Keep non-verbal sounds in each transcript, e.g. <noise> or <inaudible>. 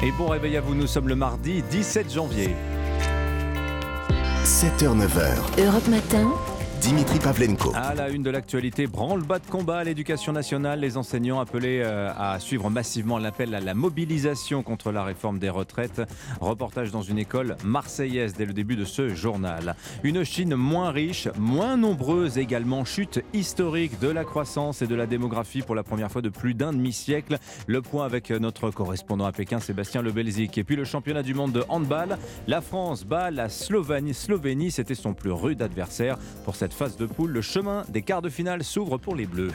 Et bon réveil à vous, nous sommes le mardi 17 janvier. 7h-9h. Europe Matin. Dimitri Pavlenko. À la une de l'actualité, branle-bas de combat à l'éducation nationale, les enseignants appelés euh, à suivre massivement l'appel à la mobilisation contre la réforme des retraites. Reportage dans une école marseillaise dès le début de ce journal. Une Chine moins riche, moins nombreuse également, chute historique de la croissance et de la démographie pour la première fois de plus d'un demi-siècle. Le point avec notre correspondant à Pékin, Sébastien Lebelzik. Et puis le championnat du monde de handball, la France bat la Slovénie. Slovénie, c'était son plus rude adversaire pour cette phase de poule. Le chemin des quarts de finale s'ouvre pour les Bleus.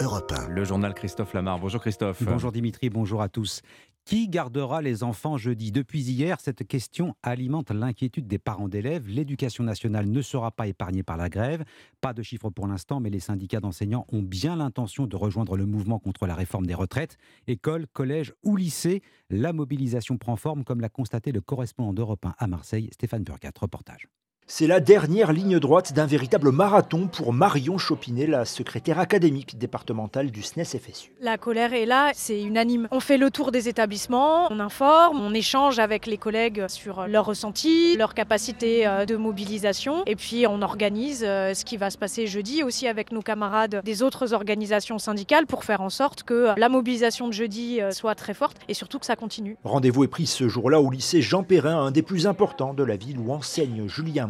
Europe 1. Le journal Christophe Lamar. Bonjour Christophe. Bonjour Dimitri, bonjour à tous. Qui gardera les enfants jeudi? Depuis hier, cette question alimente l'inquiétude des parents d'élèves. L'éducation nationale ne sera pas épargnée par la grève. Pas de chiffres pour l'instant, mais les syndicats d'enseignants ont bien l'intention de rejoindre le mouvement contre la réforme des retraites. École, collège ou lycée, la mobilisation prend forme, comme l'a constaté le correspondant d'Europe 1 à Marseille, Stéphane Burgat. Reportage. C'est la dernière ligne droite d'un véritable marathon pour Marion Chopinet, la secrétaire académique départementale du SNES-FSU. La colère est là, c'est unanime. On fait le tour des établissements, on informe, on échange avec les collègues sur leurs ressentis, leur capacité euh, de mobilisation, et puis on organise euh, ce qui va se passer jeudi aussi avec nos camarades des autres organisations syndicales pour faire en sorte que la mobilisation de jeudi euh, soit très forte et surtout que ça continue. Rendez-vous est pris ce jour-là au lycée Jean Perrin, un des plus importants de la ville où enseigne Julien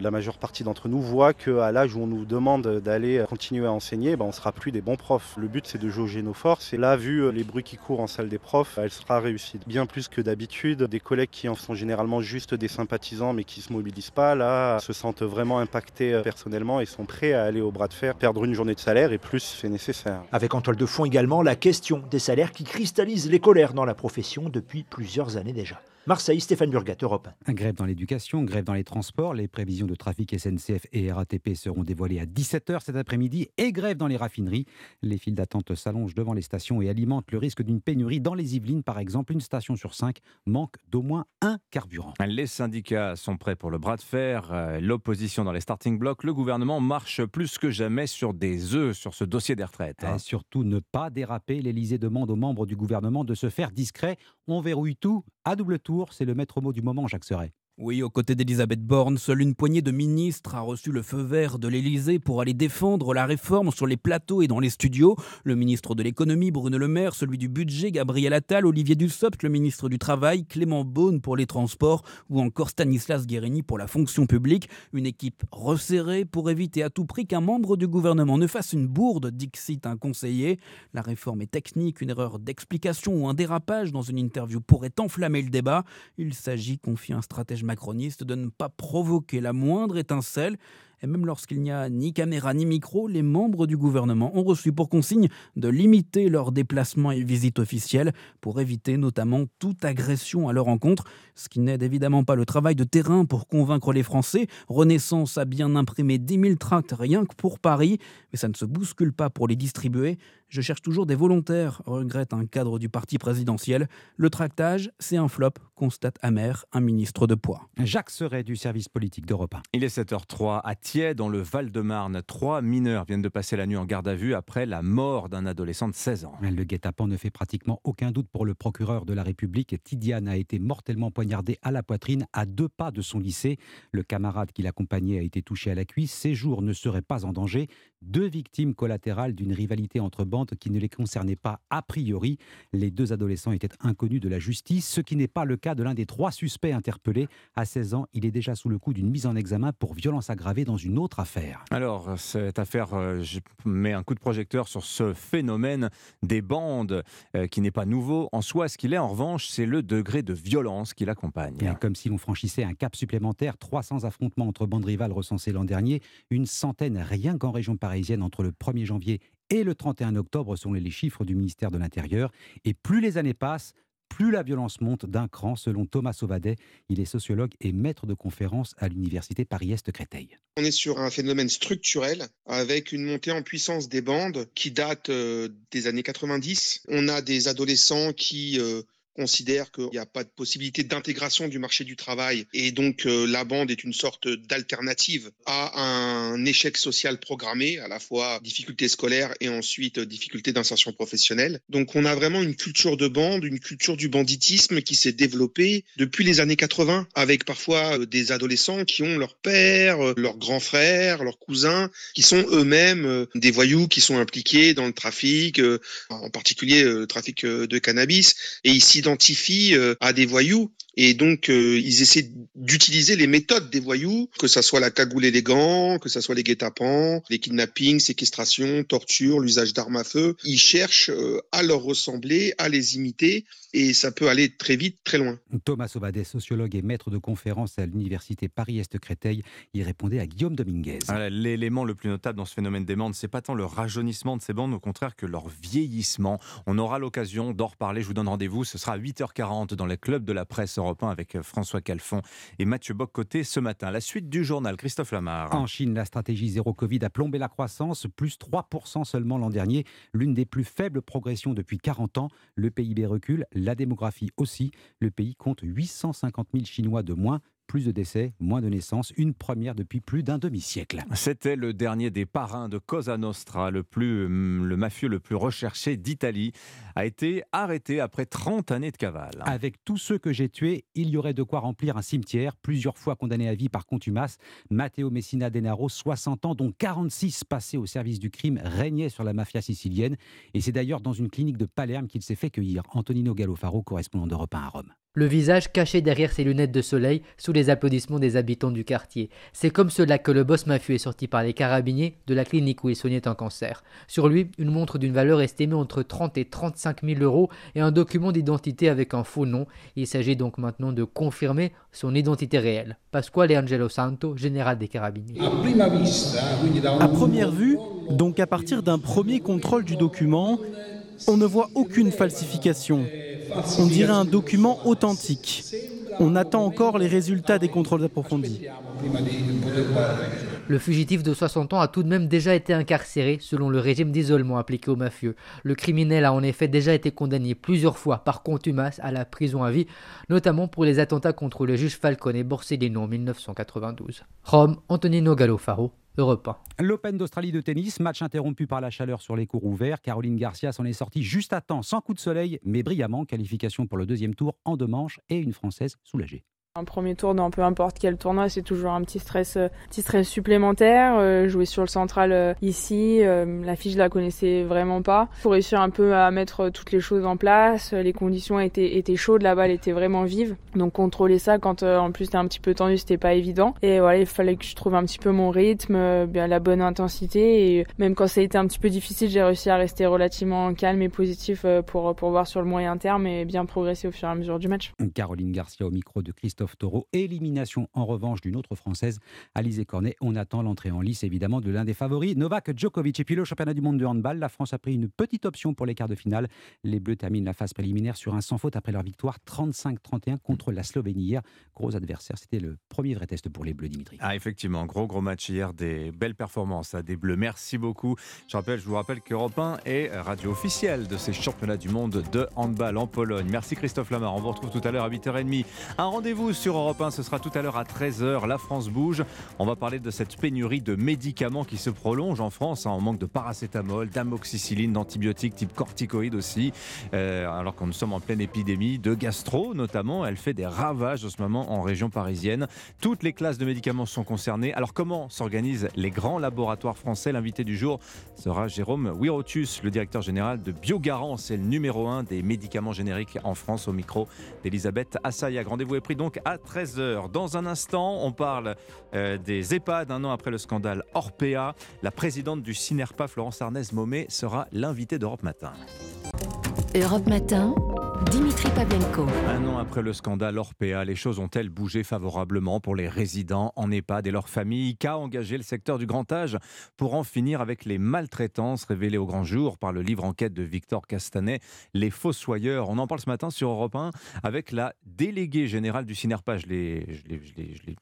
La majeure partie d'entre nous voit qu'à l'âge où on nous demande d'aller continuer à enseigner, ben on ne sera plus des bons profs. Le but c'est de jauger nos forces et là, vu les bruits qui courent en salle des profs, elle sera réussie. Bien plus que d'habitude, des collègues qui en sont généralement juste des sympathisants mais qui ne se mobilisent pas, là, se sentent vraiment impactés personnellement et sont prêts à aller au bras de fer, perdre une journée de salaire et plus c'est nécessaire. Avec en toile de fond également la question des salaires qui cristallisent les colères dans la profession depuis plusieurs années déjà. Marseille, Stéphane Burgat, Europe. Grève dans l'éducation, grève dans les transports. Les prévisions de trafic SNCF et RATP seront dévoilées à 17h cet après-midi. Et grève dans les raffineries. Les files d'attente s'allongent devant les stations et alimentent le risque d'une pénurie. Dans les Yvelines, par exemple, une station sur cinq manque d'au moins un carburant. Les syndicats sont prêts pour le bras de fer. Euh, L'opposition dans les starting blocks. Le gouvernement marche plus que jamais sur des œufs sur ce dossier des retraites. hein. Et surtout, ne pas déraper. L'Élysée demande aux membres du gouvernement de se faire discret. On verrouille tout à double tour. C'est le maître mot du moment, Jacques Serret. Oui, aux côtés d'Elisabeth Borne, seule une poignée de ministres a reçu le feu vert de l'Élysée pour aller défendre la réforme sur les plateaux et dans les studios. Le ministre de l'économie, Bruno Le Maire, celui du budget, Gabriel Attal, Olivier Dussopt, le ministre du Travail, Clément Beaune pour les transports ou encore Stanislas Guérini pour la fonction publique. Une équipe resserrée pour éviter à tout prix qu'un membre du gouvernement ne fasse une bourde, dixit un conseiller. La réforme est technique, une erreur d'explication ou un dérapage dans une interview pourrait enflammer le débat. Il s'agit, confie un stratège macroniste, de ne pas provoquer la moindre étincelle. Et même lorsqu'il n'y a ni caméra ni micro, les membres du gouvernement ont reçu pour consigne de limiter leurs déplacements et visites officielles pour éviter notamment toute agression à leur encontre, ce qui n'aide évidemment pas le travail de terrain pour convaincre les Français. Renaissance a bien imprimé 10 000 tracts rien que pour Paris, mais ça ne se bouscule pas pour les distribuer. Je cherche toujours des volontaires, regrette un cadre du parti présidentiel. Le tractage, c'est un flop, constate amer un ministre de poids. Jacques Serret du service politique d'Europe 1. Il est 7h03 à Thiers, dans le Val-de-Marne. Trois mineurs viennent de passer la nuit en garde à vue après la mort d'un adolescent de 16 ans. Le guet-apens ne fait pratiquement aucun doute pour le procureur de la République. Tidiane a été mortellement poignardée à la poitrine à deux pas de son lycée. Le camarade qui l'accompagnait a été touché à la cuisse. Ses jours ne seraient pas en danger. Deux victimes collatérales d'une rivalité entre bandes qui ne les concernait pas a priori. Les deux adolescents étaient inconnus de la justice, ce qui n'est pas le cas de l'un des trois suspects interpellés. À 16 ans, il est déjà sous le coup d'une mise en examen pour violence aggravée dans une autre affaire. Alors, cette affaire, euh, je mets un coup de projecteur sur ce phénomène des bandes euh, qui n'est pas nouveau en soi. Ce qu'il est en revanche, c'est le degré de violence qui l'accompagne. Comme si l'on franchissait un cap supplémentaire, 300 affrontements entre bandes rivales recensés l'an dernier, une centaine rien qu'en région parisienne entre le 1er janvier et le 31 octobre selon les chiffres du ministère de l'Intérieur. Et plus les années passent, plus la violence monte d'un cran, selon Thomas Sauvadet. Il est sociologue et maître de conférence à l'université Paris-Est Créteil. On est sur un phénomène structurel avec une montée en puissance des bandes qui date euh, des années 90. On a des adolescents qui euh, considèrent qu'il n'y a pas de possibilité d'intégration du marché du travail et donc euh, la bande est une sorte d'alternative à un échec social programmé, à la fois difficulté scolaire et ensuite difficulté d'insertion professionnelle. Donc on a vraiment une culture de bande, une culture du banditisme qui s'est développée depuis les années 80 avec parfois euh, des adolescents qui ont leur père, euh, leur grand frère, leurs cousins qui sont eux-mêmes des voyous qui sont impliqués dans le trafic, en particulier le trafic de cannabis et ils s'identifient à des voyous et donc, euh, ils essaient d'utiliser les méthodes des voyous, que ça soit la cagoule et les gants, que ça soit les guet-apens, les kidnappings, séquestrations, tortures, l'usage d'armes à feu. Ils cherchent euh, à leur ressembler, à les imiter, et ça peut aller très vite, très loin. Thomas Sauvadet, sociologue et maître de conférence à l'université Paris-Est-Créteil, il répondait à Guillaume Dominguez. Ah, l'élément le plus notable dans ce phénomène des bandes, c'est pas tant le rajeunissement de ces bandes, au contraire que leur vieillissement. On aura l'occasion d'en reparler. Je vous donne rendez-vous. Ce sera à 8h40 dans les clubs de la presse avec euh, François Calfon et Mathieu Boccoté ce matin. La suite du journal, Christophe Lamar. En Chine, la stratégie zéro Covid a plombé la croissance, plus 3% seulement l'an dernier, l'une des plus faibles progressions depuis 40 ans. Le PIB recule, la démographie aussi. Le pays compte 850 000 Chinois de moins, plus de décès, moins de naissances, une première depuis plus d'un demi-siècle. C'était le dernier des parrains de Cosa Nostra, le, plus, hum, le mafieux le plus recherché d'Italie, a été arrêté après 30 années de cavale. Avec tous ceux que j'ai tués, il y aurait de quoi remplir un cimetière, plusieurs fois condamné à vie par contumace. Matteo Messina Denaro, 60 ans, dont 46 passés au service du crime, régnait sur la mafia sicilienne. Et c'est d'ailleurs dans une clinique de Palerme qu'il s'est fait cueillir. Antonino Gallofaro, correspondant d'Europe 1 à Rome le visage caché derrière ses lunettes de soleil sous les applaudissements des habitants du quartier. C'est comme cela que le boss mafieux est sorti par les carabiniers de la clinique où il soignait un cancer. Sur lui, une montre d'une valeur estimée entre 30 et 35 000 euros et un document d'identité avec un faux nom. Il s'agit donc maintenant de confirmer son identité réelle. Pasquale Angelo Santo, général des carabiniers. À première vue, donc à partir d'un premier contrôle du document, on ne voit aucune falsification. On dirait un document authentique. On attend encore les résultats des contrôles approfondis. Le fugitif de 60 ans a tout de même déjà été incarcéré selon le régime d'isolement appliqué aux mafieux. Le criminel a en effet déjà été condamné plusieurs fois par contumace à la prison à vie, notamment pour les attentats contre le juge Falcone et Borsellino en 1992. Rome, Antonino L'Open d'Australie de tennis, match interrompu par la chaleur sur les cours ouverts. Caroline Garcia s'en est sortie juste à temps, sans coup de soleil, mais brillamment. Qualification pour le deuxième tour en deux manches et une Française soulagée. Un premier tour dans peu importe quel tournoi, c'est toujours un petit stress, euh, supplémentaire. Euh, jouer sur le central euh, ici, la fiche je la connaissais vraiment pas. Faut réussir un peu à mettre toutes les choses en place. Les conditions étaient, étaient chaudes, la balle était vraiment vive. Donc contrôler ça quand en plus t'es un petit peu tendu, c'était pas évident. Et voilà, il fallait que je trouve un petit peu mon rythme, bien la bonne intensité. Et même quand ça a été un petit peu difficile, j'ai réussi à rester relativement calme et positif pour, pour voir sur le moyen terme et bien progresser au fur et à mesure du match. Caroline Garcia au micro de Christophe Taureau. Élimination en revanche d'une autre Française, Alizé Cornet. On attend l'entrée en lice évidemment de l'un des favoris, Novak Djokovic. Et puis le championnat du monde de handball, la France a pris une petite option pour les quarts de finale. Les Bleus terminent la phase préliminaire sur un sans faute après leur victoire 35-31 contre la Slovénie hier. Gros adversaire, c'était le premier vrai test pour les Bleus, Dimitri. Ah effectivement, gros gros match hier, des belles performances à hein, des Bleus. Merci beaucoup. Je, rappelle, je vous rappelle qu'Europe 1 est radio officielle de ces championnats du monde de handball en Pologne. Merci Christophe Lamar. On vous retrouve tout à l'heure à 8h30. Un rendez-vous sur Europe 1. Ce sera tout à l'heure à 13h. La France bouge. On va parler de cette pénurie de médicaments qui se prolonge en France. hein. manque de paracétamol, d'amoxicilline, d'antibiotiques type corticoïdes aussi. Euh, alors qu'on nous sommes en pleine épidémie de gastro notamment. Elle fait des ravages en ce moment en région parisienne. Toutes les classes de médicaments sont concernées. Alors comment s'organisent les grands laboratoires français? L'invité du jour sera Jérôme Wirotus, le directeur général de Biogarant. C'est le numéro un des médicaments génériques en France au micro d'Elisabeth Assayag. Rendez-vous est pris donc à 13h. Dans un instant, on parle euh, des EHPAD un an après le scandale Orpea. La présidente du CINERPA, Florence Arnez-Momé, sera l'invitée d'Europe Matin. Europe Matin, Dimitri Pavlenko. Un an après le scandale Orpea, les choses ont-elles bougé favorablement pour les résidents en EHPAD et leurs familles Qu'a engagé le secteur du grand âge pour en finir avec les maltraitances révélées au grand jour par le livre enquête de Victor Castanet, Les Fossoyeurs On en parle ce matin sur Europe 1 avec la déléguée générale du CINERPA. Je l'ai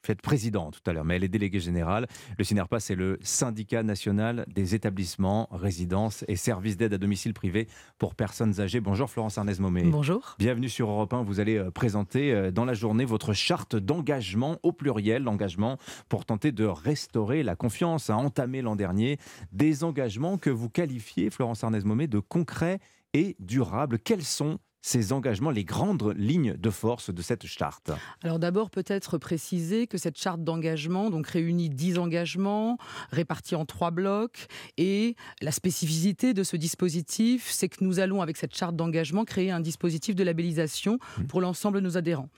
faite tout à l'heure, mais elle est déléguée générale. Le CINERPA, c'est le syndicat national des établissements, résidences et services d'aide à domicile privé pour personnes âgées Bonjour Florence Arnez-Momé. Bonjour. Bienvenue sur Europe 1. Vous allez présenter dans la journée votre charte d'engagement au pluriel, l'engagement pour tenter de restaurer la confiance, à entamer l'an dernier des engagements que vous qualifiez, Florence Arnez-Momé, de concrets et durables. Quels sont ces engagements, les grandes lignes de force de cette charte Alors d'abord peut-être préciser que cette charte d'engagement donc réunit 10 engagements répartis en trois blocs et la spécificité de ce dispositif, c'est que nous allons avec cette charte d'engagement créer un dispositif de labellisation mmh. pour l'ensemble de nos adhérents.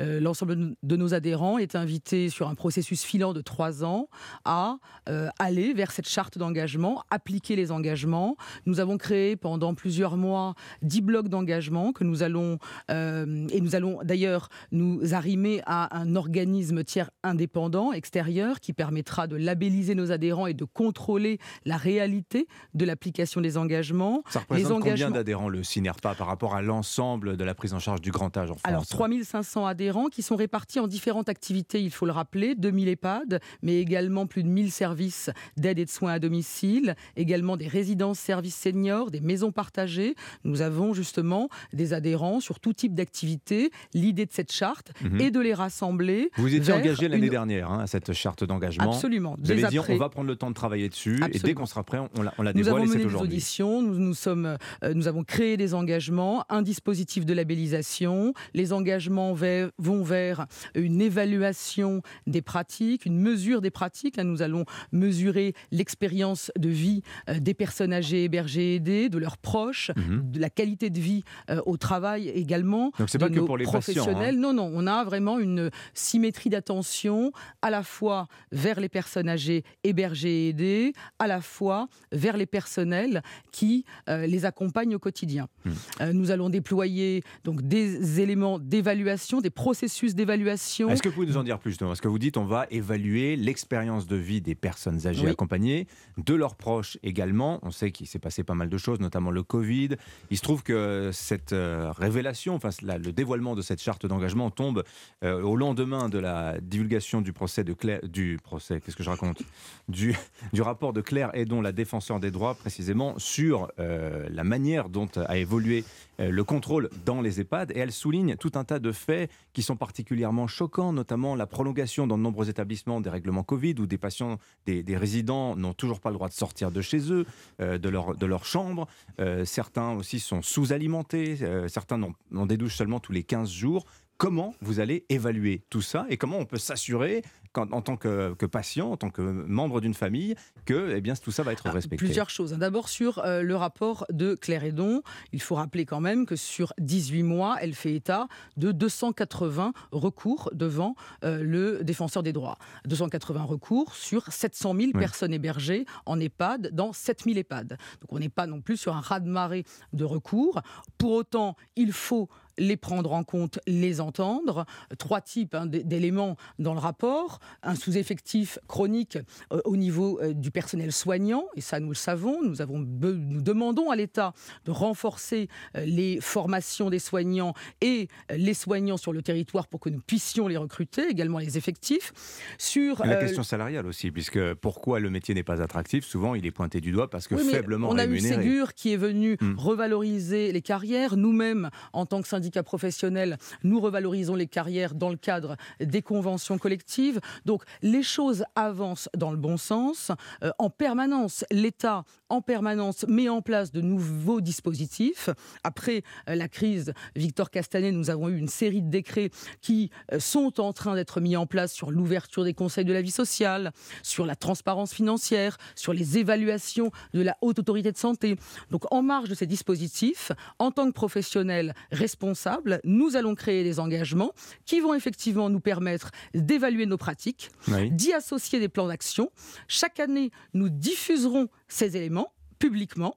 Euh, l'ensemble de nos adhérents est invité sur un processus filant de trois ans à euh, aller vers cette charte d'engagement, appliquer les engagements. Nous avons créé pendant plusieurs mois 10 blocs d'engagement que nous allons, euh, et nous allons d'ailleurs nous arrimer à un organisme tiers indépendant, extérieur, qui permettra de labelliser nos adhérents et de contrôler la réalité de l'application des engagements. Ça représente les combien d'adhérents le CINERPA par rapport à l'ensemble de la prise en charge du grand âge en France Alors 3500 adhérents qui sont répartis en différentes activités, il faut le rappeler, 2000 EHPAD, mais également plus de 1000 services d'aide et de soins à domicile, également des résidences services seniors, des maisons partagées. Nous avons justement des adhérents sur tout type d'activité. L'idée de cette charte mhm. est de les rassembler. Vous étiez engagé l'année dernière hein, à cette charte d'engagement. Absolument. Vous avez dit on va prendre le temps de travailler dessus et dès qu'on sera prêt, on la, on la dévoile. Nous avons mené des auditions, nous, nous, sommes, euh, nous avons créé des engagements, un dispositif de labellisation. Les engagements vont vers une évaluation des pratiques, une mesure des pratiques. nous allons mesurer l'expérience de vie euh, des personnes âgées, hébergées, aidées, de leurs proches, mhm. de la qualité de vie euh, au travail également. Donc c'est pas que pour les professionnels. Patients, hein. Non, non, on a vraiment une symétrie d'attention à la fois vers les personnes âgées hébergées et aidées, à la fois vers les personnels qui euh, les accompagnent au quotidien. Hmm. Euh, nous allons déployer donc des éléments d'évaluation, des processus d'évaluation. Est-ce que vous pouvez nous en dire plus Parce que vous dites on va évaluer l'expérience de vie des personnes âgées accompagnées, de leurs proches également. On sait qu'il s'est passé pas mal de choses, notamment le Covid. Il se trouve que cette euh, révélation, enfin le dévoilement de cette charte d'engagement tombe euh, au lendemain de la divulgation du procès de Claire, du procès, qu'est-ce que je raconte, du, <laughs> rapport de Claire Edon, la défenseur des droits, précisément sur euh, la manière dont a évolué le contrôle dans les EHPAD, et elle souligne tout un tas de faits qui sont particulièrement choquants, notamment la prolongation dans de nombreux établissements des règlements Covid, où des patients, des, résidents n'ont toujours pas le droit de sortir de chez eux, de leur chambre. certains aussi sont sous-alimentés, certains n'en dédouchent seulement tous les 15 jours. Comment vous allez évaluer tout ça et comment on peut s'assurer en tant que, patient, en tant que membre d'une famille, que eh bien, tout ça va être ah, respecté Plusieurs choses. D'abord sur euh, le rapport de Claire Edon, il faut rappeler quand même que sur 18 mois, elle fait état de 280 recours devant euh, le défenseur des droits. 280 recours sur 700 000 personnes hébergées en EHPAD dans 7000 EHPAD. Donc on n'est pas non plus sur un raz-de-marée de recours. Pour autant, il faut les prendre en compte, les entendre. Trois types hein, d'éléments dans le rapport. Un sous-effectif chronique euh, au niveau euh, du personnel soignant, et ça nous le savons. Nous, avons nous demandons à l'État de renforcer euh, les formations des soignants et les soignants sur le territoire pour que nous puissions les recruter, également les effectifs. Sur, la question salariale aussi, puisque pourquoi le métier n'est pas attractif? Souvent, il est pointé du doigt parce que faiblement rémunéré. On a eu Ségur qui est venu hmm. revaloriser les carrières. Nous-mêmes, en tant que syndicat professionnels, nous revalorisons les carrières dans le cadre des conventions collectives. Donc les choses avancent dans le bon sens. Euh, en permanence, l'État, en permanence, met en place de nouveaux dispositifs. Après euh, la crise Victor Castanet, nous avons eu une série de décrets qui euh, sont en train d'être mis en place sur l'ouverture des conseils de la vie sociale, sur la transparence financière, sur les évaluations de la haute autorité de santé. Donc en marge de ces dispositifs, en tant que professionnels responsables, nous allons créer des engagements qui vont effectivement nous permettre d'évaluer nos pratiques, d'y associer des plans d'action. Chaque année, nous diffuserons ces éléments publiquement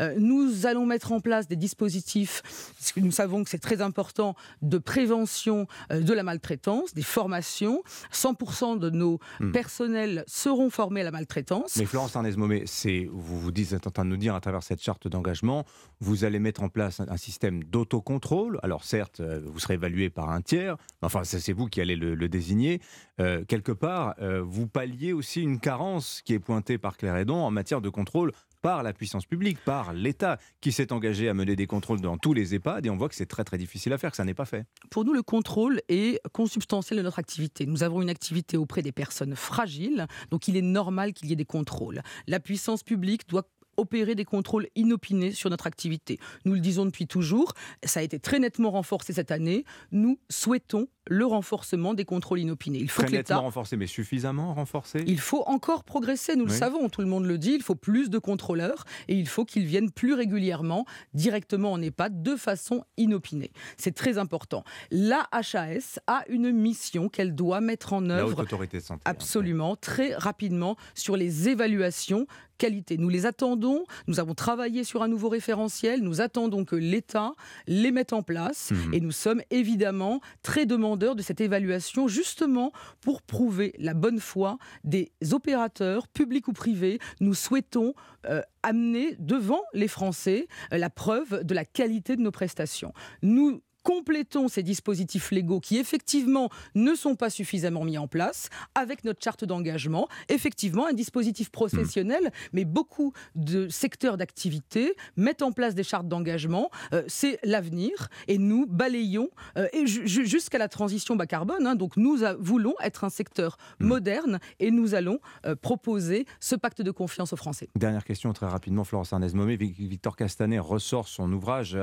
euh, nous allons mettre en place des dispositifs, parce que nous savons que c'est très important, de prévention euh, de la maltraitance, des formations. 100% de nos hmm. personnels seront formés à la maltraitance. Mais Florence Arnez-Momé, vous vous dites, êtes en train de nous dire à travers cette charte d'engagement, vous allez mettre en place un, système d'autocontrôle. Alors certes, euh, vous serez évalué par un tiers, enfin c'est vous qui allez le, désigner. quelque part, vous palliez aussi une carence qui est pointée par Claire Edon en matière de contrôle par la puissance publique, par l'État, qui s'est engagé à mener des contrôles dans tous les EHPAD, et on voit que c'est très très difficile à faire, que ça n'est pas fait. Pour nous, le contrôle est consubstantiel de notre activité. Nous avons une activité auprès des personnes fragiles, donc il est normal qu'il y ait des contrôles. La puissance publique doit opérer des contrôles inopinés sur notre activité. Nous le disons depuis toujours, ça a été très nettement renforcé cette année. Nous souhaitons le renforcement des contrôles inopinés. Il faut très nettement renforcé, mais suffisamment renforcé? Il faut encore progresser, nous le savons, tout le monde le dit, il faut plus de contrôleurs et il faut qu'ils viennent plus régulièrement directement en EHPAD de façon inopinée. C'est très important. La HAS a une mission qu'elle doit mettre en œuvre autorité santé, hein, absolument très rapidement sur les évaluations qualité. Nous les attendons, nous avons travaillé sur un nouveau référentiel, nous attendons que l'État les mette en place mmh. et nous sommes évidemment très demandeurs de cette évaluation justement pour prouver la bonne foi des opérateurs, publics ou privés. Nous souhaitons euh, amener devant les Français euh, la preuve de la qualité de nos prestations. Nous complétons ces dispositifs légaux qui effectivement ne sont pas suffisamment mis en place avec notre charte d'engagement. Effectivement, un dispositif professionnel, mais beaucoup de secteurs d'activité mettent en place des chartes d'engagement. Euh, c'est l'avenir et nous balayons euh, jusqu'à la transition bas carbone. Hein. donc nous voulons être un secteur hmm. moderne et nous allons euh, proposer ce pacte de confiance aux Français. Dernière question très rapidement, Florence Arnez-Momé. Victor Castanet ressort son ouvrage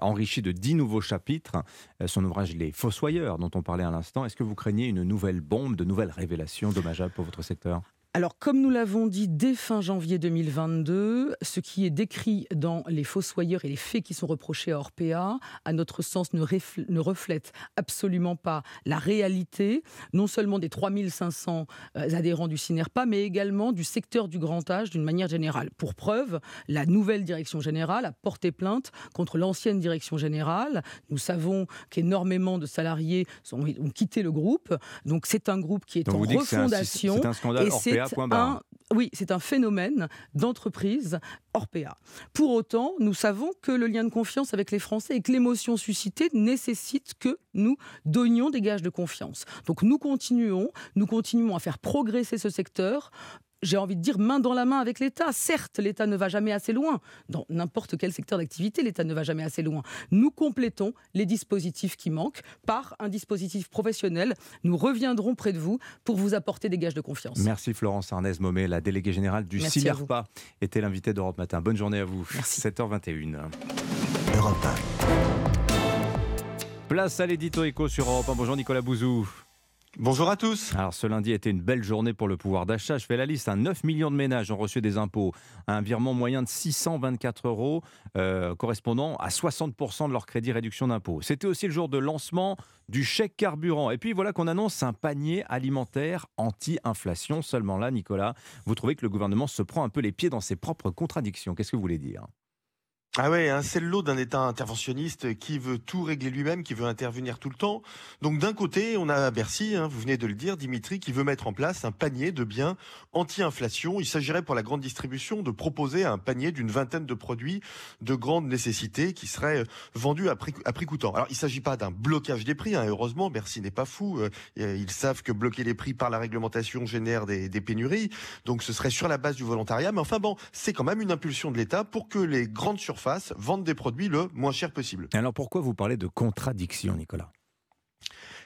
enrichi de 10 nouveaux chapitres. Euh, son ouvrage Les Fossoyeurs, dont on parlait à l'instant. Est-ce que vous craignez une nouvelle bombe, de nouvelles révélations dommageables pour votre secteur? Alors, comme nous l'avons dit dès fin janvier 2022, ce qui est décrit dans les fossoyeurs et les faits qui sont reprochés à Orpea, à notre sens, ne, ne reflète absolument pas la réalité, non seulement des 3500 euh, adhérents du CINERPA, mais également du secteur du grand âge d'une manière générale. Pour preuve, la nouvelle direction générale a porté plainte contre l'ancienne direction générale. Nous savons qu'énormément de salariés ont quitté le groupe. Donc, c'est un groupe qui est en refondation. C'est un, scandale oui, c'est un phénomène d'entreprise Orpea. Pour autant, nous savons que le lien de confiance avec les Français et que l'émotion suscitée nécessite que nous donnions des gages de confiance. Donc nous continuons, nous continuons à faire progresser ce secteur j'ai envie de dire, main dans la main avec l'État. Certes, l'État ne va jamais assez loin. Dans n'importe quel secteur d'activité, l'État ne va jamais assez loin. Nous complétons les dispositifs qui manquent par un dispositif professionnel. Nous reviendrons près de vous pour vous apporter des gages de confiance. Merci Florence Arnez-Momé, la déléguée générale du CILERPA, était l'invitée d'Europe Matin. Bonne journée à vous. Merci. 7h21. Europe Place à l'édito éco sur Europe 1. Bonjour Nicolas Bouzou. Bonjour à tous. Alors ce lundi été une belle journée pour le pouvoir d'achat. Je fais la liste. 9 hein. millions de ménages ont reçu des impôts. Un virement moyen de 624 euros euh, correspondant à 60% de leur crédit réduction d'impôt. C'était aussi le jour de lancement du chèque carburant. Et puis voilà qu'on annonce un panier alimentaire anti-inflation. Seulement là, Nicolas, vous trouvez que le gouvernement se prend un peu les pieds dans ses propres contradictions. Qu'est-ce que vous voulez dire? Ah ouais, hein, c'est le lot d'un État interventionniste qui veut tout régler lui-même, qui veut intervenir tout le temps. Donc d'un côté, on a Bercy, hein, vous venez de le dire, Dimitri, qui veut mettre en place un panier de biens anti-inflation. Il s'agirait pour la grande distribution de proposer un panier d'une vingtaine de produits de grande nécessité qui seraient vendus à prix, à prix coûtant. Alors il ne s'agit pas d'un blocage des prix, hein, heureusement, Bercy n'est pas fou. Euh, ils savent que bloquer les prix par la réglementation génère des, des pénuries. Donc ce serait sur la base du volontariat. Mais enfin bon, c'est quand même une impulsion de l'État pour que les grandes surfaces vendent des produits le moins cher possible. Alors pourquoi vous parlez de contradiction, Nicolas?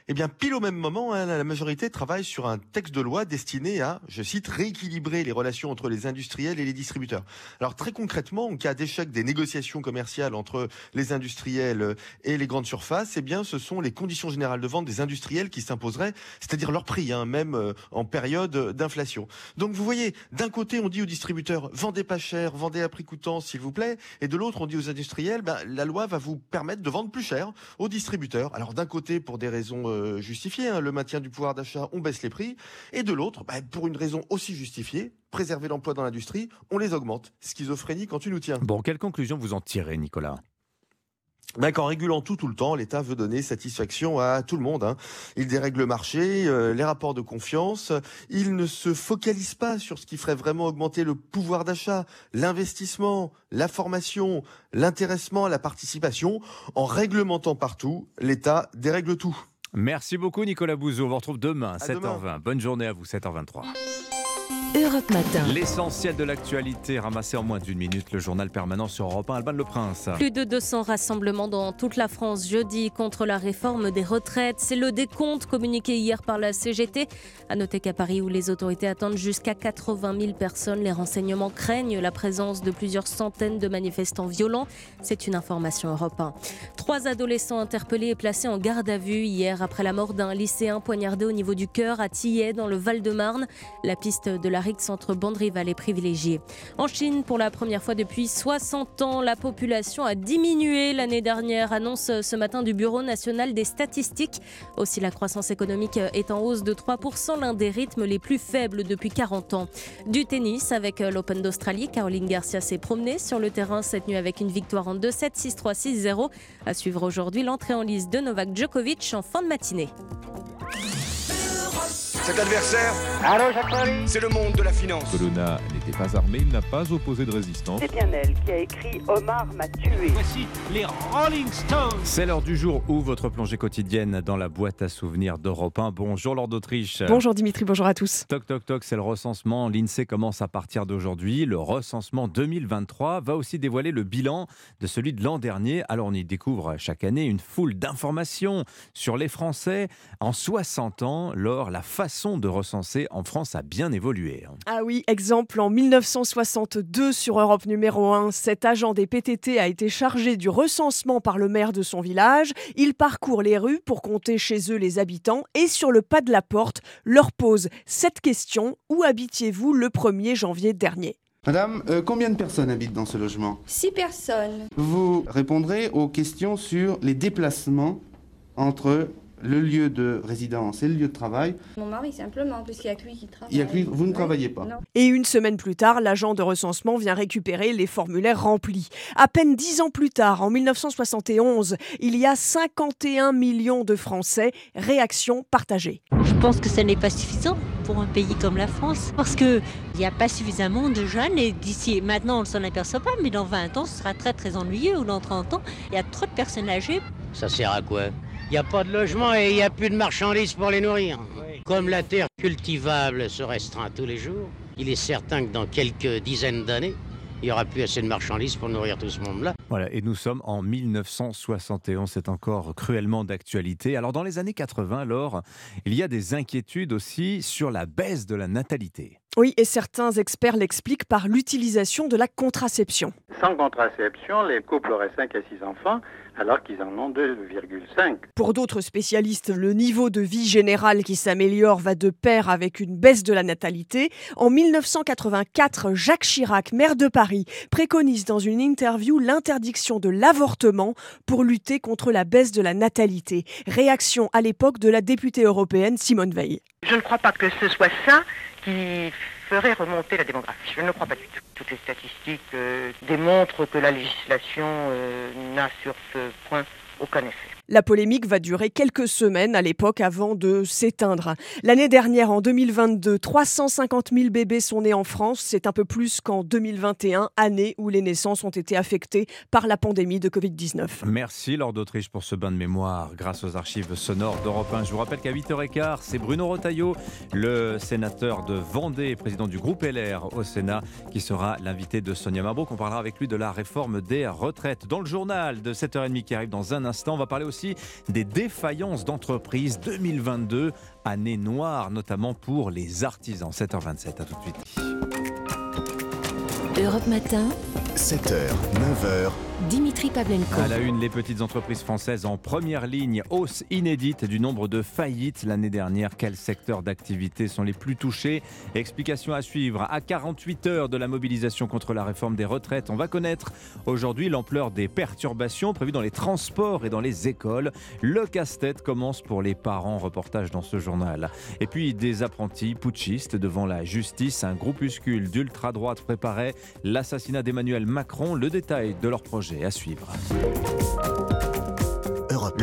Eh bien, pile au même moment, hein, la majorité travaille sur un texte de loi destiné à, je cite, rééquilibrer les relations entre les industriels et les distributeurs. Alors très concrètement, en cas d'échec des négociations commerciales entre les industriels et les grandes surfaces, eh bien, ce sont les conditions générales de vente des industriels qui s'imposeraient, c'est-à-dire leur prix, hein, même euh, en période d'inflation. Donc vous voyez, d'un côté, on dit aux distributeurs, vendez pas cher, vendez à prix coûtant, s'il vous plaît, et de l'autre, on dit aux industriels, ben, la loi va vous permettre de vendre plus cher aux distributeurs. Alors d'un côté, pour des raisons euh, justifié, hein, le maintien du pouvoir d'achat, on baisse les prix, et de l'autre, bah, pour une raison aussi justifiée, préserver l'emploi dans l'industrie, on les augmente. Schizophrénie quand tu nous tiens. Bon, quelle conclusion vous en tirez, Nicolas? Ben, qu'en régulant tout tout le temps, l'État veut donner satisfaction à tout le monde. Hein. Il dérègle le marché, euh, les rapports de confiance. Il ne se focalise pas sur ce qui ferait vraiment augmenter le pouvoir d'achat, l'investissement, la formation, l'intéressement, la participation. En réglementant partout, l'État dérègle tout. Merci beaucoup Nicolas Bouzou. On vous retrouve demain, 7h20. Bonne journée à vous, 7h23. Europe Matin. L'essentiel de l'actualité ramassé en moins d'une minute, le journal permanent sur Europe 1, Alban Le Prince. Plus de 200 rassemblements dans toute la France jeudi contre la réforme des retraites. C'est le décompte communiqué hier par la CGT. À noter qu'à Paris, où les autorités attendent jusqu'à 80 000 personnes, les renseignements craignent la présence de plusieurs centaines de manifestants violents. C'est une information Europe 1. Trois adolescents interpellés et placés en garde à vue hier après la mort d'un lycéen poignardé au niveau du cœur à Tillet dans le Val-de-Marne. La piste de la entre bandes rivales est privilégiée. En Chine, pour la première fois depuis 60 ans, la population a diminué l'année dernière, annonce ce matin du Bureau national des statistiques. Aussi, la croissance économique est en hausse de 3%, l'un des rythmes les plus faibles depuis 40 ans. Du tennis avec l'Open d'Australie, Caroline Garcia s'est promenée sur le terrain cette nuit avec une victoire en 2-7, 6-3, 6-0. À suivre aujourd'hui l'entrée en liste de Novak Djokovic en fin de matinée. Cet adversaire, c'est le monde de la finance. Colonna n'était pas armé, il n'a pas opposé de résistance. C'est bien elle qui a écrit Omar m'a tué. Voici les Rolling Stones. C'est l'heure du jour où votre plongée quotidienne dans la boîte à souvenirs d'Europe 1. Bonjour Lord d'Autriche. Bonjour Dimitri, bonjour à tous. Toc toc toc, c'est le recensement. L'INSEE commence à partir d'aujourd'hui. Le recensement 2023 va aussi dévoiler le bilan de celui de l'an dernier. Alors on y découvre chaque année une foule d'informations sur les Français. En 60 ans, lors la façon de recenser en France a bien évolué. hein. Ah oui, exemple, en 1962 sur Europe numéro 1, cet agent des PTT a été chargé du recensement par le maire de son village. Il parcourt les rues pour compter chez eux les habitants et sur le pas de la porte leur pose cette question Où habitiez-vous le 1er janvier dernier? Madame, euh, combien de personnes habitent dans ce logement? Six personnes. Vous répondrez aux questions sur les déplacements entre le lieu de résidence et le lieu de travail. Mon mari, simplement, puisqu'il n'y a que lui qui travaille. Il y a que lui- vous ne travaillez pas. Non. Et une semaine plus tard, l'agent de recensement vient récupérer les formulaires remplis. À peine dix ans plus tard, en 1971, il y a 51 millions de Français. Réaction partagée. Je pense que ça n'est pas suffisant pour un pays comme la France parce qu'il n'y a pas suffisamment de jeunes et d'ici maintenant on ne s'en aperçoit pas mais dans 20 ans ce sera très très ennuyeux ou dans 30 ans il y a trop de personnes âgées. Ça sert à quoi? Il n'y a pas de logement et il n'y a plus de marchandises pour les nourrir. Comme la terre cultivable se restreint tous les jours, il est certain que dans quelques dizaines d'années, il n'y aura plus assez de marchandises pour nourrir tout ce monde-là. Voilà, et nous sommes en 1971, c'est encore cruellement d'actualité. Alors dans les années 80, alors, il y a des inquiétudes aussi sur la baisse de la natalité. Oui, et certains experts l'expliquent par l'utilisation de la contraception. Sans contraception, les couples auraient 5 à 6 enfants, alors qu'ils en ont 2,5. Pour d'autres spécialistes, le niveau de vie général qui s'améliore va de pair avec une baisse de la natalité. En 1984, Jacques Chirac, maire de Paris, préconise dans une interview l'interdiction de l'avortement pour lutter contre la baisse de la natalité. Réaction à l'époque de la députée européenne Simone Veil. Je ne crois pas que ce soit ça qui Je ne crois pas du tout. Toutes les statistiques euh, démontrent que la législation euh, n'a sur ce point aucun effet. La polémique va durer quelques semaines à l'époque avant de s'éteindre. L'année dernière, en 2022, 350 000 bébés sont nés en France. C'est un peu plus qu'en 2021, année où les naissances ont été affectées par la pandémie de Covid-19. Merci Lord d'Autriche pour ce bain de mémoire grâce aux archives sonores d'Europe 1. Je vous rappelle qu'à 8h15, c'est Bruno Rotaillot, le sénateur de Vendée, président du groupe LR au Sénat, qui sera l'invité de Sonia Mabrouk. On parlera avec lui de la réforme des retraites. Dans le journal de 7h30 qui arrive dans un instant, on va parler aussi des défaillances d'entreprises 2022, année noire notamment pour les artisans. 7h27, à tout de suite. Europe Matin, 7h, 9h, Dimitri Pavlenko. À la une, les petites entreprises françaises en première ligne, hausse inédite du nombre de faillites l'année dernière. Quels secteurs d'activité sont les plus touchés? Explication à suivre. À 48 heures de la mobilisation contre la réforme des retraites, on va connaître aujourd'hui l'ampleur des perturbations prévues dans les transports et dans les écoles. Le casse-tête commence pour les parents. Reportage dans ce journal. Et puis des apprentis putschistes devant la justice. Un groupuscule d'ultra-droite préparait l'assassinat d'Emmanuel Macron. Le détail de leur projet à suivre.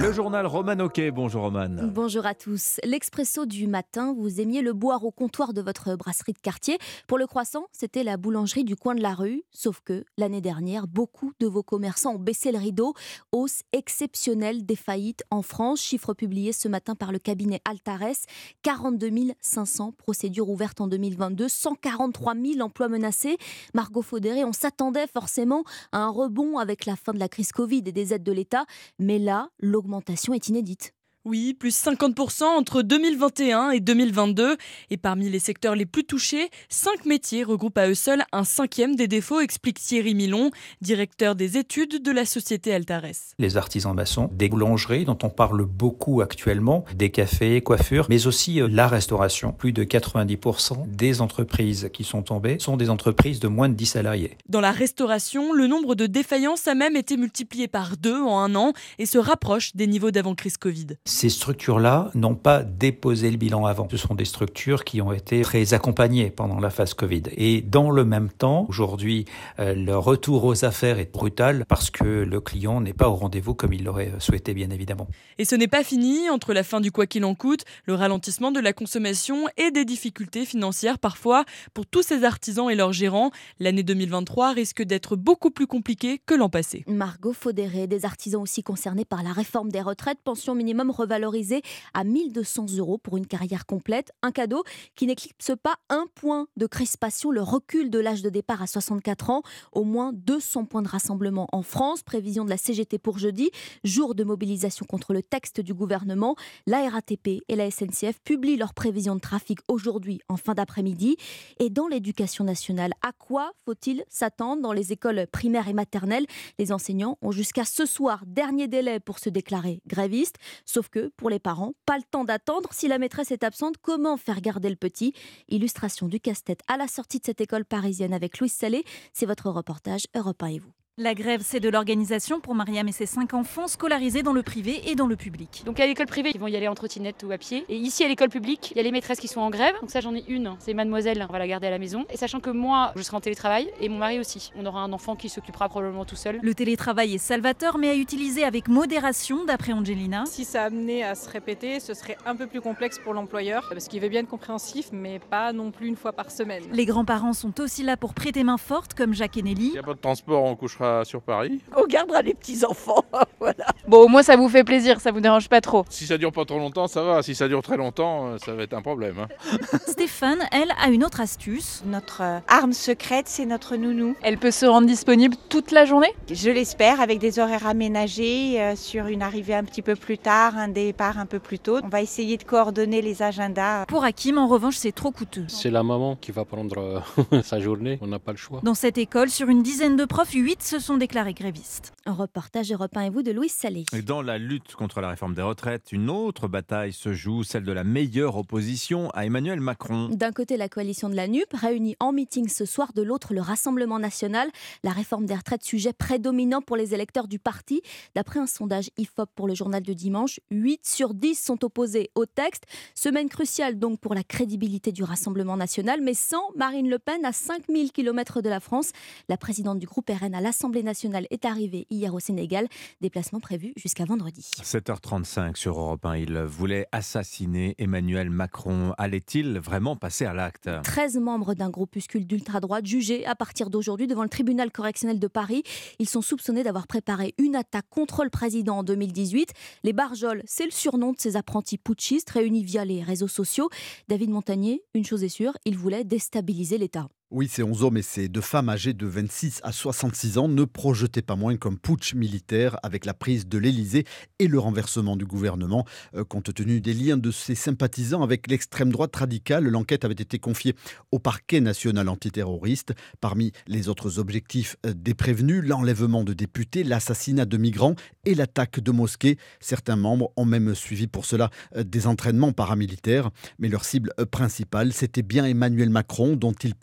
Le journal Roman Oquet. Bonjour Roman. Bonjour à tous. L'expresso du matin, vous aimiez le boire au comptoir de votre brasserie de quartier. Pour le croissant, c'était la boulangerie du coin de la rue. Sauf que l'année dernière, beaucoup de vos commerçants ont baissé le rideau. Hausse exceptionnelle des faillites en France. Chiffre publié ce matin par le cabinet Altares. 42 500 procédures ouvertes en 2022, 143 000 emplois menacés. Margot Faudéré, on s'attendait forcément à un rebond avec la fin de la crise Covid et des aides de l'État. Mais là, l'augmentation est inédite. Oui, plus 50% entre 2021 et 2022. Et parmi les secteurs les plus touchés, cinq métiers regroupent à eux seuls un cinquième des défauts, explique Thierry Milon, directeur des études de la société Altares. Les artisans maçons, des boulangeries dont on parle beaucoup actuellement, des cafés, coiffures, mais aussi euh, la restauration. Plus de 90% des entreprises qui sont tombées sont des entreprises de moins de 10 salariés. Dans la restauration, le nombre de défaillances a même été multiplié par deux en un an et se rapproche des niveaux d'avant-crise Covid. Ces structures-là n'ont pas déposé le bilan avant. Ce sont des structures qui ont été très accompagnées pendant la phase Covid. Et dans le même temps, aujourd'hui, euh, le retour aux affaires est brutal parce que le client n'est pas au rendez-vous comme il l'aurait souhaité, bien évidemment. Et ce n'est pas fini. Entre la fin du quoi qu'il en coûte, le ralentissement de la consommation et des difficultés financières parfois pour tous ces artisans et leurs gérants, l'année 2023 risque d'être beaucoup plus compliquée que l'an passé. Margot Faudéré, des artisans aussi concernés par la réforme des retraites, pension minimum revalorisé à 1200 euros pour une carrière complète. Un cadeau qui n'éclipse pas un point de crispation, le recul de l'âge de départ à 64 ans. Au moins 200 points de rassemblement en France. Prévision de la CGT pour jeudi, jour de mobilisation contre le texte du gouvernement. La RATP et la SNCF publient leurs prévisions de trafic aujourd'hui en fin d'après-midi. Et dans l'éducation nationale, à quoi faut-il s'attendre dans les écoles primaires et maternelles? Les enseignants ont jusqu'à ce soir, dernier délai pour se déclarer grévistes. Sauf que pour les parents, pas le temps d'attendre. Si la maîtresse est absente, comment faire garder le petit? Illustration du casse-tête à la sortie de cette école parisienne avec Louise Salé. C'est votre reportage Europe 1 et vous. La grève, c'est de l'organisation pour Mariam et ses cinq enfants scolarisés dans le privé et dans le public. Donc à l'école privée, ils vont y aller en trottinette ou à pied. Et ici, à l'école publique, il y a les maîtresses qui sont en grève. Donc ça, j'en ai une, c'est mademoiselle, on va la garder à la maison. Et sachant que moi, je serai en télétravail et mon mari aussi. On aura un enfant qui s'occupera probablement tout seul. Le télétravail est salvateur, mais à utiliser avec modération, d'après Angelina. Si ça amenait à se répéter, ce serait un peu plus complexe pour l'employeur, parce qu'il veut bien être compréhensif, mais pas non plus une fois par semaine. Les grands-parents sont aussi là pour prêter main forte, comme Jacques et Nelly. Il n'y a pas de transport, on couchera sur Paris. On gardera les petits-enfants, <laughs> voilà. Bon, au moins ça vous fait plaisir, ça vous dérange pas trop. Si ça dure pas trop longtemps, ça va. Si ça dure très longtemps, euh, ça va être un problème. hein. <laughs> Stéphane, elle, a une autre astuce. Notre euh, arme secrète, c'est notre nounou. Elle peut se rendre disponible toute la journée? Je l'espère, avec des horaires aménagés, euh, sur une arrivée un petit peu plus tard, un départ un peu plus tôt. On va essayer de coordonner les agendas. Pour Hakim, en revanche, c'est trop coûteux. C'est la maman qui va prendre euh, <laughs> sa journée, on n'a pas le choix. Dans cette école, sur une dizaine de profs, 8 se sont déclarés grévistes. Un reportage Europe 1 et vous de Louise Salé. Et dans la lutte contre la réforme des retraites, une autre bataille se joue, celle de la meilleure opposition à Emmanuel Macron. D'un côté, la coalition de la NUP, réunie en meeting ce soir, de l'autre, le Rassemblement national. La réforme des retraites, sujet prédominant pour les électeurs du parti. D'après un sondage IFOP pour le journal de dimanche, 8 sur 10 sont opposés au texte. Semaine cruciale donc pour la crédibilité du Rassemblement national, mais sans Marine Le Pen à 5000 km de la France. La présidente du groupe RN à l'Assemblée nationale est arrivée hier au Sénégal. Déplacement prévu jusqu'à vendredi. 7h35 sur Europe 1. Il voulait assassiner Emmanuel Macron. Allait-il vraiment passer à l'acte? 13 membres d'un groupuscule d'ultra-droite jugés à partir d'aujourd'hui devant le tribunal correctionnel de Paris. Ils sont soupçonnés d'avoir préparé une attaque contre le président en 2018. Les Barjols, c'est le surnom de ces apprentis putschistes réunis via les réseaux sociaux. David Montagnier, une chose est sûre, il voulait déstabiliser l'État. Oui, ces 11 hommes et ces deux femmes âgées de 26 à 66 ans ne projetaient pas moins comme putsch militaire avec la prise de l'Élysée et le renversement du gouvernement. Euh, compte tenu des liens de ces sympathisants avec l'extrême droite radicale, l'enquête avait été confiée au parquet national antiterroriste. Parmi les autres objectifs euh, des prévenus, l'enlèvement de députés, l'assassinat de migrants et l'attaque de mosquées. Certains membres ont même suivi pour cela euh, des entraînements paramilitaires. Mais leur cible principale, c'était bien Emmanuel Macron dont ils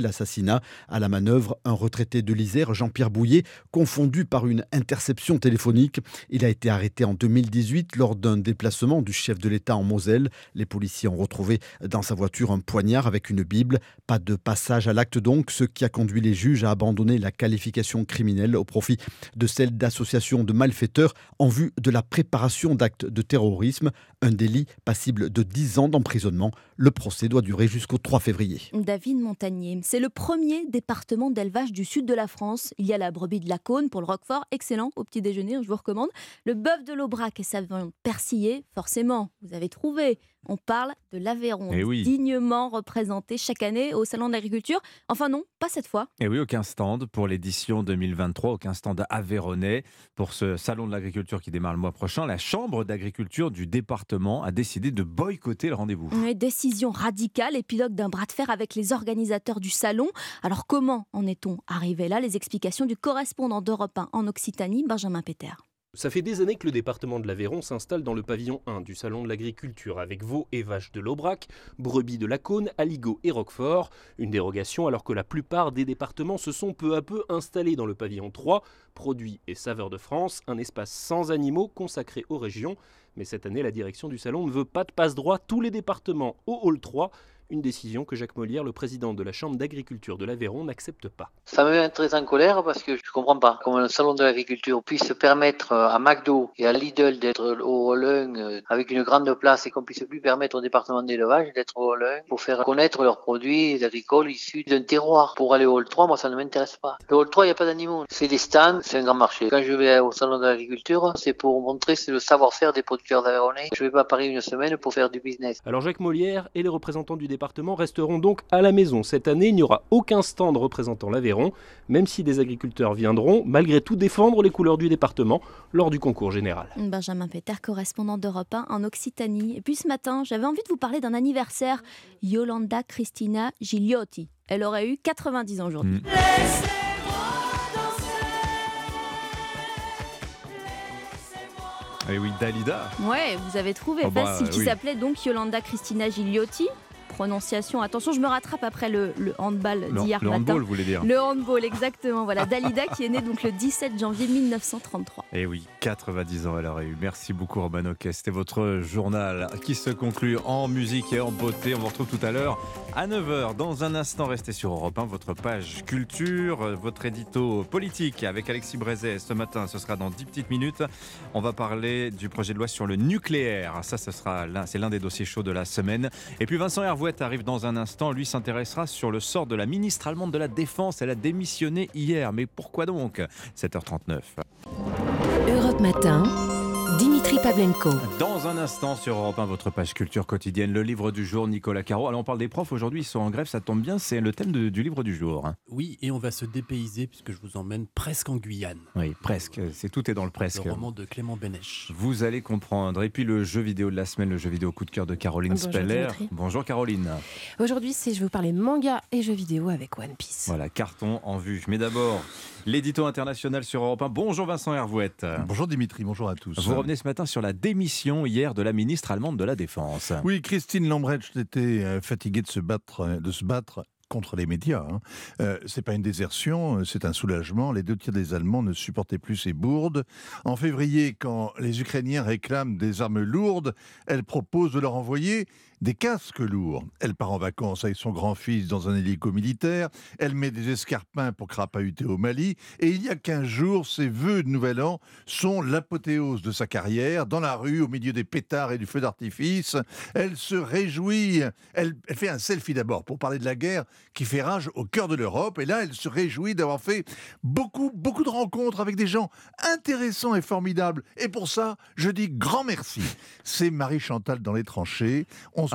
l'assassinat. À la manœuvre, un retraité de l'Isère, Jean-Pierre Bouillet, confondu par une interception téléphonique. Il a été arrêté en 2018 lors d'un déplacement du chef de l'État en Moselle. Les policiers ont retrouvé dans sa voiture un poignard avec une Bible. Pas de passage à l'acte donc, ce qui a conduit les juges à abandonner la qualification criminelle au profit de celle d'association de malfaiteurs en vue de la préparation d'actes de terrorisme, un délit passible de 10 ans d'emprisonnement. Le procès doit durer jusqu'au 3 février. David Montagnier, c'est le premier département d'élevage du sud de la France. Il y a la brebis de la Cône pour le Roquefort, excellent au petit déjeuner, je vous recommande. Le bœuf de l'Aubrac et sa viande persillée, forcément, vous avez trouvé. On parle de l'Aveyron, Eh oui. dignement représenté chaque année au Salon de l'Agriculture. Enfin non, pas cette fois. Et oui, aucun stand pour l'édition 2023, aucun stand aveyronnais. Pour ce salon de l'agriculture qui démarre le mois prochain, la Chambre d'agriculture du département a décidé de boycotter le rendez-vous. Une décision radicale, épilogue d'un bras de fer avec les organisateurs du salon. Alors comment en est-on arrivé là? Les explications du correspondant d'Europe 1 en Occitanie, Benjamin Péter. Ça fait des années que le département de l'Aveyron s'installe dans le pavillon 1 du Salon de l'Agriculture avec veaux et vaches de l'Aubrac, brebis de la Cône, aligots et roquefort. Une dérogation alors que la plupart des départements se sont peu à peu installés dans le pavillon 3, produits et saveurs de France, un espace sans animaux consacré aux régions. Mais cette année, la direction du salon ne veut pas de passe-droit tous les départements au hall 3. Une décision que Jacques Molière, le président de la Chambre d'agriculture de l'Aveyron, n'accepte pas. Ça me met très en colère parce que je comprends pas comment le salon de l'agriculture puisse permettre euh, à McDo et à Lidl d'être au hall 1 euh, avec une grande place et qu'on puisse plus permettre au département d'élevage d'être au hall 1 pour faire connaître leurs produits agricoles issus d'un terroir. Pour aller au hall 3, moi ça ne m'intéresse pas. Le hall 3, il n'y a pas d'animaux. C'est des stands, c'est un grand marché. Quand je vais au salon de l'agriculture, c'est pour montrer le savoir-faire des producteurs aveyronnais. Je vais pas à Paris une semaine pour faire du business. Alors Jacques Molière et les représentants du département resteront donc à la maison. Cette année, il n'y aura aucun stand représentant l'Aveyron, même si des agriculteurs viendront malgré tout défendre les couleurs du département lors du concours général. Benjamin Péter, correspondant d'Europe 1 en Occitanie. Et puis ce matin, j'avais envie de vous parler d'un anniversaire. Yolanda Cristina Gigliotti. Elle aurait eu 90 ans aujourd'hui. Et oui, Dalida. Ouais, vous avez trouvé Oh bah, facile. Qui oui. s'appelait donc Yolanda Cristina Gigliotti. Prononciation, attention, je me rattrape après le, le handball Le- d'hier le matin. handball, vous voulez dire Le handball, exactement. Voilà, Dalida qui est née donc le 17 janvier 1933. Et Eh oui, 90 ans elle aurait eu. Merci beaucoup Roman Oquet. C'était votre journal qui se conclut en musique et en beauté. On vous retrouve tout à l'heure à 9h. Dans un instant, restez sur Europe 1, votre page culture, euh, votre édito politique avec Alexis Brézet. Ce matin, ce sera dans 10 petites minutes. On va parler du projet de loi sur le nucléaire. Ça, ce sera l'un, c'est l'un des dossiers chauds de la semaine. Et puis Vincent Arrive dans un instant. Lui s'intéressera sur le sort de la ministre allemande de la Défense. Elle a démissionné hier. Mais pourquoi donc? 7h39. Europe Matin, Dimitri Pavlenko. Dans un instant sur Europe 1, votre page culture quotidienne, le livre du jour, Nicolas Caro. Alors on parle des profs aujourd'hui, ils sont en grève, ça tombe bien, c'est le thème de- du livre du jour. Oui, et on va se dépayser puisque je vous emmène presque en Guyane. Oui, presque, c'est tout est dans le presque. Le roman de Clément Bénèche. Vous allez comprendre. Et puis le jeu vidéo de la semaine, le jeu vidéo coup de cœur de Caroline Bonjour, Speller. Dimitri. Bonjour Caroline. Aujourd'hui, c'est je vais vous parler manga et jeux vidéo avec One Piece. Voilà, carton en vue. Mais d'abord, l'édito international sur Europe 1. Bonjour Vincent Hervouette. Bonjour Dimitri, bonjour à tous. Vous revenez ce matin sur la démission hier de la ministre allemande de la Défense. Oui, Christine Lambrecht était euh, fatiguée de se battre, euh, de se battre contre les médias. Hein. Euh, c'est pas une désertion, euh, c'est un soulagement. Les deux tiers des Allemands ne supportaient plus ces bourdes. En février, quand les Ukrainiens réclament des armes lourdes, elle propose de leur envoyer des casques lourds. Elle part en vacances avec son grand-fils dans un hélico militaire. Elle met des escarpins pour crapahuter au Mali. Et il y a 15 jours, ses vœux de Nouvel An sont l'apothéose de sa carrière. Dans la rue, au milieu des pétards et du feu d'artifice, elle se réjouit. Elle, fait un selfie d'abord pour parler de la guerre qui fait rage au cœur de l'Europe. Et là, elle se réjouit d'avoir fait beaucoup, beaucoup de rencontres avec des gens intéressants et formidables. Et pour ça, je dis grand merci. C'est Marie Chantal dans les tranchées.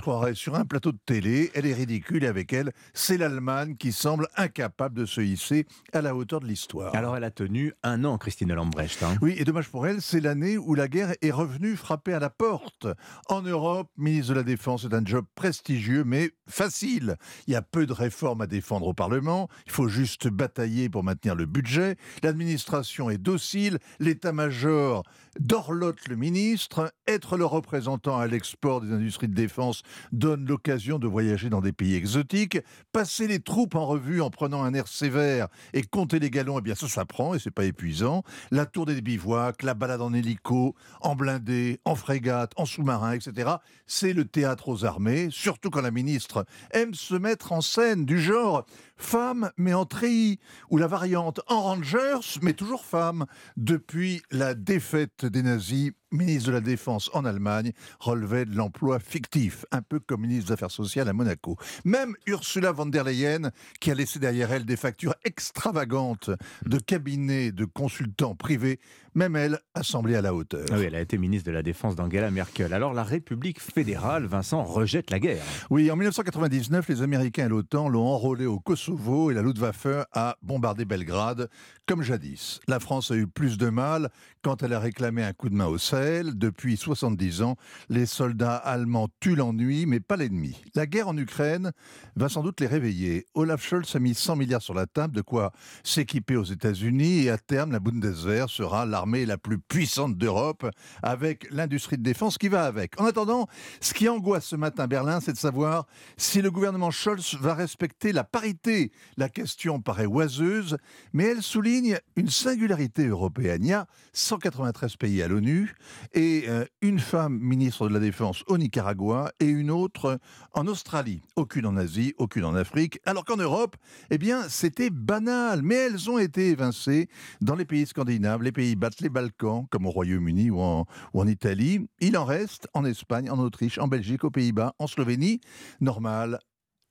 Croirait sur un plateau de télé. Elle est ridicule et avec elle, c'est l'Allemagne qui semble incapable de se hisser à la hauteur de l'histoire. Alors elle a tenu un an, Christine Lambrecht. hein. Oui, et dommage pour elle, c'est l'année où la guerre est revenue frapper à la porte. En Europe, ministre de la Défense est un job prestigieux, mais facile. Il y a peu de réformes à défendre au Parlement, il faut juste batailler pour maintenir le budget, l'administration est docile, l'état-major dorlote le ministre, être le représentant à l'export des industries de défense donne l'occasion de voyager dans des pays exotiques, passer les troupes en revue en prenant un air sévère et compter les galons, eh bien ça s'apprend et c'est pas épuisant. La tour des bivouacs, la balade en hélico, en blindé, en frégate, en sous-marin, etc. C'est le théâtre aux armées, surtout quand la ministre aime se mettre en scène du genre femme mais en treillis, ou la variante en Rangers mais toujours femme. Depuis la défaite des nazis, ministre de la Défense en Allemagne relevait de l'emploi fictif, un peu comme ministre des Affaires sociales à Monaco. Même Ursula von der Leyen, qui a laissé derrière elle des factures extravagantes de cabinets de consultants privés, même elle a semblé à la hauteur. Ah oui, elle a été ministre de la Défense d'Angela Merkel. Alors la République fédérale, Vincent, rejette la guerre. Oui, en 1999, les Américains et l'OTAN l'ont enrôlé au Kosovo et la Luftwaffe a bombardé Belgrade, comme jadis. La France a eu plus de mal quand elle a réclamé un coup de main au Sahel. Depuis 70 ans, les soldats allemands tuent l'ennui, mais pas l'ennemi. La guerre en Ukraine va sans doute les réveiller. Olaf Scholz a mis 100 milliards sur la table, de quoi s'équiper aux États-Unis, et à terme, la Bundeswehr sera l'armée la plus puissante d'Europe, avec l'industrie de défense qui va avec. En attendant, ce qui angoisse ce matin Berlin, c'est de savoir si le gouvernement Scholz va respecter la parité. La question paraît oiseuse, mais elle souligne une singularité européenne. Il y a 193 pays à l'ONU et euh, une femme ministre de la Défense au Nicaragua et une autre en Australie. Aucune en Asie, aucune en Afrique. Alors qu'en Europe, eh bien, c'était banal. Mais elles ont été évincées dans les pays scandinaves, les pays battent les Balkans, comme au Royaume-Uni ou en, ou en Italie. Il en reste en Espagne, en Autriche, en Belgique, aux Pays-Bas, en Slovénie. Normal,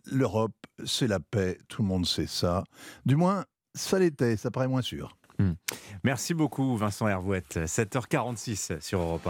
l'Europe, c'est la paix, tout le monde sait ça. Du moins, ça l'était, ça paraît moins sûr. Hmm. Merci beaucoup Vincent Hervouette. 7h46 sur Europe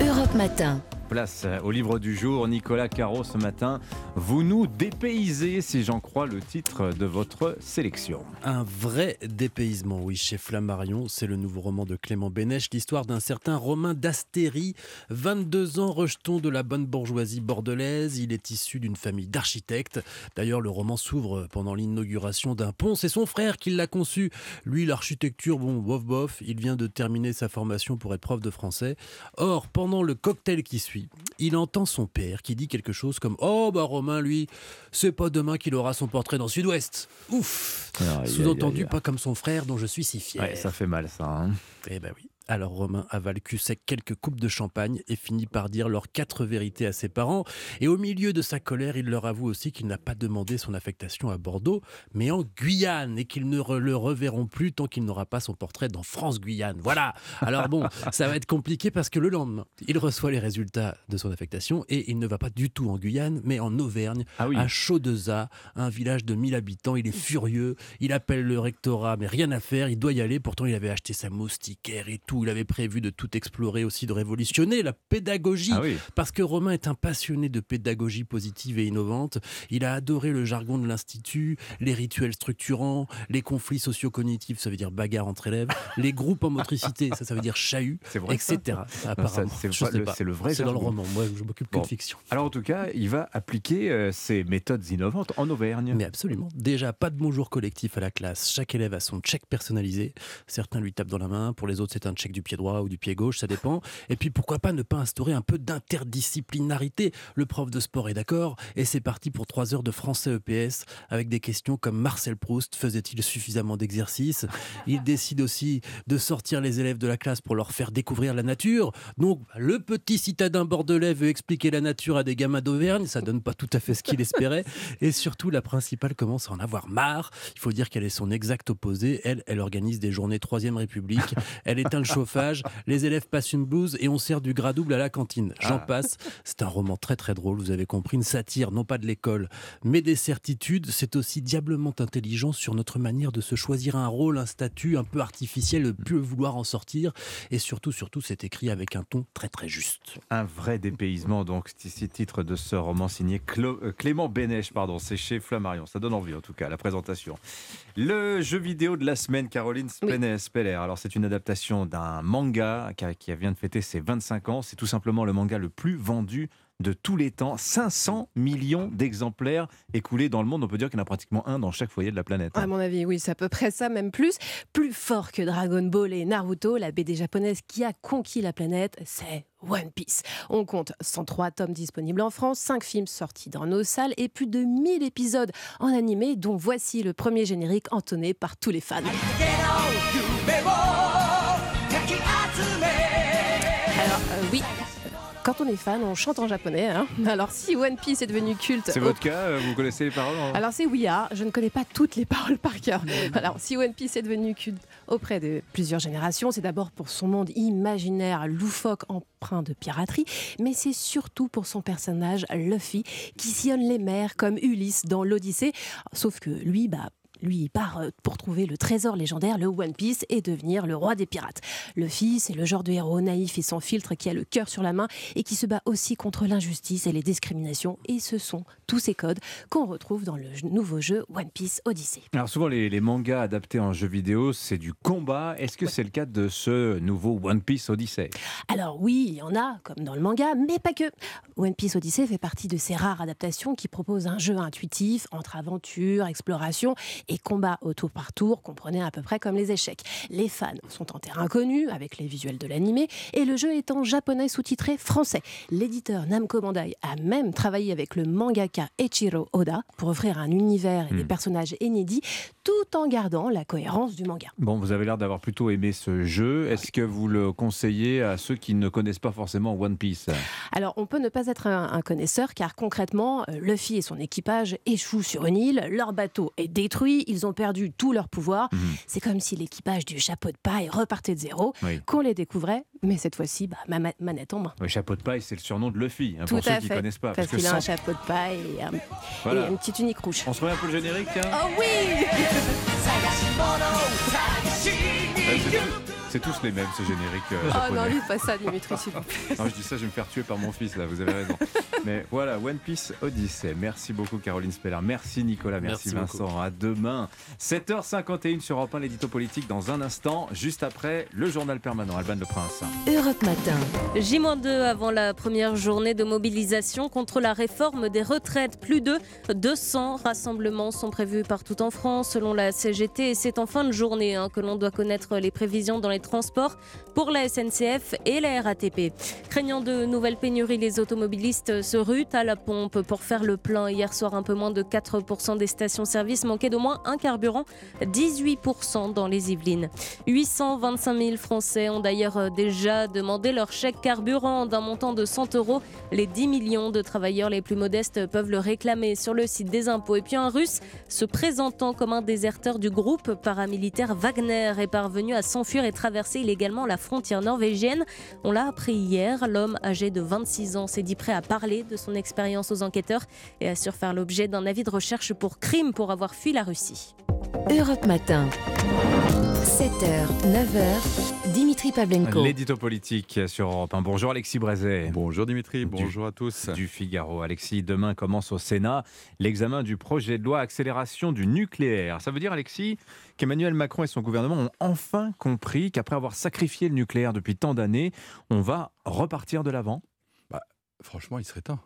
1. Europe Matin. Place au livre du jour. Nicolas Caro, ce matin, vous nous dépaysez, si j'en crois le titre de votre sélection. Un vrai dépaysement, oui, chez Flammarion. C'est le nouveau roman de Clément Bénèche, l'histoire d'un certain Romain d'Astéry, 22 ans, rejeton de la bonne bourgeoisie bordelaise. Il est issu d'une famille d'architectes. D'ailleurs, le roman s'ouvre pendant l'inauguration d'un pont. C'est son frère qui l'a conçu. Lui, l'architecture, bon, bof bof, il vient de terminer sa formation pour être prof de français. Or, pendant le cocktail qui suit, il entend son père qui dit quelque chose comme Oh, bah Romain, lui, c'est pas demain qu'il aura son portrait dans Sud-Ouest. Ouf Sous-entendu, pas comme son frère dont je suis si fier. Ouais, ça fait mal, ça. Hein. eh ben oui. Alors Romain avale cul sec quelques coupes de champagne et finit par dire leurs quatre vérités à ses parents. Et au milieu de sa colère, il leur avoue aussi qu'il n'a pas demandé son affectation à Bordeaux, mais en Guyane, et qu'ils ne le reverront plus tant qu'il n'aura pas son portrait dans France-Guyane. Voilà Alors bon, <laughs> ça va être compliqué parce que le lendemain, il reçoit les résultats de son affectation et il ne va pas du tout en Guyane, mais en Auvergne, ah oui. à Chaudeza, un village de 1000 habitants. Il est furieux, il appelle le rectorat, mais rien à faire, il doit y aller. Pourtant, il avait acheté sa moustiquaire et tout il avait prévu de tout explorer aussi, de révolutionner la pédagogie. Ah oui. Parce que Romain est un passionné de pédagogie positive et innovante. Il a adoré le jargon de l'Institut, les rituels structurants, les conflits socio-cognitifs, ça veut dire bagarre entre élèves, <laughs> les groupes en motricité, ça, ça veut dire chahut, vrai, etc. Ça, apparemment. c'est le, vrai C'est dans le roman. Moi, je m'occupe que de fiction. Alors en tout cas, il va appliquer euh, ces méthodes innovantes en Auvergne. Mais absolument. Déjà, pas de bonjour collectif à la classe. Chaque élève a son check personnalisé. Certains lui tapent dans la main. Pour les autres, c'est un check du pied droit ou du pied gauche, ça dépend. Et puis, pourquoi pas ne pas instaurer un peu d'interdisciplinarité? Le prof de sport est d'accord. Et c'est parti pour trois heures de français EPS avec des questions comme Marcel Proust faisait-il suffisamment d'exercices Il décide aussi de sortir les élèves de la classe pour leur faire découvrir la nature. Donc, le petit citadin bordelais veut expliquer la nature à des gamins d'Auvergne. Ça donne pas tout à fait ce qu'il espérait. Et surtout, la principale commence à en avoir marre. Il faut dire qu'elle est son exact opposé. Elle, elle organise des journées Troisième République. Elle éteint le chauffage. Les élèves passent une blouse et on sert du gras double à la cantine. J'en Ah. passe. C'est un roman très très drôle. Vous avez compris, une satire, non pas de l'école, mais des certitudes. C'est aussi diablement intelligent sur notre manière de se choisir un rôle, un statut un peu artificiel, de plus vouloir en sortir. Et surtout, surtout, c'est écrit avec un ton très très juste. Un vrai dépaysement, donc, ici titre de ce roman signé Clo- euh, Clément Bénèche, pardon, c'est chez Flammarion. Ça donne envie, en tout cas, la présentation. Le jeu vidéo de la semaine, Caroline Speller. Alors, c'est une adaptation d'un manga qui, a- qui vient de fêter ses 25 ans. C'est tout simplement le manga le plus vendu de tous les temps. 500 millions d'exemplaires écoulés dans le monde. On peut dire qu'il y en a pratiquement un dans chaque foyer de la planète. À mon avis, oui, c'est à peu près ça, même plus. Plus fort que Dragon Ball et Naruto, la BD japonaise qui a conquis la planète, c'est One Piece. On compte 103 tomes disponibles en France, 5 films sortis dans nos salles et plus de 1000 épisodes en animé, dont voici le premier générique entonné par tous les fans. Oui, Quand on est fan, on chante en japonais. hein. <laughs> Alors si One Piece est devenu culte... C'est votre cas, euh, vous connaissez les paroles hein Alors c'est Ouya, je ne connais pas toutes les <laughs> paroles par cœur. Alors si One Piece est devenu culte auprès de plusieurs générations, c'est d'abord pour son monde imaginaire, loufoque, empreint de piraterie, mais c'est surtout pour son personnage Luffy qui sillonne les mers comme Ulysse dans l'Odyssée. Sauf que lui, bah lui, il part euh, pour trouver le trésor légendaire, le One Piece, et devenir le roi des pirates. Luffy, c'est le genre de héros naïf et sans filtre qui a le cœur sur la main et qui se bat aussi contre l'injustice et les discriminations. Et ce sont tous ces codes qu'on retrouve dans le nouveau jeu One Piece Odyssey. Alors souvent les, les mangas adaptés en jeux vidéo, c'est du combat. Est-ce que c'est le cas de ce nouveau One Piece Odyssey? Alors oui, il y en a, comme dans le manga, mais pas que. One Piece Odyssey fait partie de ces rares adaptations qui proposent un jeu intuitif entre aventure, exploration et combat au tour par tour, comprenez à peu près comme les échecs. Les fans sont en terrain connu avec les visuels de l'animé et le jeu est en japonais sous-titré français. L'éditeur Namco Bandai a même travaillé avec le mangaka Eiichiro Oda pour offrir un univers et des Hmm. personnages inédits tout en gardant la cohérence du manga. Bon, vous avez l'air d'avoir plutôt aimé ce jeu. Est-ce que vous le conseillez à ceux qui ne connaissent pas forcément One Piece? Alors, on peut ne pas être un, un connaisseur car concrètement, euh, Luffy et son équipage échouent sur une île, leur bateau est détruit, ils ont perdu tout leur pouvoir. Mhm. C'est comme si l'équipage du chapeau de paille repartait de zéro, Oui. qu'on les découvrait, mais cette fois-ci, bah, ma- ma- manette en main. Le chapeau de paille, c'est le surnom de Luffy, hein, Tout pour ceux à qui ne fait. connaissent pas. Parce, qu'il a sans- un chapeau de paille et, un- Voilà. et une petite unique rouge. On se remet un peu le générique, tiens Oh oui <laughs> c'est tous- les mêmes, ces génériques euh, Oh non, lui, pas ça, Dimitri, s'il vous plaît. <laughs> Non, je dis ça, je vais me faire tuer par mon fils, là, vous avez raison. Mais voilà, One Piece Odyssey. Merci beaucoup, Caroline Speller. Merci, Nicolas. Merci, Merci Vincent. À demain. 7h51 sur Europe 1, l'édito politique dans un instant, juste après le journal permanent. Alban Le Prince. Europe Matin. J-2 avant la première journée de mobilisation contre la réforme des retraites. Plus de 200 rassemblements sont prévus partout en France selon la CGT et c'est en fin de journée hein, que l'on doit connaître les prévisions dans les transports pour la SNCF et la RATP. Craignant de nouvelles pénuries, les automobilistes se ruent à la pompe pour faire le plein. Hier soir, un peu moins de 4% des stations-service manquaient d'au moins un carburant, 18% dans les Yvelines. 825 000 Français ont d'ailleurs déjà demandé leur chèque carburant d'un montant de 100 euros. Les 10 millions de travailleurs les plus modestes peuvent le réclamer sur le site des impôts. Et puis un Russe se présentant comme un déserteur du groupe paramilitaire Wagner est parvenu à s'enfuir et traverser illégalement la frontière norvégienne. On l'a appris hier. L'homme âgé de 26 ans s'est dit prêt à parler de son expérience aux enquêteurs et assure faire l'objet d'un avis de recherche pour crime pour avoir fui la Russie. Europe Matin. 7h, 9h, Dimitri Pavlenko. L'édito politique sur Europe 1. Bonjour Alexis Brézet. Bonjour Dimitri, bonjour à tous. Du Figaro. Alexis, demain commence au Sénat l'examen du projet de loi accélération du nucléaire. Ça veut dire, Alexis, qu'Emmanuel Macron et son gouvernement ont enfin compris qu'après avoir sacrifié le nucléaire depuis tant d'années, on va repartir de l'avant? Bah, franchement, il serait temps.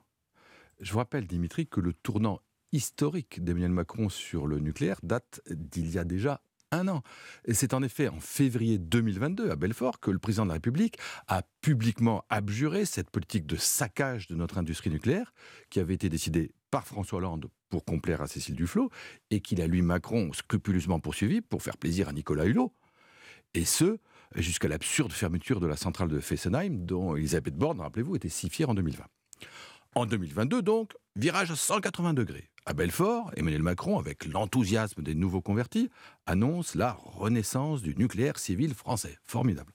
Je vous rappelle, Dimitri, que le tournant historique d'Emmanuel Macron sur le nucléaire date d'il y a déjà un an. Et c'est en effet en février 2022, à Belfort, que le président de la République a publiquement abjuré cette politique de saccage de notre industrie nucléaire, qui avait été décidée par François Hollande pour complaire à Cécile Duflot, et qu'il a, lui, Macron, scrupuleusement poursuivi pour faire plaisir à Nicolas Hulot. Et ce, jusqu'à l'absurde fermeture de la centrale de Fessenheim, dont Elisabeth Borne, rappelez-vous, était si fière en 2020. En 2022, donc, virage à 180 degrés. À Belfort, Emmanuel Macron, avec l'enthousiasme des nouveaux convertis, annonce la renaissance du nucléaire civil français. Formidable.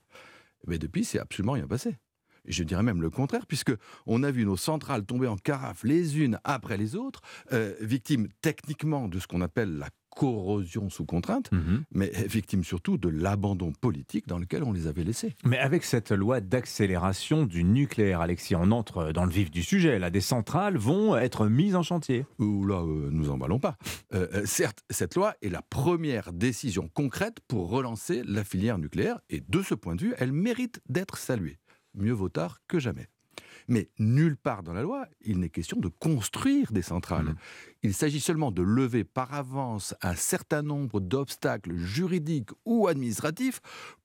Mais depuis, c'est absolument rien passé. Je dirais même le contraire, puisque on a vu nos centrales tomber en carafe les unes après les autres, euh, victimes techniquement de ce qu'on appelle la corrosion sous contrainte, mais victimes surtout de l'abandon politique dans lequel on les avait laissés. Mais avec cette loi d'accélération du nucléaire, Alexis, on entre dans le vif du sujet. Là, des centrales vont être mises en chantier. Ouh là, euh, nous emballons pas. Euh, euh, certes, cette loi est la première décision concrète pour relancer la filière nucléaire, et de ce point de vue, elle mérite d'être saluée. Mieux vaut tard que jamais. Mais nulle part dans la loi, il n'est question de construire des centrales. Il s'agit seulement de lever par avance un certain nombre d'obstacles juridiques ou administratifs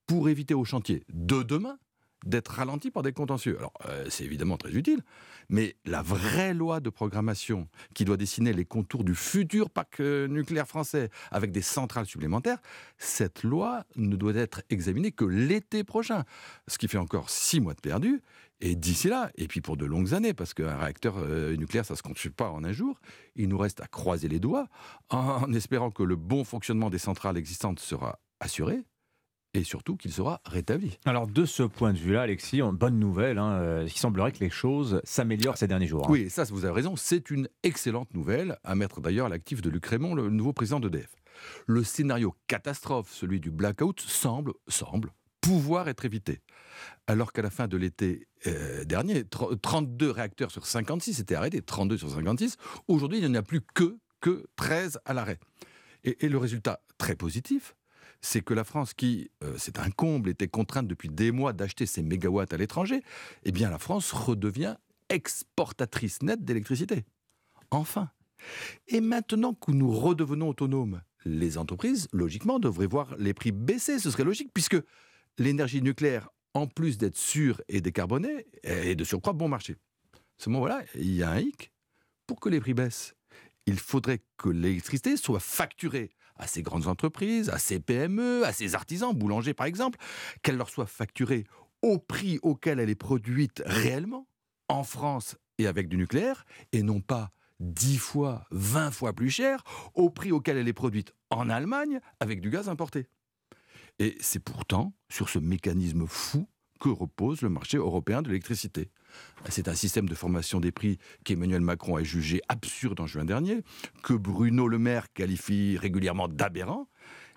pour éviter au chantier de demain d'être ralenti par des contentieux. Alors, euh, c'est évidemment très utile, mais la vraie loi de programmation qui doit dessiner les contours du futur parc euh, nucléaire français avec des centrales supplémentaires, cette loi ne doit être examinée que l'été prochain, ce qui fait encore six mois de perdu. Et d'ici là, et puis pour de longues années, parce qu'un réacteur euh, nucléaire, ça ne se construit pas en un jour, il nous reste à croiser les doigts en espérant que le bon fonctionnement des centrales existantes sera assuré, et surtout qu'il sera rétabli. Alors de ce point de vue-là, Alexis, bonne nouvelle, hein, euh, il semblerait que les choses s'améliorent ces derniers jours. hein. Oui, ça, vous avez raison, c'est une excellente nouvelle, à mettre d'ailleurs à l'actif de Luc Raymond, le nouveau président d'EDF. Le scénario catastrophe, celui du blackout, semble, semble pouvoir être évité. Alors qu'à la fin de l'été euh, dernier, tr- 32 réacteurs sur 56 étaient arrêtés, 32 sur 56. Aujourd'hui, il n'y en a plus que, que 13 à l'arrêt. Et, et le résultat très positif, c'est que la France, qui, euh, c'est un comble, était contrainte depuis des mois d'acheter ses mégawatts à l'étranger, eh bien la France redevient exportatrice nette d'électricité. Enfin. Et maintenant que nous redevenons autonomes, les entreprises, logiquement, devraient voir les prix baisser. Ce serait logique, puisque l'énergie nucléaire, en plus d'être sûre et décarbonée, est de surcroît bon marché. Seulement, voilà, il y a un hic. Pour que les prix baissent, il faudrait que l'électricité soit facturée à ces grandes entreprises, à ces PME, à ces artisans, boulangers par exemple, qu'elle leur soit facturée au prix auquel elle est produite réellement, en France et avec du nucléaire, et non pas 10 fois, 20 fois plus cher au prix auquel elle est produite en Allemagne avec du gaz importé. Et c'est pourtant sur ce mécanisme fou que repose le marché européen de l'électricité. C'est un système de formation des prix qu'Emmanuel Macron a jugé absurde en juin dernier, que Bruno Le Maire qualifie régulièrement d'aberrant,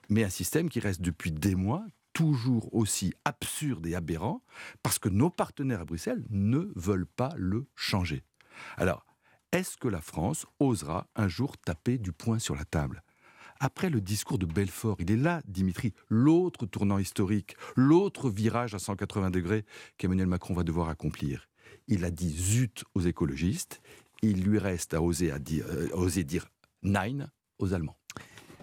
mais un système qui reste depuis des mois toujours aussi absurde et aberrant, parce que nos partenaires à Bruxelles ne veulent pas le changer. Alors, est-ce que la France osera un jour taper du poing sur la table? Après le discours de Belfort, il est là, Dimitri, l'autre tournant historique, l'autre virage à 180 degrés qu'Emmanuel Macron va devoir accomplir. Il a dit zut aux écologistes, il lui reste à oser, dire, euh, à oser dire nein aux Allemands.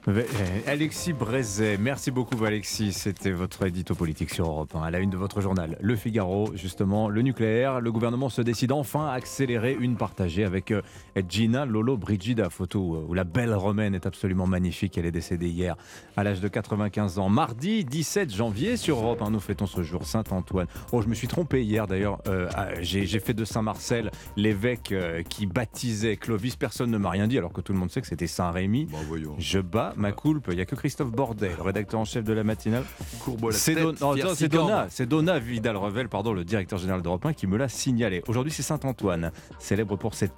Euh, Alexis Brézet, merci beaucoup Alexis, c'était votre édito politique sur Europe 1, à la une de votre journal Le Figaro, justement, le nucléaire, le gouvernement se décide enfin à accélérer une partagée avec euh, Gina Lolo Brigida, photo euh, où la belle romaine est absolument magnifique, elle est décédée hier à l'âge de 95 ans. Mardi 17 janvier sur Europe 1, nous fêtons ce jour Saint-Antoine. Oh, je me suis trompé hier d'ailleurs, euh, j'ai fait de Saint-Marcel l'évêque qui baptisait Clovis, personne ne m'a rien dit alors que tout le monde sait que c'était Saint-Rémy. Je bats ma coulpe, il n'y a que Christophe Bordet, le rédacteur en chef de la matinale. C'est Don-. Donna, Vidal-Revel, pardon, le directeur général d'Europe 1, qui me l'a signalé. Aujourd'hui, c'est Saint-Antoine, célèbre pour ses,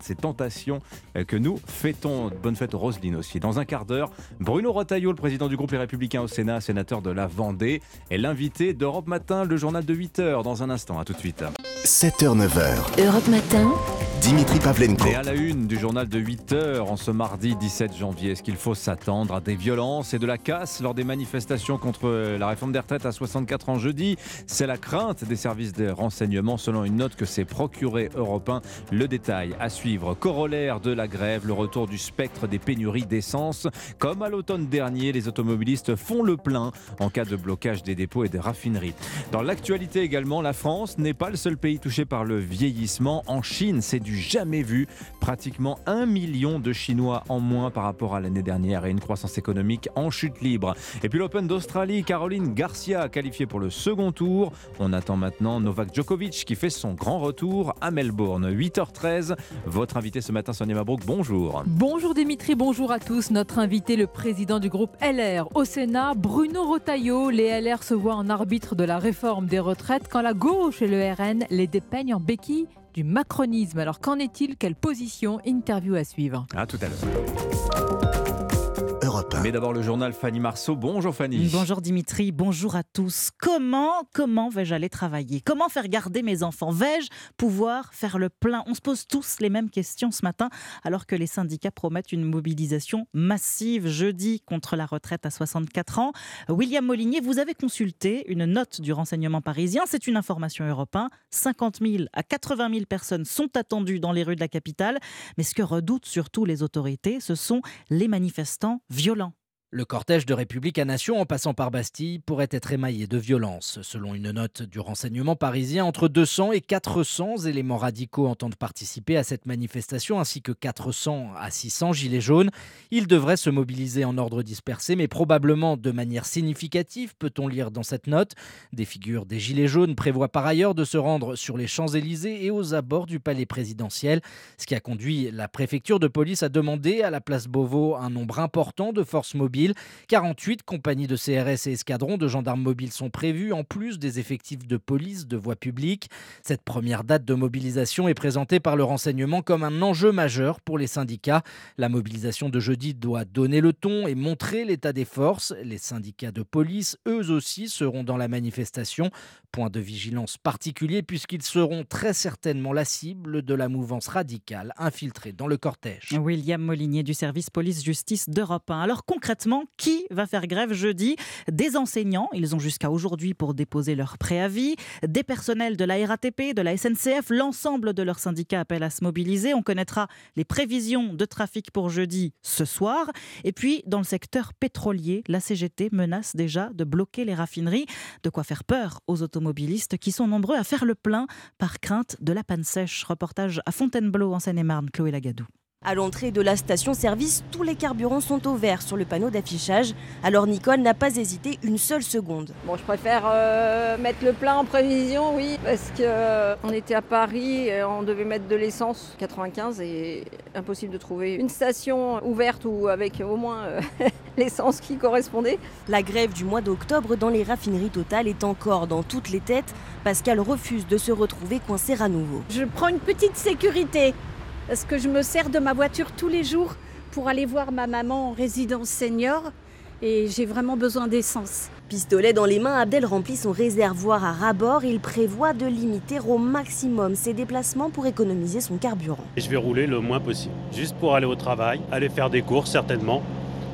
ses tentations euh, que nous fêtons. Bonne fête aux Roselyne aussi. Dans un quart d'heure, Bruno Retailleau, le président du groupe Les Républicains au Sénat, sénateur de la Vendée, est l'invité d'Europe Matin, le journal de 8h. Dans un instant, à tout de suite. 7h, 9h. Europe Matin. Dimitri Pavlenko. Et à la une du journal de 8h en ce mardi 17 janvier, est-ce qu'il faut s'attendre à des violences et de la casse lors des manifestations contre la réforme des retraites à 64 ans jeudi C'est la crainte des services de renseignement selon une note que s'est procurée Europe 1. Le détail à suivre. Corollaire de la grève, le retour du spectre des pénuries d'essence. Comme à l'automne dernier, les automobilistes font le plein en cas de blocage des dépôts et des raffineries. Dans l'actualité également, la France n'est pas le seul pays touché par le vieillissement. En Chine, c'est du jamais vu. Pratiquement un million de Chinois en moins par rapport à l'année dernière et une croissance économique en chute libre. Et puis l'Open d'Australie, Caroline Garcia qualifiée pour le second tour. On attend maintenant Novak Djokovic qui fait son grand retour à Melbourne. 8h13. Votre invité ce matin, Sonia Mabrouk, bonjour. Bonjour Dimitri, bonjour à tous. Notre invité, le président du groupe LR au Sénat, Bruno Rotaillot. Les LR se voient en arbitre de la réforme des retraites quand la gauche et le RN les dépeignent en béquille du macronisme. Alors qu'en est-il? Quelle position? Interview à suivre. À tout à l'heure. Mais d'abord le journal Fanny Marceau. Bonjour Fanny. Bonjour Dimitri, bonjour à tous. Comment, comment vais-je aller travailler? Comment faire garder mes enfants? Vais-je pouvoir faire le plein? On se pose tous les mêmes questions ce matin, alors que les syndicats promettent une mobilisation massive jeudi contre la retraite à 64 ans. William Molinier, vous avez consulté une note du renseignement parisien. C'est une information européenne. 50 000 à 80 000 personnes sont attendues dans les rues de la capitale. Mais ce que redoutent surtout les autorités, ce sont les manifestants violents. Le cortège de République à Nation, en passant par Bastille, pourrait être émaillé de violence. Selon une note du renseignement parisien, entre 200 et 400 éléments radicaux entendent participer à cette manifestation, ainsi que 400 à 600 gilets jaunes. Ils devraient se mobiliser en ordre dispersé, mais probablement de manière significative, peut-on lire dans cette note. Des figures des gilets jaunes prévoient par ailleurs de se rendre sur les Champs-Élysées et aux abords du palais présidentiel, ce qui a conduit la préfecture de police à demander à la place Beauvau un nombre important de forces mobiles 48 compagnies de CRS et escadrons de gendarmes mobiles sont prévues, en plus des effectifs de police de voie publique. Cette première date de mobilisation est présentée par le renseignement comme un enjeu majeur pour les syndicats. La mobilisation de jeudi doit donner le ton et montrer l'état des forces. Les syndicats de police, eux aussi, seront dans la manifestation. Point de vigilance particulier puisqu'ils seront très certainement la cible de la mouvance radicale infiltrée dans le cortège. William Molinier du service police-justice d'Europe 1. Alors concrètement, qui va faire grève jeudi? Des enseignants, ils ont jusqu'à aujourd'hui pour déposer leur préavis, des personnels de la RATP, de la SNCF, l'ensemble de leurs syndicats appellent à se mobiliser. On connaîtra les prévisions de trafic pour jeudi ce soir. Et puis, dans le secteur pétrolier, la CGT menace déjà de bloquer les raffineries, de quoi faire peur aux automobilistes qui sont nombreux à faire le plein par crainte de la panne sèche. Reportage à Fontainebleau en Seine-et-Marne, Chloé Lagadou. À l'entrée de la station-service, tous les carburants sont au vert sur le panneau d'affichage. Alors Nicole n'a pas hésité une seule seconde. Bon, je préfère euh, mettre le plein en prévision, oui, parce qu'on euh, était à Paris et on devait mettre de l'essence 95 et impossible de trouver une station ouverte ou avec au moins euh, <laughs> l'essence qui correspondait. La grève du mois d'octobre dans les raffineries totales est encore dans toutes les têtes. Pascal refuse de se retrouver coincé à nouveau. Je prends une petite sécurité parce que je me sers de ma voiture tous les jours pour aller voir ma maman en résidence senior et j'ai vraiment besoin d'essence. Pistolet dans les mains, Abdel remplit son réservoir à rabord. Il prévoit de limiter au maximum ses déplacements pour économiser son carburant. Je vais rouler le moins possible, juste pour aller au travail, aller faire des courses certainement.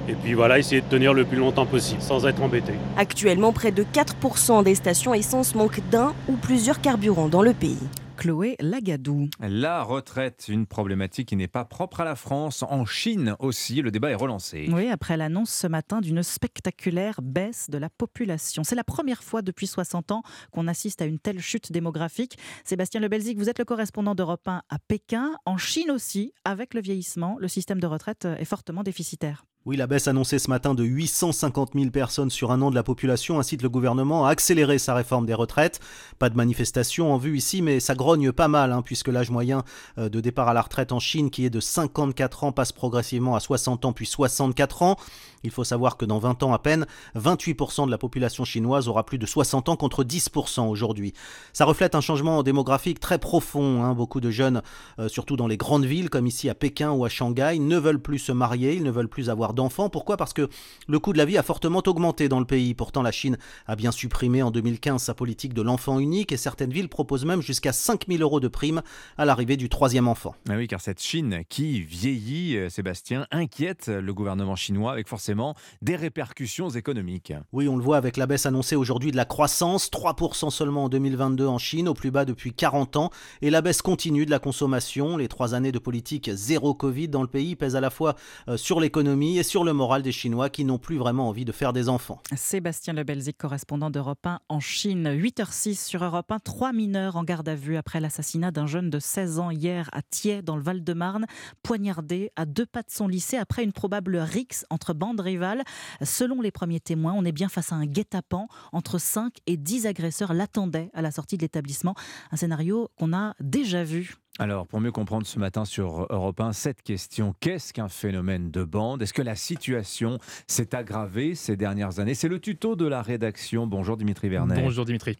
Et puis voilà, essayer de tenir le plus longtemps possible sans être embêté. Actuellement, près de 4% des stations essence manquent d'un ou plusieurs carburants dans le pays. Chloé Lagadou. La retraite, une problématique qui n'est pas propre à la France. En Chine aussi, le débat est relancé. Oui, après l'annonce ce matin d'une spectaculaire baisse de la population. C'est la première fois depuis 60 ans qu'on assiste à une telle chute démographique. Sébastien Lebelzik, vous êtes le correspondant d'Europe 1 à Pékin. En Chine aussi, avec le vieillissement, le système de retraite est fortement déficitaire. Oui, la baisse annoncée ce matin de 850 000 personnes sur un an de la population incite le gouvernement à accélérer sa réforme des retraites. Pas de manifestation en vue ici, mais ça grogne pas mal, hein, puisque l'âge moyen euh, de départ à la retraite en Chine, qui est de 54 ans, passe progressivement à 60 ans puis 64 ans. Il faut savoir que dans 20 ans à peine, 28% de la population chinoise aura plus de 60 ans contre 10% aujourd'hui. Ça reflète un changement démographique très profond. Hein. Beaucoup de jeunes, euh, surtout dans les grandes villes comme ici à Pékin ou à Shanghai, ne veulent plus se marier, ils ne veulent plus avoir d'enfants. Pourquoi? Parce que le coût de la vie a fortement augmenté dans le pays. Pourtant, la Chine a bien supprimé en 2015 sa politique de l'enfant unique et certaines villes proposent même jusqu'à 5000 euros de prime à l'arrivée du troisième enfant. Ah oui, car cette Chine qui vieillit, euh, Sébastien, inquiète le gouvernement chinois avec forcément des répercussions économiques. Oui, on le voit avec la baisse annoncée aujourd'hui de la croissance, 3% seulement en 2022 en Chine, au plus bas depuis 40 ans, et la baisse continue de la consommation. Les trois années de politique zéro Covid dans le pays pèsent à la fois euh, sur l'économie et sur le moral des Chinois qui n'ont plus vraiment envie de faire des enfants. Sébastien Lebelzik, correspondant d'Europe 1 en Chine. 8h06 sur Europe 1, trois mineurs en garde à vue après l'assassinat d'un jeune de 16 ans hier à Thiers, dans le Val-de-Marne, poignardé à deux pas de son lycée après une probable rixe entre bandes rivales. Selon les premiers témoins, on est bien face à un guet-apens. Entre 5 et 10 agresseurs l'attendaient à la sortie de l'établissement. Un scénario qu'on a déjà vu alors, pour mieux comprendre ce matin sur Europe 1, cette question, qu'est-ce qu'un phénomène de bande? Est-ce que la situation s'est aggravée ces dernières années? C'est le tuto de la rédaction. Bonjour Dimitri Vernet. Bonjour Dimitri.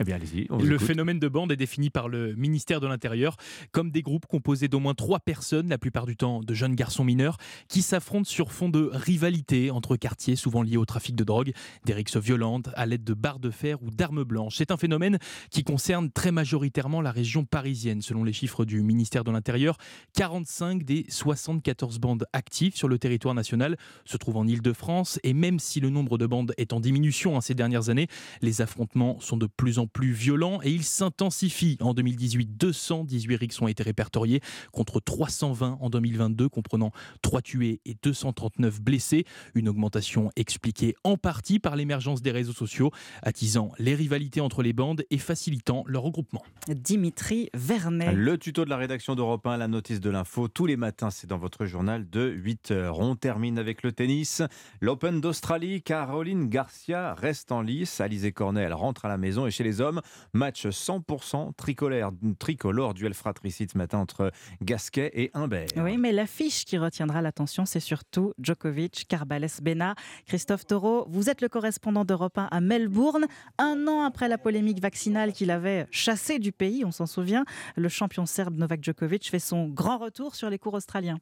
Eh bien, allez-y. Le phénomène de bande est défini par le ministère de l'Intérieur comme des groupes composés d'au moins trois personnes, la plupart du temps de jeunes garçons mineurs, qui s'affrontent sur fond de rivalité entre quartiers, souvent liés au trafic de drogue, des rixes violentes, à l'aide de barres de fer ou d'armes blanches. C'est un phénomène qui concerne très majoritairement la région parisienne. Selon les chiffres du ministère de l'Intérieur, 45 des 74 bandes actives sur le territoire national se trouvent en Ile-de-France. Et même si le nombre de bandes est en diminution hein, ces dernières années, les affrontements sont de plus en plus violents et ils s'intensifient. En 2018, 218 rixes ont été répertoriés contre 320 en 2022, comprenant 3 tués et 239 blessés. Une augmentation expliquée en partie par l'émergence des réseaux sociaux, attisant les rivalités entre les bandes et facilitant leur regroupement. Dimitri Vernet. Le tuto de la rédaction d'Europe 1, la notice de l'info, tous les matins, c'est dans votre journal de 8 heures. On termine avec le tennis. L'Open d'Australie, Caroline Garcia reste en lice. Alizé Cornet, elle rentre à la maison. Et chez les hommes, match 100% tricolore, tricolore duel fratricide ce matin entre Gasquet et Humbert. Oui, mais l'affiche qui retiendra l'attention, c'est surtout Djokovic, Carbales Bena. Christophe Taureau, vous êtes le correspondant d'Europe 1 à Melbourne. Un an après la polémique vaccinale qu'il avait chassé du pays, on s'en souvient, le champion serbe Novak Djokovic fait son grand retour sur les cours australiens.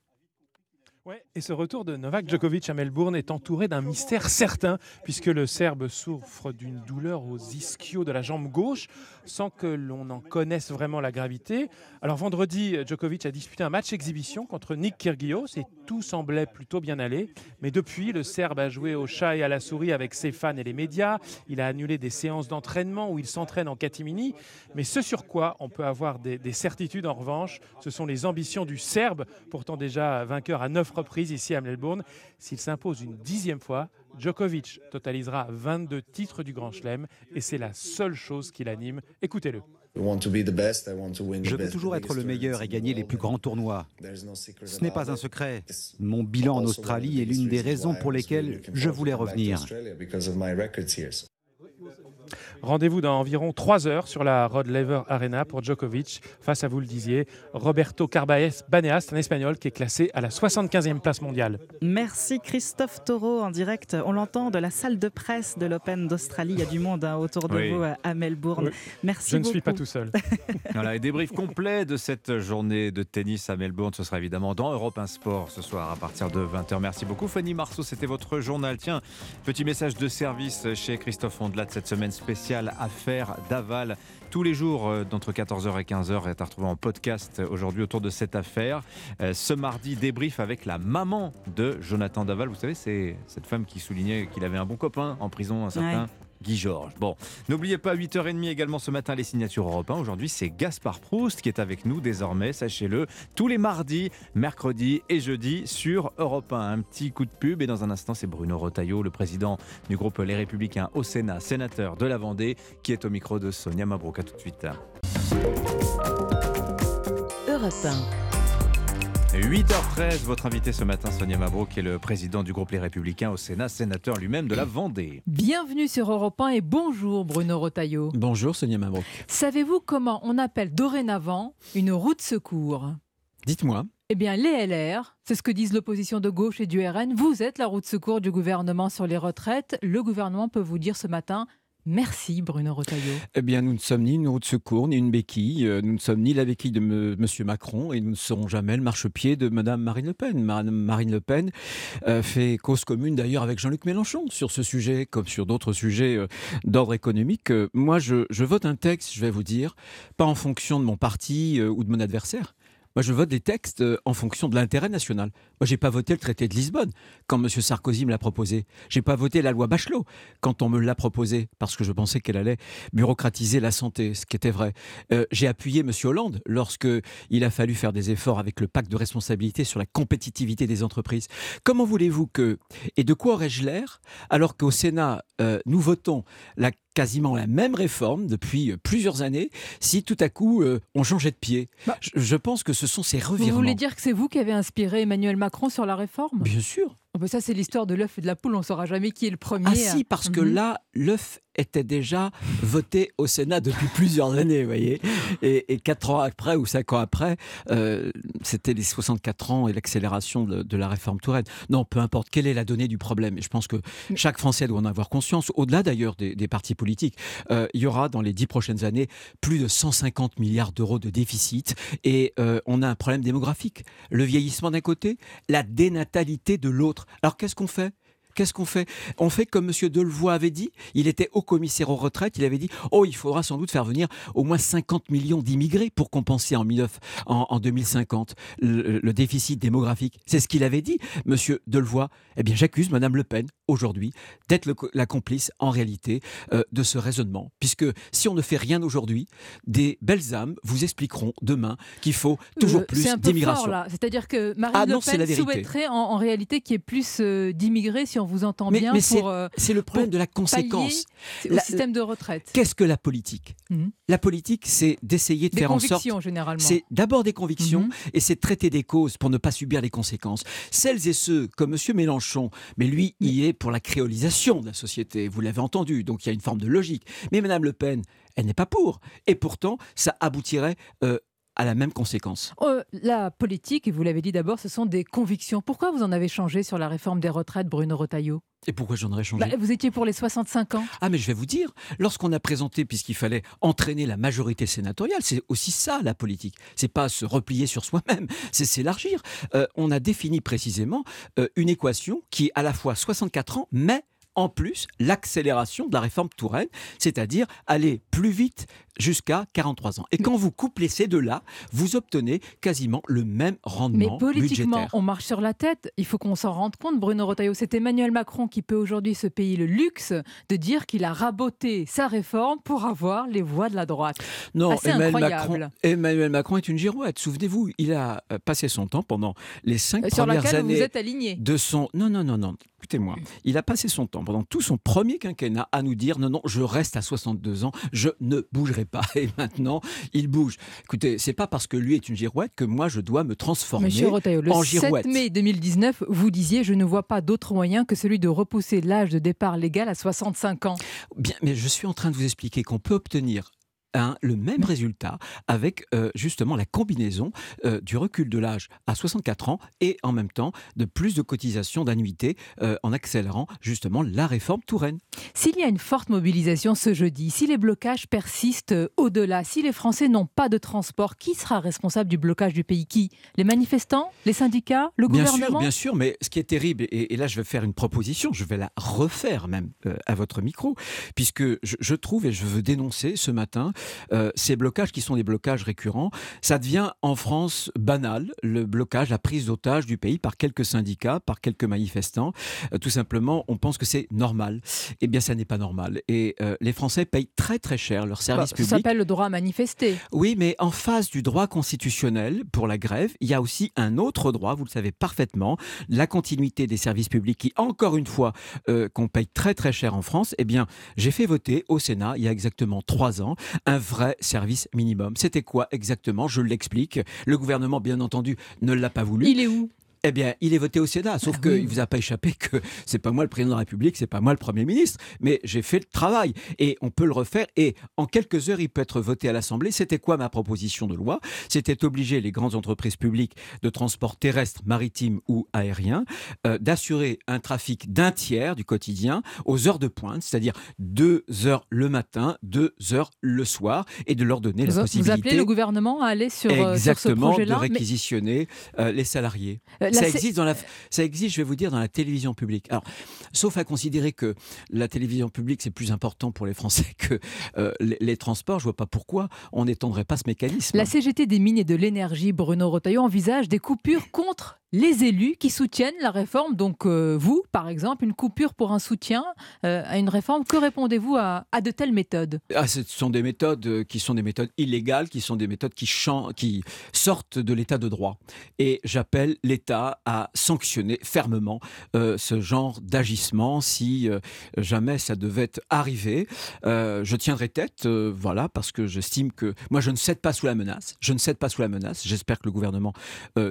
Et ce retour de Novak Djokovic à Melbourne est entouré d'un mystère certain, puisque le Serbe souffre d'une douleur aux ischios de la jambe gauche, sans que l'on en connaisse vraiment la gravité. Alors vendredi, Djokovic a disputé un match exhibition contre Nick Kyrgios, et tout semblait plutôt bien aller. Mais depuis, le Serbe a joué au chat et à la souris avec ses fans et les médias. Il a annulé des séances d'entraînement où il s'entraîne en catimini. Mais ce sur quoi on peut avoir des, des certitudes, en revanche, ce sont les ambitions du Serbe, pourtant déjà vainqueur à neuf reprises ici à Melbourne. S'il s'impose une dixième fois, Djokovic totalisera 22 titres du Grand Chelem et c'est la seule chose qui l'anime. Écoutez-le. Je veux toujours être le meilleur et gagner les plus grands tournois. Ce n'est pas un secret. Mon bilan en Australie est l'une des raisons pour lesquelles je voulais revenir. Rendez-vous dans environ 3 heures sur la Rod Laver Arena pour Djokovic face à, vous le disiez, Roberto Carbaez Baneas, un Espagnol qui est classé à la 75e place mondiale. Merci Christophe Taureau en direct. On l'entend de la salle de presse de l'Open d'Australie. Il y a du monde hein, autour de Oui. vous à Melbourne. Oui. Merci Je ne suis pas tout seul. <laughs> Voilà, et débrief complet de cette journée de tennis à Melbourne. Ce sera évidemment dans Europe 1 Sport ce soir à partir de 20h. Merci beaucoup, Fanny Marceau. C'était votre journal. Tiens, petit message de service chez Christophe Ondelat cette semaine spéciale Affaires d'Aval. Tous les jours, euh, d'entre 14h et 15h, est à retrouver en podcast aujourd'hui autour de cette affaire. Euh, ce mardi, débrief avec la maman de Jonathan Daval. Vous savez, c'est cette femme qui soulignait qu'il avait un bon copain en prison, un certain. Guy Georges. Bon, n'oubliez pas, 8h30 également ce matin, les signatures Europe 1. Aujourd'hui, c'est Gaspard Proust qui est avec nous désormais, sachez-le, tous les mardis, mercredis et jeudis sur Europe 1. Un petit coup de pub et dans un instant, c'est Bruno Retailleau, le président du groupe Les Républicains au Sénat, sénateur de la Vendée, qui est au micro de Sonia Mabrouk. Tout de suite. Europe 8h13, votre invité ce matin, Sonia Mabrouk, est le président du groupe Les Républicains au Sénat, sénateur lui-même de la Vendée. Bienvenue sur Europe 1 et bonjour Bruno Rotaillot. Bonjour Sonia Mabrouk. Savez-vous comment on appelle dorénavant une roue de secours? Dites-moi. Eh bien, les LR, c'est ce que disent l'opposition de gauche et du RN. Vous êtes la roue de secours du gouvernement sur les retraites. Le gouvernement peut vous dire ce matin merci, Bruno Retailleau. Eh bien, nous ne sommes ni une roue de secours, ni une béquille. Euh, Nous ne sommes ni la béquille de M. Macron et nous ne serons jamais le marchepied de Madame Marine Le Pen. Madame Marine Le Pen euh, fait cause commune d'ailleurs avec Jean-Luc Mélenchon sur ce sujet, comme sur d'autres sujets euh, d'ordre économique. Moi, je, vote un texte, je vais vous dire, pas en fonction de mon parti ou de mon adversaire. Moi, je vote des textes euh, en fonction de l'intérêt national. Moi, j'ai pas voté le traité de Lisbonne quand M. Sarkozy me l'a proposé. J'ai pas voté la loi Bachelot quand on me l'a proposé parce que je pensais qu'elle allait bureaucratiser la santé, ce qui était vrai. Euh, j'ai appuyé M. Hollande lorsque il a fallu faire des efforts avec le pacte de responsabilité sur la compétitivité des entreprises. Comment voulez-vous que et de quoi aurais-je l'air alors qu'au Sénat euh, nous votons la quasiment la même réforme depuis plusieurs années si tout à coup euh, on changeait de pied? je, je pense que ce sont ces Vous voulez dire que c'est vous qui avez inspiré Emmanuel Macron sur la réforme? Bien sûr. Oh, ben ça, c'est l'histoire de l'œuf et de la poule. On ne saura jamais qui est le premier. Ah si, parce que Mhm. là, l'œuf était déjà voté au Sénat depuis <laughs> plusieurs années, vous voyez. Et, et quatre ans après ou cinq ans après, euh, c'était les 64 ans et l'accélération de, de la réforme Touraine. Non, peu importe quelle est la donnée du problème. Et je pense que chaque Français doit en avoir conscience, au-delà d'ailleurs des, des partis politiques. Euh, il y aura dans les dix prochaines années plus de 150 milliards d'euros de déficit et euh, on a un problème démographique. Le vieillissement d'un côté, la dénatalité de l'autre. Alors qu'est-ce qu'on fait? Qu'est-ce qu'on fait? On fait comme M. Delevoye avait dit. Il était au commissaire aux retraites. Il avait dit Oh, il faudra sans doute faire venir au moins 50 millions d'immigrés pour compenser en, 19, en, en 2050 le, le déficit démographique. C'est ce qu'il avait dit, M. Delevoye. Eh bien, j'accuse Mme Le Pen aujourd'hui d'être la complice en réalité euh, de ce raisonnement. Puisque si on ne fait rien aujourd'hui, des belles âmes vous expliqueront demain qu'il faut toujours Euh, plus d'immigration. C'est-à-dire que Marine Ah Le Pen souhaiterait en, en réalité qu'il y ait plus euh, d'immigrés, si on vous entend Mais, bien, mais c'est euh, le problème de la conséquence. au La- système de retraite. Qu'est-ce que la politique Mhm. La politique, c'est d'essayer de Des faire en sorte. convictions, généralement. C'est d'abord des convictions Mhm. et c'est de traiter des causes pour ne pas subir les conséquences. Celles et ceux comme M. Mélenchon, mais lui, il est pour la créolisation de la société. Vous l'avez entendu, donc il y a une forme de logique. Mais Mme Le Pen, elle n'est pas pour. Et pourtant, ça aboutirait euh, à la même conséquence. Euh, la politique, et vous l'avez dit d'abord, ce sont des convictions. Pourquoi vous en avez changé sur la réforme des retraites, Bruno Retailleau? Et pourquoi j'en aurais changé? Bah, Vous étiez pour les 65 ans. Ah mais je vais vous dire, lorsqu'on a présenté, puisqu'il fallait entraîner la majorité sénatoriale, c'est aussi ça la politique. C'est pas se replier sur soi-même, c'est s'élargir. Euh, on a défini précisément euh, une équation qui est à la fois 64 ans, mais en plus l'accélération de la réforme Touraine, c'est-à-dire aller plus vite jusqu'à 43 ans. Et quand vous couplez ces deux-là, vous obtenez quasiment le même Mais rendement politiquement, budgétaire. on marche sur la tête. Il faut qu'on s'en rende compte, Bruno Retailleau. C'est Emmanuel Macron qui peut aujourd'hui se payer le luxe de dire qu'il a raboté sa réforme pour avoir les voix de la droite. Non, Assez Emmanuel incroyable. Macron, Emmanuel Macron est une girouette. Souvenez-vous, il a euh, passé son temps pendant les cinq Euh, Sur premières laquelle vous années êtes aligné. de son. Non, non, non, non. Écoutez-moi. Il a passé son temps pendant tout son premier quinquennat à nous dire non, non, je reste à 62 ans, je ne bougerai pas. Et maintenant, il bouge. Écoutez, c'est pas parce que lui est une girouette que moi je dois me transformer Monsieur Retailleau, le en 7 girouette. mai 2019, vous disiez Je ne vois pas d'autre moyen que celui de repousser l'âge de départ légal à 65 ans. Bien, mais je suis en train de vous expliquer qu'on peut obtenir un- le même résultat avec euh, justement la combinaison euh, du recul de l'âge à 64 ans et en même temps de plus de cotisations d'annuité euh, en accélérant justement la réforme Touraine. S'il y a une forte mobilisation ce jeudi, si les blocages persistent au-delà, si les Français n'ont pas de transport, qui sera responsable du blocage du pays? Qui? Les manifestants? Les syndicats? Le Bien gouvernement? sûr, bien sûr, mais ce qui est terrible, et, et là je vais faire une proposition, je vais la refaire même à votre micro, puisque je, je trouve et je veux dénoncer ce matin euh, ces blocages qui sont des blocages récurrents. Ça devient en France banal, le blocage, la prise d'otage du pays par quelques syndicats, par quelques manifestants. Euh, tout simplement, on pense que c'est normal. Eh bien, ça n'est pas normal. Et euh, les Français payent très très cher leurs services Bah, Ça publics. s'appelle le droit à manifester. Oui, mais en face du droit constitutionnel pour la grève, il y a aussi un autre droit, vous le savez parfaitement, la continuité des services publics qui, encore une fois, qu'on paye très très cher en France. Eh bien, j'ai fait voter au Sénat, il y a exactement trois ans, un vrai service minimum. C'était quoi exactement? Je l'explique. Le gouvernement, bien entendu, ne l'a pas voulu. Il est où? Eh bien, il est voté au Sénat, sauf qu'il ne vous a pas échappé que <laughs> c'est pas moi le président de la République, c'est pas moi le Premier ministre, mais j'ai fait le travail et on peut le refaire. Et en quelques heures, il peut être voté à l'Assemblée. C'était quoi ma proposition de loi? C'était obliger les grandes entreprises publiques de transport terrestre, maritime ou aérien euh, d'assurer un trafic d'un tiers du quotidien aux heures de pointe, c'est-à-dire deux heures le matin, deux heures le soir, et de leur donner Vous, la vous possibilité. appelez le gouvernement à aller sur, euh, sur ce Exactement, de projet-là mais- réquisitionner euh, les salariés. Euh, la ça existe dans la, ça existe, je vais vous dire, dans la télévision publique. Alors, sauf à considérer que la télévision publique c'est plus important pour les Français que euh, les, les transports, je vois pas pourquoi on n'étendrait pas ce mécanisme. La CGT des mines et de l'énergie, Bruno Retailleau, envisage des coupures contre les élus qui soutiennent la réforme. Donc euh, vous, par exemple, une coupure pour un soutien euh, à une réforme. Que répondez-vous à, de telles méthodes? Ah, ce sont des méthodes euh, qui sont des méthodes illégales, qui sont des méthodes qui, sortent de l'état de droit. Et j'appelle l'État à sanctionner fermement ce genre d'agissement si jamais ça devait arriver. Je tiendrai tête, voilà, parce que j'estime que moi je ne cède pas sous la menace. Je ne cède pas sous la menace. J'espère que le gouvernement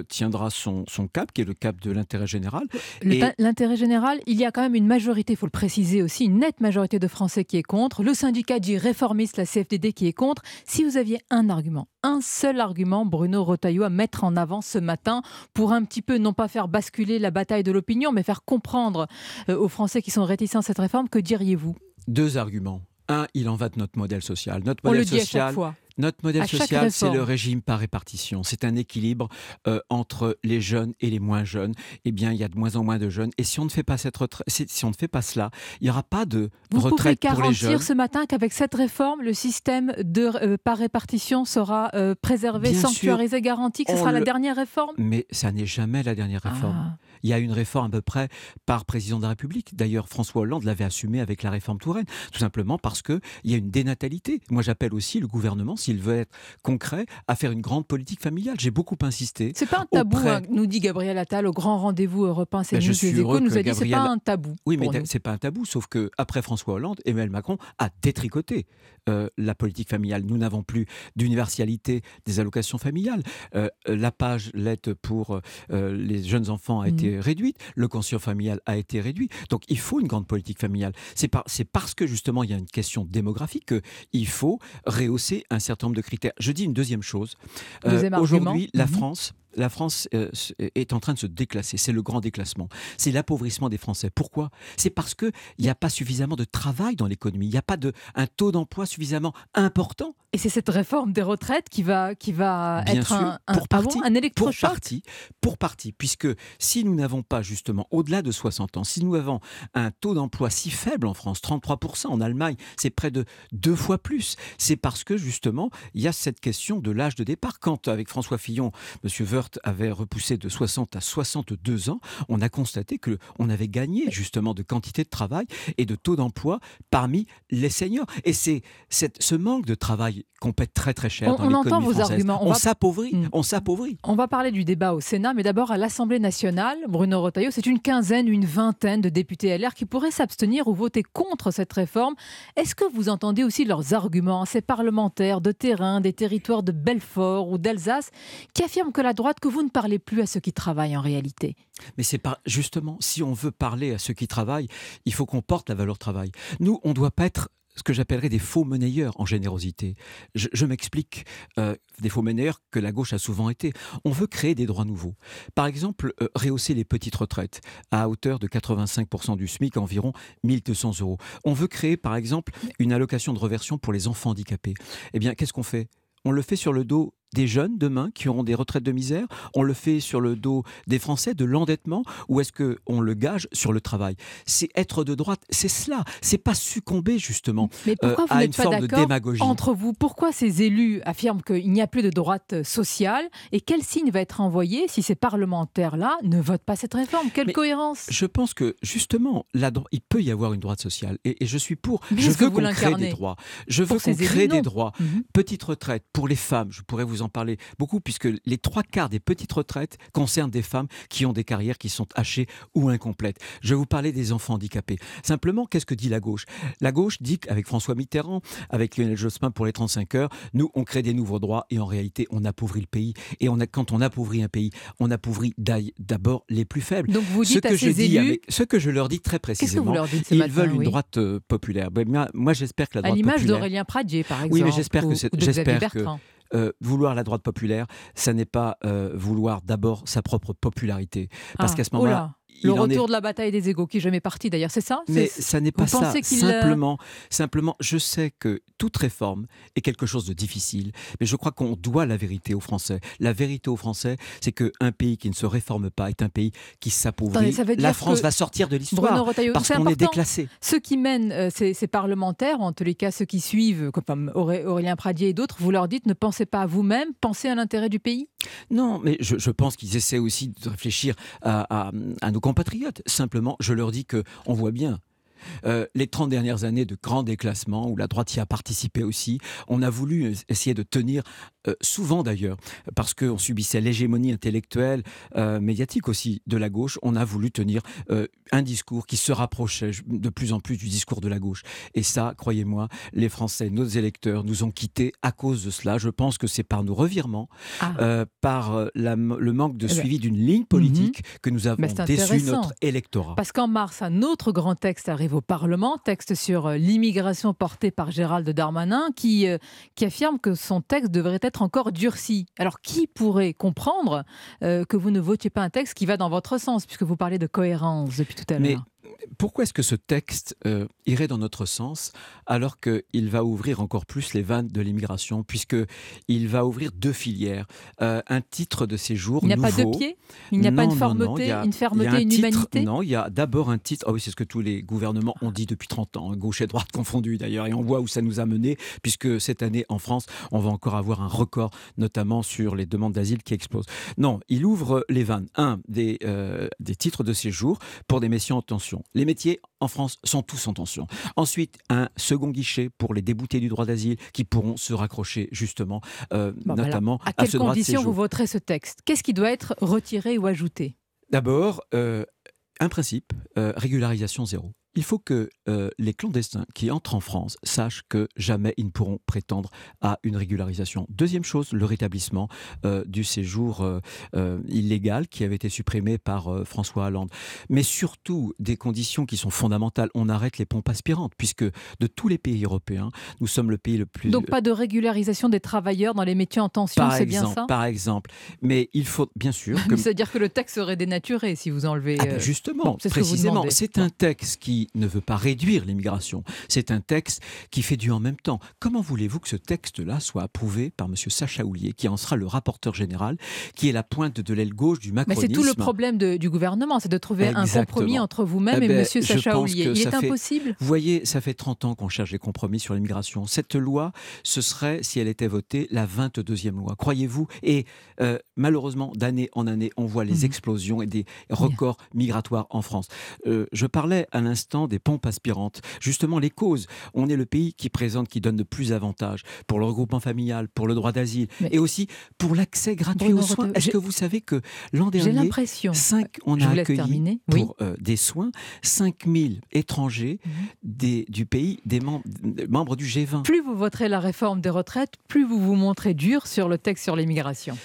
tiendra son, son cap, qui est le cap de l'intérêt général. Et- L'intérêt général, il y a quand même une majorité, il faut le préciser aussi, une nette majorité de Français qui est contre. Le syndicat dit réformiste, la CFDD qui est contre. Si vous aviez un argument, un seul argument, Bruno Retailleau, à mettre en avant ce matin pour un petit peu, non pas faire basculer la bataille de l'opinion, mais faire comprendre euh, aux Français qui sont réticents à cette réforme, que diriez-vous? Deux arguments. Un, il en va de notre modèle social. Notre On modèle le dit à chaque social, fois. Notre modèle social, c'est le réforme. régime par répartition. C'est un équilibre euh, entre les jeunes et les moins jeunes. Eh bien, il y a de moins en moins de jeunes. Et si on ne fait pas cette retraite, si on ne fait pas cela, il n'y aura pas de Vous pouvez retraite pour les jeunes. garantir ce matin qu'avec cette réforme, le système de euh, par répartition sera euh, préservé, Bien sûr, sanctuarisé, garanti, que ce sera la dernière réforme? Mais ça n'est jamais la dernière réforme. Ah. Il y a une réforme à peu près par président de la République. D'ailleurs, François Hollande l'avait assumé avec la réforme Touraine, tout simplement parce qu'il y a une dénatalité. Moi, j'appelle aussi le gouvernement, s'il veut être concret, à faire une grande politique familiale. J'ai beaucoup insisté. C'est pas un tabou, auprès- hein, nous dit Gabriel Attal au grand rendez-vous européen Ben, je CNews suis Les Échos, nous a dit c'est Gabriel- pas un tabou. Oui, mais nous. c'est pas un tabou, sauf que après François Hollande, Emmanuel Macron a détricoté euh, la politique familiale. Nous n'avons plus d'universalité des allocations familiales. Euh, la page lettre pour euh, les jeunes enfants a été réduite, le quotient familial a été réduit. Donc il faut une grande politique familiale. C'est par, c'est parce que justement il y a une question démographique qu'il faut rehausser un certain nombre de critères. Je dis une deuxième chose. Euh, Deuxième. Aujourd'hui, la Mhm. France la France euh, s- est en train de se déclasser. C'est le grand déclassement. C'est l'appauvrissement des Français. Pourquoi? C'est parce qu'il n'y a pas suffisamment de travail dans l'économie. Il n'y a pas de, un taux d'emploi suffisamment important. Et c'est cette réforme des retraites qui va, qui va Bien être sûr, un, un, pour partie, un pour électrochoc partie, pour partie, puisque si nous n'avons pas justement au-delà de 60 ans, si nous avons un taux d'emploi si faible en France, 33%, en Allemagne, c'est près de deux fois plus, c'est parce que justement, il y a cette question de l'âge de départ. Quand avec François Fillon, M. Wörth avait repoussé de 60 à 62 ans, on a constaté que on avait gagné justement de quantité de travail et de taux d'emploi parmi les seniors. Et c'est ce manque de travail qu'on paie très très cher On- dans on entend vos arguments. On On s'appauvrit, Mm. on s'appauvrit. On va parler du débat au Sénat, mais d'abord à l'Assemblée nationale. Bruno Retailleau, c'est une quinzaine, une vingtaine de députés LR qui pourraient s'abstenir ou voter contre cette réforme. Est-ce que vous entendez aussi leurs arguments, ces parlementaires de terrain, des territoires de Belfort ou d'Alsace, qui affirment que la droite, que vous ne parlez plus à ceux qui travaillent en réalité Mais c'est pas justement si on veut parler à ceux qui travaillent, il faut qu'on porte la valeur travail. Nous, on doit pas être ce que j'appellerais des faux monnayeurs en générosité. Je, je m'explique, euh, des faux monnayeurs que la gauche a souvent été. On veut créer des droits nouveaux. Par exemple, euh, rehausser les petites retraites à hauteur de 85% du SMIC, environ 1200 euros. On veut créer, par exemple, une allocation de reversion pour les enfants handicapés. Eh bien, qu'est-ce qu'on fait? On le fait sur le dos des jeunes demain qui auront des retraites de misère? On le fait sur le dos des Français, de l'endettement Ou est-ce qu'on le gage sur le travail? C'est être de droite, c'est cela. C'est pas succomber justement Mais pourquoi euh, vous à une pas forme de démagogie? entre vous? Pourquoi ces élus affirment qu'il n'y a plus de droite sociale? Et quel signe va être envoyé si ces parlementaires-là ne votent pas cette réforme? Quelle Mais cohérence? Je pense que justement, la dro- il peut y avoir une droite sociale et, et je suis pour. Mais je veux qu'on crée des droits. Je veux qu'on élus, crée des droits. Mhm. Petite retraite pour les femmes, je pourrais vous en parler beaucoup puisque les trois quarts des petites retraites concernent des femmes qui ont des carrières qui sont hachées ou incomplètes. Je vais vous parler des enfants handicapés. Simplement, qu'est-ce que dit la gauche? La gauche dit qu'avec François Mitterrand, avec Lionel Jospin pour les 35 heures, nous on crée des nouveaux droits et en réalité on appauvrit le pays. Et on a, quand on appauvrit un pays, on appauvrit d'abord les plus faibles. Donc vous Ce dites que à je ces élus- avec- ce que je leur dis très Qu'est-ce que précisément, vous leur dites ce ils matin, veulent une oui? droite euh, populaire. Ben, moi, moi, j'espère que la À droite l'image populaire. d'Aurélien Pradier, par exemple. Oui, mais j'espère que j'espère que. Euh, vouloir la droite populaire, ça n'est pas euh, vouloir d'abord sa propre popularité, parce Ah, qu'à ce moment-là. Le est- retour de la bataille des égaux qui est jamais parti d'ailleurs, c'est ça? Mais ça n'est pas ça. euh, Simplement, simplement, je sais que toute réforme est quelque chose de difficile, mais je crois qu'on doit la vérité aux Français. La vérité aux Français, c'est qu'un pays qui ne se réforme pas est un pays qui s'appauvrit. La France va sortir de l'histoire parce qu'on est déclassé. Ceux qui mènent euh, ces, ces parlementaires, en tous les cas ceux qui suivent, comme Auré- Aurélien Pradier et d'autres, vous leur dites ne pensez pas à vous-même, pensez à l'intérêt du pays? Non, mais je, je pense qu'ils essaient aussi de réfléchir à, à- à nos compatriotes. Simplement, je leur dis que on voit bien. euh, les 30 dernières années de grands déclassements, où la droite y a participé aussi, on a voulu essayer de tenir, euh, souvent d'ailleurs, parce qu'on subissait l'hégémonie intellectuelle, euh, médiatique aussi de la gauche, on a voulu tenir un discours qui se rapprochait de plus en plus du discours de la gauche. Et ça, croyez-moi, les Français, nos électeurs, nous ont quittés à cause de cela. Je pense que c'est par nos revirements, Ah. euh, par euh, la- le manque de Eh ben, suivi d'une ligne politique que nous avons déçu notre électorat. Parce qu'en mars, un autre grand texte arrive au Parlement, texte sur euh, l'immigration porté par Gérald Darmanin, qui, euh, qui affirme que son texte devrait être encore durci. Alors qui pourrait comprendre euh, que vous ne votiez pas un texte qui va dans votre sens, puisque vous parlez de cohérence depuis tout à l'heure pourquoi est-ce que ce texte euh, irait dans notre sens alors qu'il va ouvrir encore plus les vannes de l'immigration, puisqu'il va ouvrir deux filières euh, Un titre de séjour Il n'y a nouveau. pas de pied Il n'y a pas une fermeté, une, fermeté, une humanité? Non, il y a d'abord un titre. Ah oui, c'est ce que tous les gouvernements ont dit depuis 30 ans, hein, gauche et droite confondus d'ailleurs, et on voit où ça nous a mené, puisque cette année en France, on va encore avoir un record, notamment sur les demandes d'asile qui explosent. Non, il ouvre les vannes. Un, des, euh, des titres de séjour pour des métiers en tension. Les métiers en France sont tous en tension. Ensuite, un second guichet pour les déboutés du droit d'asile qui pourront se raccrocher justement, euh, Bon, bah notamment à à, quelles ce droit de conditions vous voterez ce texte? Qu'est-ce qui doit être retiré ou ajouté? D'abord, euh, un principe, euh, régularisation zéro. Il faut que euh, les clandestins qui entrent en France sachent que jamais ils ne pourront prétendre à une régularisation. Deuxième chose, le rétablissement euh, du séjour euh, illégal qui avait été supprimé par François Hollande. Mais surtout, des conditions qui sont fondamentales. On arrête les pompes aspirantes, puisque de tous les pays européens, nous sommes le pays le plus... Donc pas de régularisation des travailleurs dans les métiers en tension, c'est bien ça? par exemple. Mais il faut bien sûr <laughs> que C'est-à-dire que le texte serait dénaturé si vous enlevez. Ah ben justement, bon, c'est ce précisément, c'est un texte qui ne veut pas réduire l'immigration. C'est un texte qui fait du en même temps. Comment voulez-vous que ce texte-là soit approuvé par M. Sacha Houlier, qui en sera le rapporteur général, qui est la pointe de l'aile gauche du Mais macronisme c'est tout le problème de- du gouvernement, c'est de trouver un compromis entre vous-même Eh et ben, je Sacha Houlier. Il est fait- impossible? Vous voyez, ça fait 30 ans qu'on cherche des compromis sur l'immigration. Cette loi, ce serait, si elle était votée, la 22e loi. Croyez-vous? Et euh, malheureusement, d'année en année, on voit les Mhm. explosions et des records migratoires en France. Euh, je parlais à l'instant des pompes aspirantes. Justement, les causes. On est le pays qui présente, qui donne le plus d'avantages pour le regroupement familial, pour le droit d'asile et aussi pour l'accès gratuit Bruno aux soins. Est-ce que vous savez que l'an dernier, l'impression, cinq- on je a accueilli pour euh, des soins 5000 étrangers Mhm. des, du pays, des mem- des membres du G20. Plus vous voterez la réforme des retraites, plus vous vous montrez dur sur le texte sur l'immigration.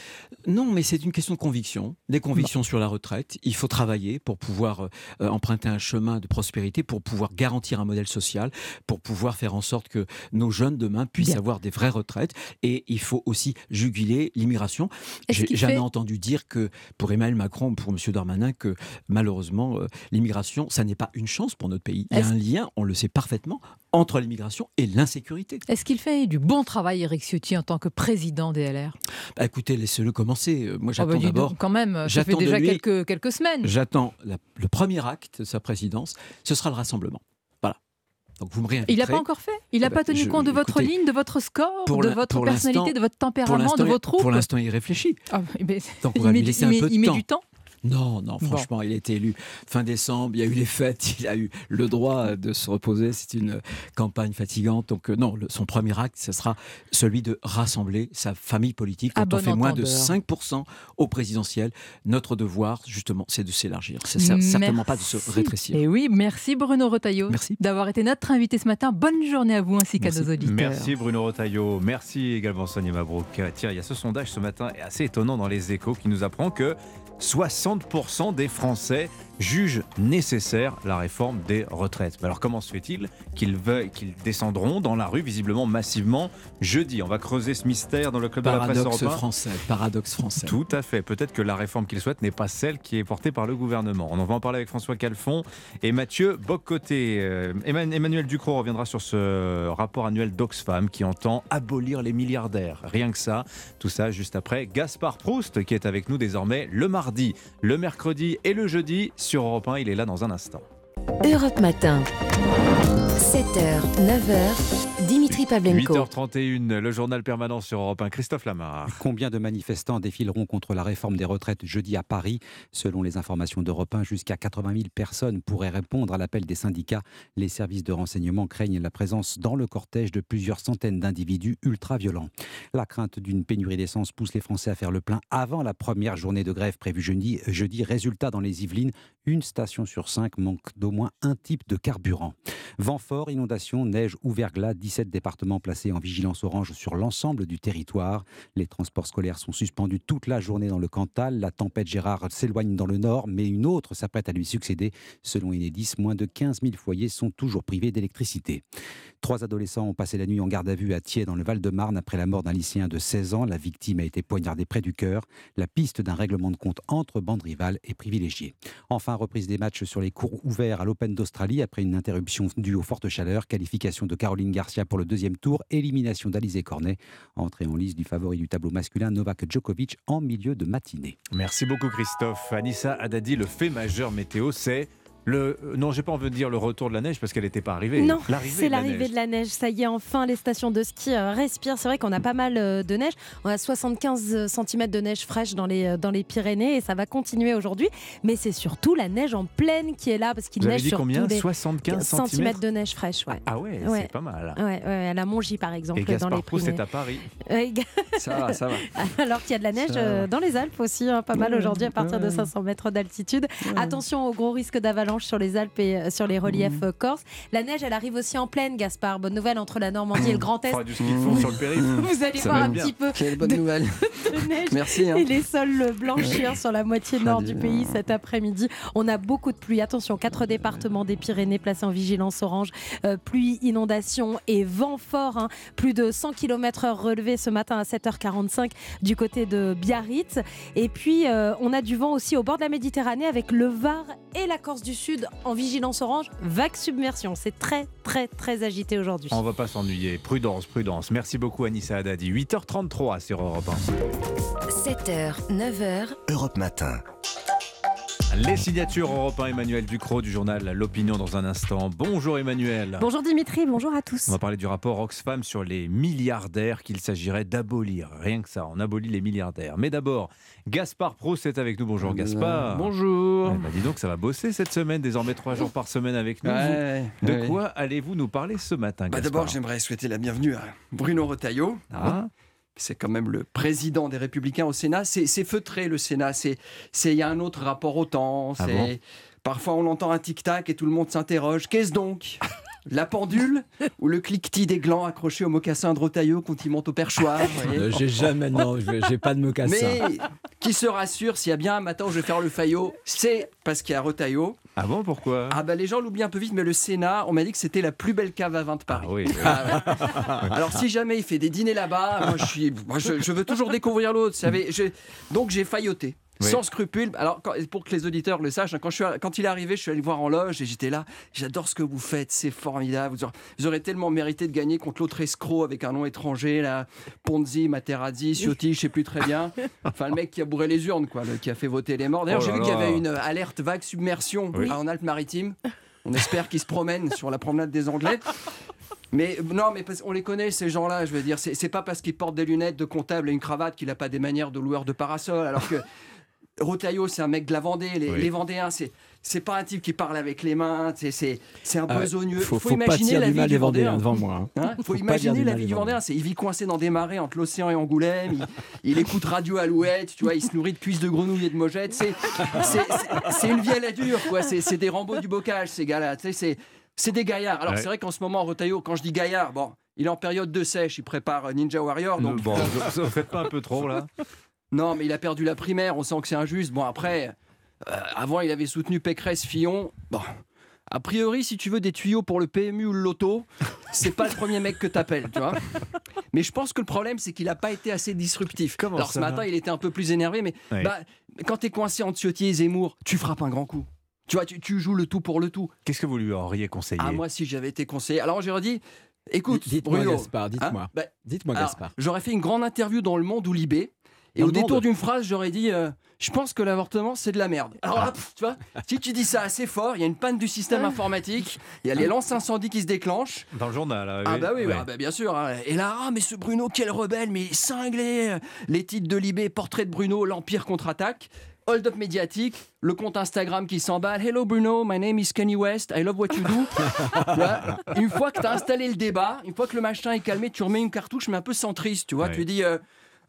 Non, mais c'est une question de conviction. Des convictions sur la retraite. Il faut travailler pour pouvoir euh, emprunter un chemin de prospérité, pour pouvoir garantir un modèle social, pour pouvoir faire en sorte que nos jeunes demain puissent Bien. avoir des vraies retraites. Et il faut aussi juguler l'immigration. J'ai jamais fait- entendu dire que pour Emmanuel Macron ou pour M. Darmanin que malheureusement euh, l'immigration, ça n'est pas une chance pour notre pays. Il y a un lien, on le sait parfaitement, entre l'immigration et l'insécurité. Est-ce qu'il fait du bon travail, Eric Ciotti, en tant que président des LR Bah, écoutez, laissez-le commencer. Euh, Moi, Oh, j'attends bah, donc, d'abord. Quand même, ça fait déjà lui- quelques, quelques semaines. J'attends le premier acte de sa présidence, ce sera le rassemblement. Voilà. Donc vous me. Il n'a pas encore fait? Il n'a Eh ben, pas tenu je- compte de votre ligne, de votre score, de votre personnalité, de votre tempérament, de vos troupes? Pour l'instant, il réfléchit. Ah, Donc on va lui laisser un peu de il met du temps? Non, non, franchement, il a été élu fin décembre, il y a eu les fêtes, <laughs> il a eu le droit de se reposer. C'est une campagne fatigante. Donc, euh, non, le- son premier acte, ce sera celui de rassembler sa famille politique. À Quand on bon fait moins de entendeur. 5% au présidentiel, notre devoir, justement, c'est de s'élargir. C'est cer- certainement pas de se rétrécir. Et oui, merci Bruno Retailleau d'avoir été notre invité ce matin. Bonne journée à vous ainsi qu'à nos auditeurs. Merci Bruno Retailleau. Merci également Sonia Mabrouk. Tiens, il y a ce sondage ce matin assez étonnant dans les échos qui nous apprend que 60% des Français jugent nécessaire la réforme des retraites. Mais alors comment se fait-il qu'ils veuillent- qu'ils descendront dans la rue visiblement massivement jeudi? On va creuser ce mystère dans le club de la presse Paradoxe européen. français. Paradoxe français. Tout à fait. Peut-être que la réforme qu'ils souhaitent n'est pas celle qui est portée par le gouvernement. On en va en parler avec François Calfon et Mathieu Boccoté. Euh, Emman- Emmanuel Ducrot reviendra sur ce rapport annuel d'Oxfam qui entend abolir les milliardaires. Rien que ça. Tout ça juste après Gaspard Proust qui est avec nous désormais le mardi, le mercredi et le jeudi sur Europe 1. Il est là dans un instant. Europe Matin. 7h, 9h, Dimitri Pavlenko. 8h31, le journal permanent sur Europe 1. Christophe Lamar. Combien de manifestants défileront contre la réforme des retraites jeudi à Paris? Selon les informations d'Europe 1, jusqu'à 80 000 personnes pourraient répondre à l'appel des syndicats. Les services de renseignement craignent la présence dans le cortège de plusieurs centaines d'individus ultra-violents. La crainte d'une pénurie d'essence pousse les Français à faire le plein avant la première journée de grève prévue jeudi. jeudi. Résultat, dans les Yvelines, une station sur cinq manque d'au moins un type de carburant. Vent fort, inondations, neige ou verglas, 17 départements départements placés en vigilance orange sur l'ensemble du territoire. Les transports scolaires sont suspendus toute la journée dans le Cantal. La tempête Gérard s'éloigne dans le nord, mais une autre s'apprête à lui succéder. Selon Enedis, moins de 15 000 foyers sont toujours privés d'électricité. Trois adolescents ont passé la nuit en garde à vue à Thiers dans le Val-de-Marne après la mort d'un lycéen de 16 ans. La victime a été poignardée près du cœur. La piste d'un règlement de compte entre bandes rivales est privilégiée. Enfin, reprise des matchs sur les cours ouverts à l'Open d'Australie après une interruption due aux fortes chaleurs. Qualification de Caroline Garcia pour le deuxième tour. Élimination d'Alizé Cornet. Entrée en liste du favori du tableau masculin Novak Djokovic en milieu de matinée. Merci beaucoup Christophe. Anissa Haddadi, le fait majeur météo, c'est le, euh, non, j'ai pas envie de dire le retour de la neige parce qu'elle n'était pas arrivée. Non, L'arrivée c'est de la l'arrivée de la neige. Ça y est, enfin, les stations de ski euh, respirent. C'est vrai qu'on a pas mal euh, de neige. On a 75 cm de neige fraîche dans les, dans les Pyrénées et ça va continuer aujourd'hui. Mais c'est surtout la neige en pleine qui est là parce qu'il neige dit sur combien tous les 75 centimètres de neige fraîche. Ouais. Ah ouais, Ouais. c'est pas mal. Ouais, ouais, à la Mongie par exemple, Et dans les Proust est à Paris. <laughs> Ça va, ça va. <laughs> Alors qu'il y a de la neige Ça dans les Alpes aussi, hein, pas mal aujourd'hui à partir de ouais. 500 mètres d'altitude. Attention au gros risque d'avalanche sur les Alpes et euh, sur les reliefs Mmh. euh, corses. La neige, elle arrive aussi en pleine, Gaspard. Bonne nouvelle entre la Normandie et le Grand Est. Faudra du ski de fond sur le périph'. <laughs> Vous allez Ça voir un bien. petit peu Quelle bonne de, nouvelle. <laughs> de neige Merci, hein. et les sols blanchir sur la moitié nord du pays cet après-midi. On a beaucoup de pluie. Attention, quatre départements des Pyrénées placés en vigilance orange. Euh, pluie, inondation et vent fort. hein. Plus de 100 km/h relevés ce matin à 7h45 du côté de Biarritz. Et puis, euh, on a du vent aussi au bord de la Méditerranée avec le Var et la Corse du Sud en vigilance orange. Vague submersion. C'est très, très, très agité aujourd'hui. On va pas s'ennuyer. Prudence, prudence. Merci beaucoup Anissa Haddadi. 8h33 sur Europe 7h, 9h, Europe Matin. 1. Les signatures Europe 1, Emmanuel Ducrot du journal L'Opinion dans un instant. Bonjour Emmanuel. Bonjour Dimitri, bonjour à tous. On va parler du rapport Oxfam sur les milliardaires qu'il s'agirait d'abolir. Rien que ça, on abolit les milliardaires. Mais d'abord, Gaspard Proust est avec nous. Bonjour Gaspard. bonjour. Eh ben, dis donc, ça va bosser cette semaine, désormais trois jours par semaine avec nous. Ouais, de ouais. quoi allez-vous nous parler ce matin Bah, Gaspard D'abord, j'aimerais souhaiter la bienvenue à Bruno Retailleau. Ah. C'est quand même le président des Républicains au Sénat. C'est feutré le Sénat. C'est il y a un autre rapport au temps. Ah bon? Parfois, on entend un tic-tac et tout le monde s'interroge. Qu'est-ce donc? <laughs> La pendule ou le cliquetis des glands accrochés au mocassin de Retailleau quand il monte au perchoir Euh, J'ai jamais, non, je- j'ai pas de mocassin. Mais qui se rassure, s'il y a bien un matin où je vais faire le faillot, c'est parce qu'il y a Retailleau. Ah bon, pourquoi? Ah bah les gens l'oublient un peu vite, mais le Sénat, on m'a dit que c'était la plus belle cave à vin de Paris. oui. Ah ouais. Alors si jamais il fait des dîners là-bas, moi je suis, moi, je, je veux toujours découvrir l'autre. vous savez. Je- Donc j'ai failloté. Oui. Sans scrupule. Alors, quand- pour que les auditeurs le sachent, hein, quand, je suis, quand il est arrivé, je suis allé le voir en loge et j'étais là. J'adore ce que vous faites, c'est formidable. Vous aurez, vous aurez tellement mérité de gagner contre l'autre escroc avec un nom étranger, là, Ponzi, Materazzi, Ciotti, je sais plus très bien. Enfin, le mec qui a bourré les urnes, quoi, le- qui a fait voter les morts. D'ailleurs, Oh j'ai vu qu'il y avait une alerte vague submersion Oui. en Alpes-Maritimes. On espère qu'ils se promènent sur la promenade des Anglais. Mais non, mais parce- on les connaît ces gens-là. Je veux dire, c'est c'est pas parce qu'ils portent des lunettes de comptable et une cravate qu'il a pas des manières de loueur de parasol. Alors que Rotaillot, c'est un mec de la Vendée. Les, Oui. les Vendéens, c'est c'est pas un type qui parle avec les mains. c'est- C'est c'est un Ah besogneux. Faut- faut, faut pas imaginer la du vie du des Vendéens Vendéen. devant moi, hein. Hein, faut, Faut imaginer du la vie des du Vendéen. C'est il vit coincé dans des marais entre l'océan et Angoulême. Il, il écoute Radio Alouette. Tu vois, il se nourrit de cuisses de grenouilles et de mojettes. C'est une vie à la dure, quoi. C'est des Rambo du bocage, ces gars-là. C'est c'est des gaillards. Alors Ouais. c'est vrai qu'en ce moment, Rotaillot, quand je dis gaillard, bon, il est en période de sèche. Il prépare euh, Ninja Warrior. Donc Bon, <laughs> vous faites pas un peu trop là non, mais il a perdu la primaire, on sent que c'est injuste. Bon, après, euh, avant, il avait soutenu Pécresse, Fillon. Bon, a priori, si tu veux des tuyaux pour le PMU ou le loto, c'est pas le premier mec que t'appelles, tu vois. Mais je pense que le problème, c'est qu'il a pas été assez disruptif. Comment Alors ce matin, il était un peu plus énervé, mais bah, quand t'es coincé entre Ciotti et Zemmour, tu frappes un grand coup. Tu vois, tu, tu joues le tout pour le tout. Qu'est-ce que vous lui auriez conseillé Ah, moi, si j'avais été conseiller. Alors, j'aurais dit, écoute, Dites-moi, Bruno, Gaspard, dites-moi. hein, bah, Dites-moi, Gaspard. J'aurais fait une grande interview dans Le Monde ou Libé. Et au détour d'une phrase, j'aurais dit euh, Je pense que l'avortement, c'est de la merde. Alors Ah. là, pff, tu vois, si tu dis ça assez fort, il y a une panne du système informatique, il y a les lances incendies qui se déclenchent. Dans le journal là, Ah bah oui, Ouais. ah bah bien sûr. hein. Et là, ah mais ce Bruno, quel rebelle, mais il est cinglé. Les titres de Libé, portrait de Bruno, l'Empire contre-attaque. Hold up médiatique, le compte Instagram qui s'emballe. Hello Bruno, my name is Kanye West, I love what you do. <laughs> Une fois que tu as installé le débat, une fois que le machin est calmé, tu remets une cartouche, mais un peu centriste. Tu vois, Ouais. tu dis. euh,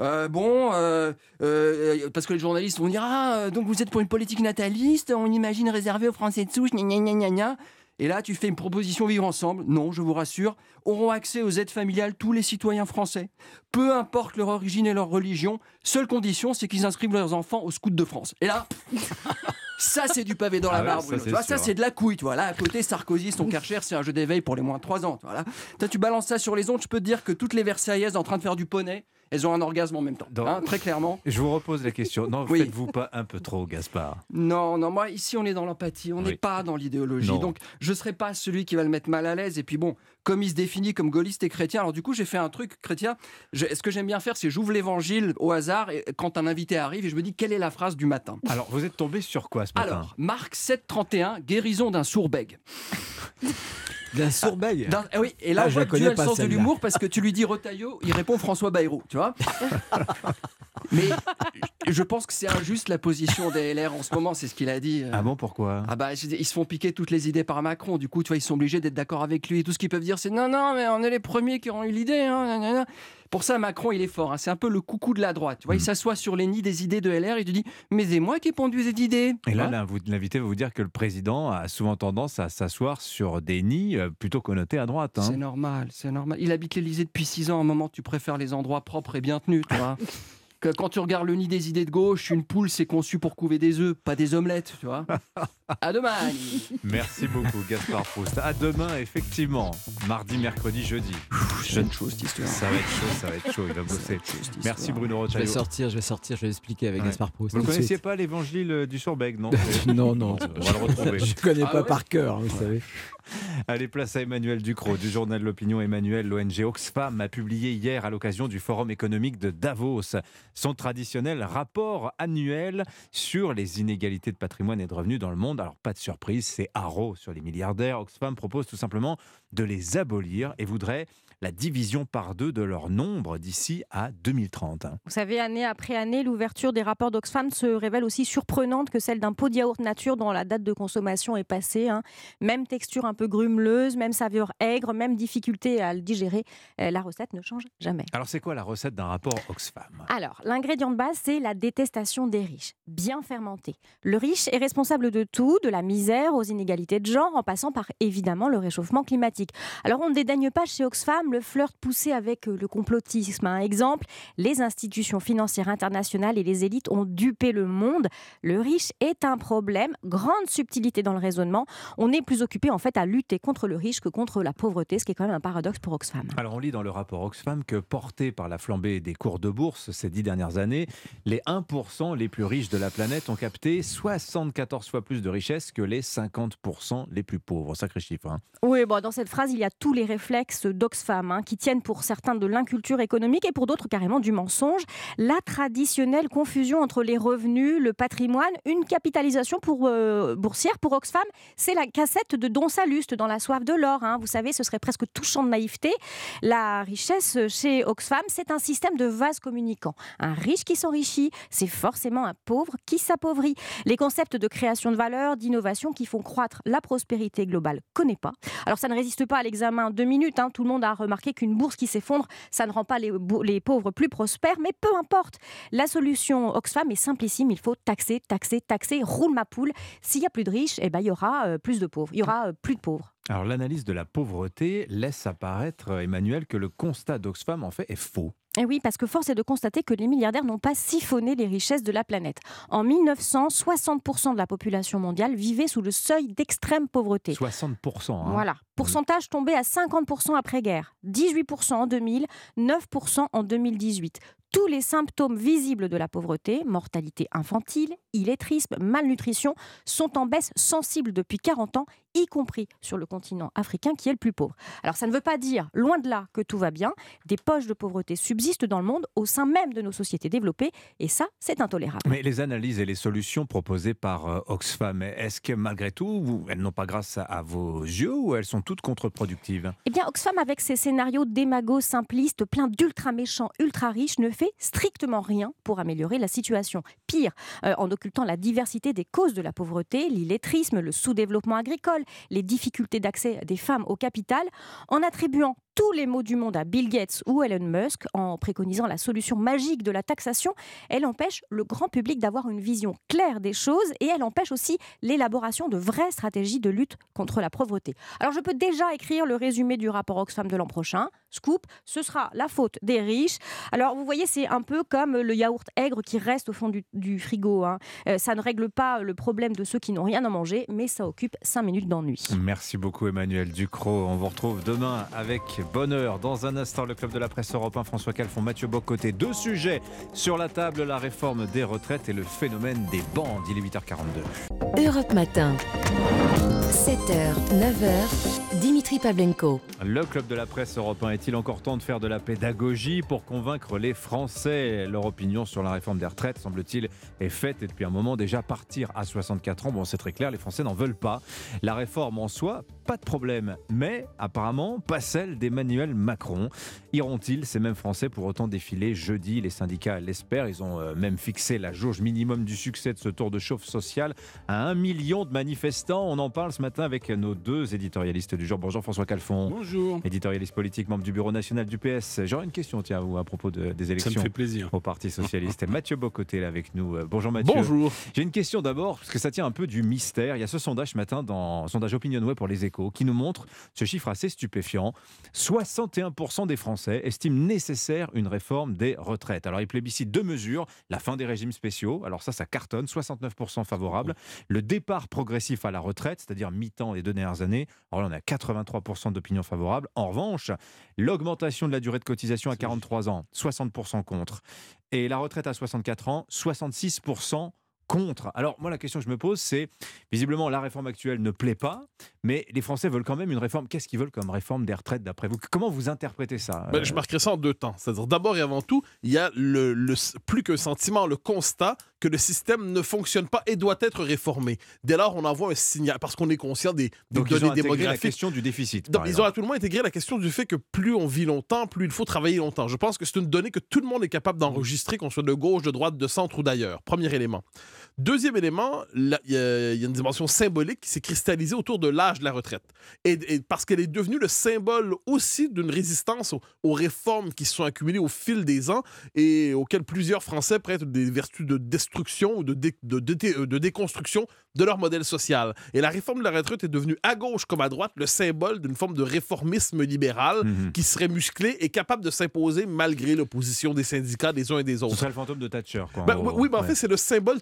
euh, bon, euh, euh, parce que les journalistes vont dire Ah, donc vous êtes pour une politique nataliste, on imagine réservée aux Français de souche, gna gna gna gna. Et là, tu fais une proposition vivre ensemble. Non, je vous rassure, auront accès aux aides familiales tous les citoyens français, peu importe leur origine et leur religion. Seule condition, c'est qu'ils inscrivent leurs enfants au Scout de France. Et là, <laughs> ça, c'est du pavé dans la Ah barre, ça, Bruno. ça, c'est de la couille. Tu vois. Là, à côté, Sarkozy, son <laughs> Karcher, c'est un jeu d'éveil pour les moins de 3 ans. Tu, vois, là. Toi, tu balances ça sur les ondes, je peux te dire que toutes les Versaillaises en train de faire du poney, elles ont un orgasme en même temps. hein, très clairement. <laughs> Je vous repose la question. Non, Oui. faites-vous pas un peu trop, Gaspard Non, non, moi ici on est dans l'empathie, on n'est Oui. pas dans l'idéologie. Donc je ne serai pas celui qui va le mettre mal à l'aise. Et puis bon, comme il se définit comme gaulliste et chrétien, alors du coup j'ai fait un truc chrétien. Je- ce que j'aime bien faire, c'est j'ouvre l'évangile au hasard et quand un invité arrive et je me dis quelle est la phrase du matin? Alors, vous êtes tombé sur quoi ce matin? Alors, Marc 731, guérison d'un. <laughs> D'un sourd-bègue D'un- eh oui, et là Ah, je voit la que tu connais as le sens de l'humour parce que tu lui dis Retailleau, il répond François Bayrou, tu vois? <laughs> Mais je pense que c'est injuste la position des LR en ce moment, c'est ce qu'il a dit. euh. Ah bon, pourquoi? Ah bah, ils se font piquer toutes les idées par Macron. Du coup, tu vois, ils sont obligés d'être d'accord avec lui. Et tout ce qu'ils peuvent dire, c'est non, non, mais on est les premiers qui ont eu l'idée. hein. Pour ça, Macron, il est fort. hein. C'est un peu le coucou de la droite. Tu vois, il Mm. s'assoit sur les nids des idées de LR. Il te dit, mais c'est moi qui ai pondu cette idée. Et là, Hein l'invité va vous dire que le président a souvent tendance à s'asseoir sur des nids euh, plutôt connotés à droite. hein. C'est normal, c'est normal. Il habite l'Elysée depuis 6 ans. À un moment, tu préfères les endroits propres et bien tenus, tu vois. <laughs> Que quand tu regardes le nid des idées de gauche, une poule, c'est conçu pour couver des œufs, pas des omelettes, tu vois. <laughs> À demain. Merci beaucoup, Gaspard Proust. À demain, effectivement. Mardi, mercredi, jeudi. Jeune chose, cette histoire. Ça va être chaud, ça va être chaud. Il va bosser. Merci, Bruno Je Rotaillot. vais sortir, je vais sortir, je vais expliquer avec Ouais. Gaspard Proust. Vous ne connaissiez suite. pas l'évangile euh, du Sourbec, non <laughs> Non, non. On va le retrouver. Je connais Ah pas ouais par cœur, hein, vous savez. Allez, place à Emmanuel Ducrot du journal l'opinion. Emmanuel, l'ONG Oxfam a publié hier à l'occasion du Forum économique de Davos son traditionnel rapport annuel sur les inégalités de patrimoine et de revenus dans le monde. Alors, pas de surprise, c'est haro sur les milliardaires. Oxfam propose tout simplement de les abolir et voudrait la division par deux de leur nombre d'ici à 2030. hein. Vous savez, année après année, l'ouverture des rapports d'Oxfam se révèle aussi surprenante que celle d'un pot de yaourt nature dont la date de consommation est passée. hein. Même texture un peu grumeleuse, même saveur aigre, même difficulté à le digérer. Euh, La recette ne change jamais. Alors, c'est quoi la recette d'un rapport Oxfam? Alors, l'ingrédient de base, c'est la détestation des riches, bien fermenté. Le riche est responsable de tout, de la misère aux inégalités de genre, en passant par évidemment le réchauffement climatique. Alors, on ne dédaigne pas chez Oxfam le flirt poussé avec euh, le complotisme. Un exemple, les institutions financières internationales et les élites ont dupé le monde. Le riche est un problème, grande subtilité dans le raisonnement. On est plus occupé en fait à lutter contre le riche que contre la pauvreté, ce qui est quand même un paradoxe pour Oxfam. Alors on lit dans le rapport Oxfam que porté par la flambée des cours de bourse ces dix dernières années, les 1% les plus riches de la planète ont capté 74 fois plus de richesses que les 50% les plus pauvres. Sacré chiffre. hein. Oui, bon, dans cette phrase, il y a tous les réflexes d'Oxfam, hein, qui tiennent pour certains de l'inculture économique et pour d'autres carrément du mensonge. La traditionnelle confusion entre les revenus, le patrimoine, une capitalisation pour, euh, boursière pour Oxfam, c'est la cassette de Don Saluste dans La soif de l'or. hein. Vous savez, ce serait presque touchant de naïveté. La richesse chez Oxfam, c'est un système de vases communicants. Un riche qui s'enrichit, c'est forcément un pauvre qui s'appauvrit. Les concepts de création de valeur, d'innovation qui font croître la prospérité globale, connaît pas. Alors ça ne résiste pas à l'examen deux minutes. hein. Tout le monde a remarqué qu'une bourse qui s'effondre, ça ne rend pas les pauvres plus prospères, mais peu importe. La solution Oxfam est simplissime. Il faut taxer, taxer, taxer. Roule ma poule. S'il y a plus de riches, eh ben, il y aura euh, plus de pauvres. Il y aura euh, plus de pauvres. Alors l'analyse de la pauvreté laisse apparaître, euh, Emmanuel, que le constat d'Oxfam en fait est faux. Et oui, parce que force est de constater que les milliardaires n'ont pas siphonné les richesses de la planète. En 1900, 60% de la population mondiale vivait sous le seuil d'extrême pauvreté. 60%. hein. Voilà. Pourcentage tombé à 50% après-guerre, 18% en 2000, 9% en 2018. Tous les symptômes visibles de la pauvreté, mortalité infantile, illettrisme, malnutrition, sont en baisse sensible depuis 40 ans, y compris sur le continent africain qui est le plus pauvre. Alors ça ne veut pas dire, loin de là, que tout va bien. Des poches de pauvreté subsistent dans le monde au sein même de nos sociétés développées, et ça, c'est intolérable. Mais les analyses et les solutions proposées par euh, Oxfam, est-ce que malgré tout, elles n'ont pas grâce à, à vos yeux ou elles sont toutes contre-productives? Eh bien, Oxfam, avec ses scénarios démagos simplistes, pleins d'ultra méchants, ultra riches, ne fait strictement rien pour améliorer la situation. Pire, euh, en occultant la diversité des causes de la pauvreté, l'illettrisme, le sous-développement agricole, les difficultés d'accès des femmes au capital, en attribuant tous les maux du monde à Bill Gates ou Elon Musk en préconisant la solution magique de la taxation, elle empêche le grand public d'avoir une vision claire des choses et elle empêche aussi l'élaboration de vraies stratégies de lutte contre la pauvreté. Alors je peux déjà écrire le résumé du rapport Oxfam de l'an prochain. Scoop, ce sera la faute des riches. Alors vous voyez, c'est un peu comme le yaourt aigre qui reste au fond du, du frigo. hein. Euh, ça ne règle pas le problème de ceux qui n'ont rien à manger, mais ça occupe 5 minutes d'ennui. Merci beaucoup Emmanuel Ducrot. On vous retrouve demain avec bonheur. Dans un instant, le club de la presse européen, François Calfon, Mathieu Bocoté. Deux sujets sur la table, la réforme des retraites et le phénomène des bandes. Il est 8h42. Europe Matin. 7h, 9h, Dimitri Pavlenko. Le club de la presse européen est-il encore temps de faire de la pédagogie pour convaincre les Français? Leur opinion sur la réforme des retraites, semble-t-il, est faite et depuis un moment déjà partir à 64 ans. Bon, c'est très clair, les Français n'en veulent pas. La réforme en soi, pas de problème, mais apparemment pas celle d'Emmanuel Macron. Iront-ils, ces mêmes Français, pour autant défiler jeudi? Les syndicats l'espèrent. Ils ont euh, même fixé la jauge minimum du succès de ce tour de chauffe social à un million de manifestants. On en parle ce matin avec nos deux éditorialistes du jour. Bonjour François Calfon. Bonjour. Éditorialiste politique, membre du bureau national du PS. J'aurais une question, tiens, à vous, à propos de- des élections. fait plaisir. Au Parti Socialiste. <laughs> Mathieu Bocoté est là avec nous. Euh, Bonjour Mathieu. Bonjour. J'ai une question d'abord, parce que ça tient un peu du mystère. Il y a ce sondage ce matin, dans sondage OpinionWay pour les échos, qui nous montre ce chiffre assez stupéfiant. 61% des Français estiment nécessaire une réforme des retraites. Alors, ils plébiscitent deux mesures. La fin des régimes spéciaux. Alors ça, ça cartonne. 69% favorable. Le départ progressif à la retraite, c'est-à-dire mi-temps les deux dernières années. Alors là, on a 83% d'opinion favorable. En revanche, l'augmentation de la durée de cotisation à 43 ans, 60% contre. Et la retraite à 64 ans, 66% contre. Alors moi la question que je me pose c'est visiblement la réforme actuelle ne plaît pas, mais les Français veulent quand même une réforme. Qu'est-ce qu'ils veulent comme réforme des retraites d'après vous? Comment vous interprétez ça Ben, Euh, je marquerais ça en deux temps. C'est-à-dire, d'abord et avant tout, il y a le, le- plus qu'un sentiment, le constat que le système ne fonctionne pas et doit être réformé. Dès lors, on envoie un signal, parce qu'on est conscient des, des Donc ils ont données intégré la démographiques. question du déficit. Donc, ils ont à tout le intégré la question du fait que plus on vit longtemps, plus il faut travailler longtemps. Je pense que c'est une donnée que tout le monde est capable d'enregistrer, qu'on soit de gauche, de droite, de centre ou d'ailleurs. Premier élément. Deuxième élément, il y, a une dimension symbolique qui s'est cristallisée autour de l'âge de la retraite. Et, et parce qu'elle est devenue le symbole aussi d'une résistance aux, aux réformes qui se sont accumulées au fil des ans et auxquelles plusieurs Français prêtent des vertus de destruction ou de, dé- de, dé- euh, de déconstruction de leur modèle social. Et la réforme de la retraite est devenue, à gauche comme à droite, le symbole d'une forme de réformisme libéral Mhm. qui serait musclé et capable de s'imposer malgré l'opposition des syndicats des uns et des Ce autres. serait le fantôme de Thatcher. Quoi, en Ben, oui, mais en Ouais. fait, c'est le symbole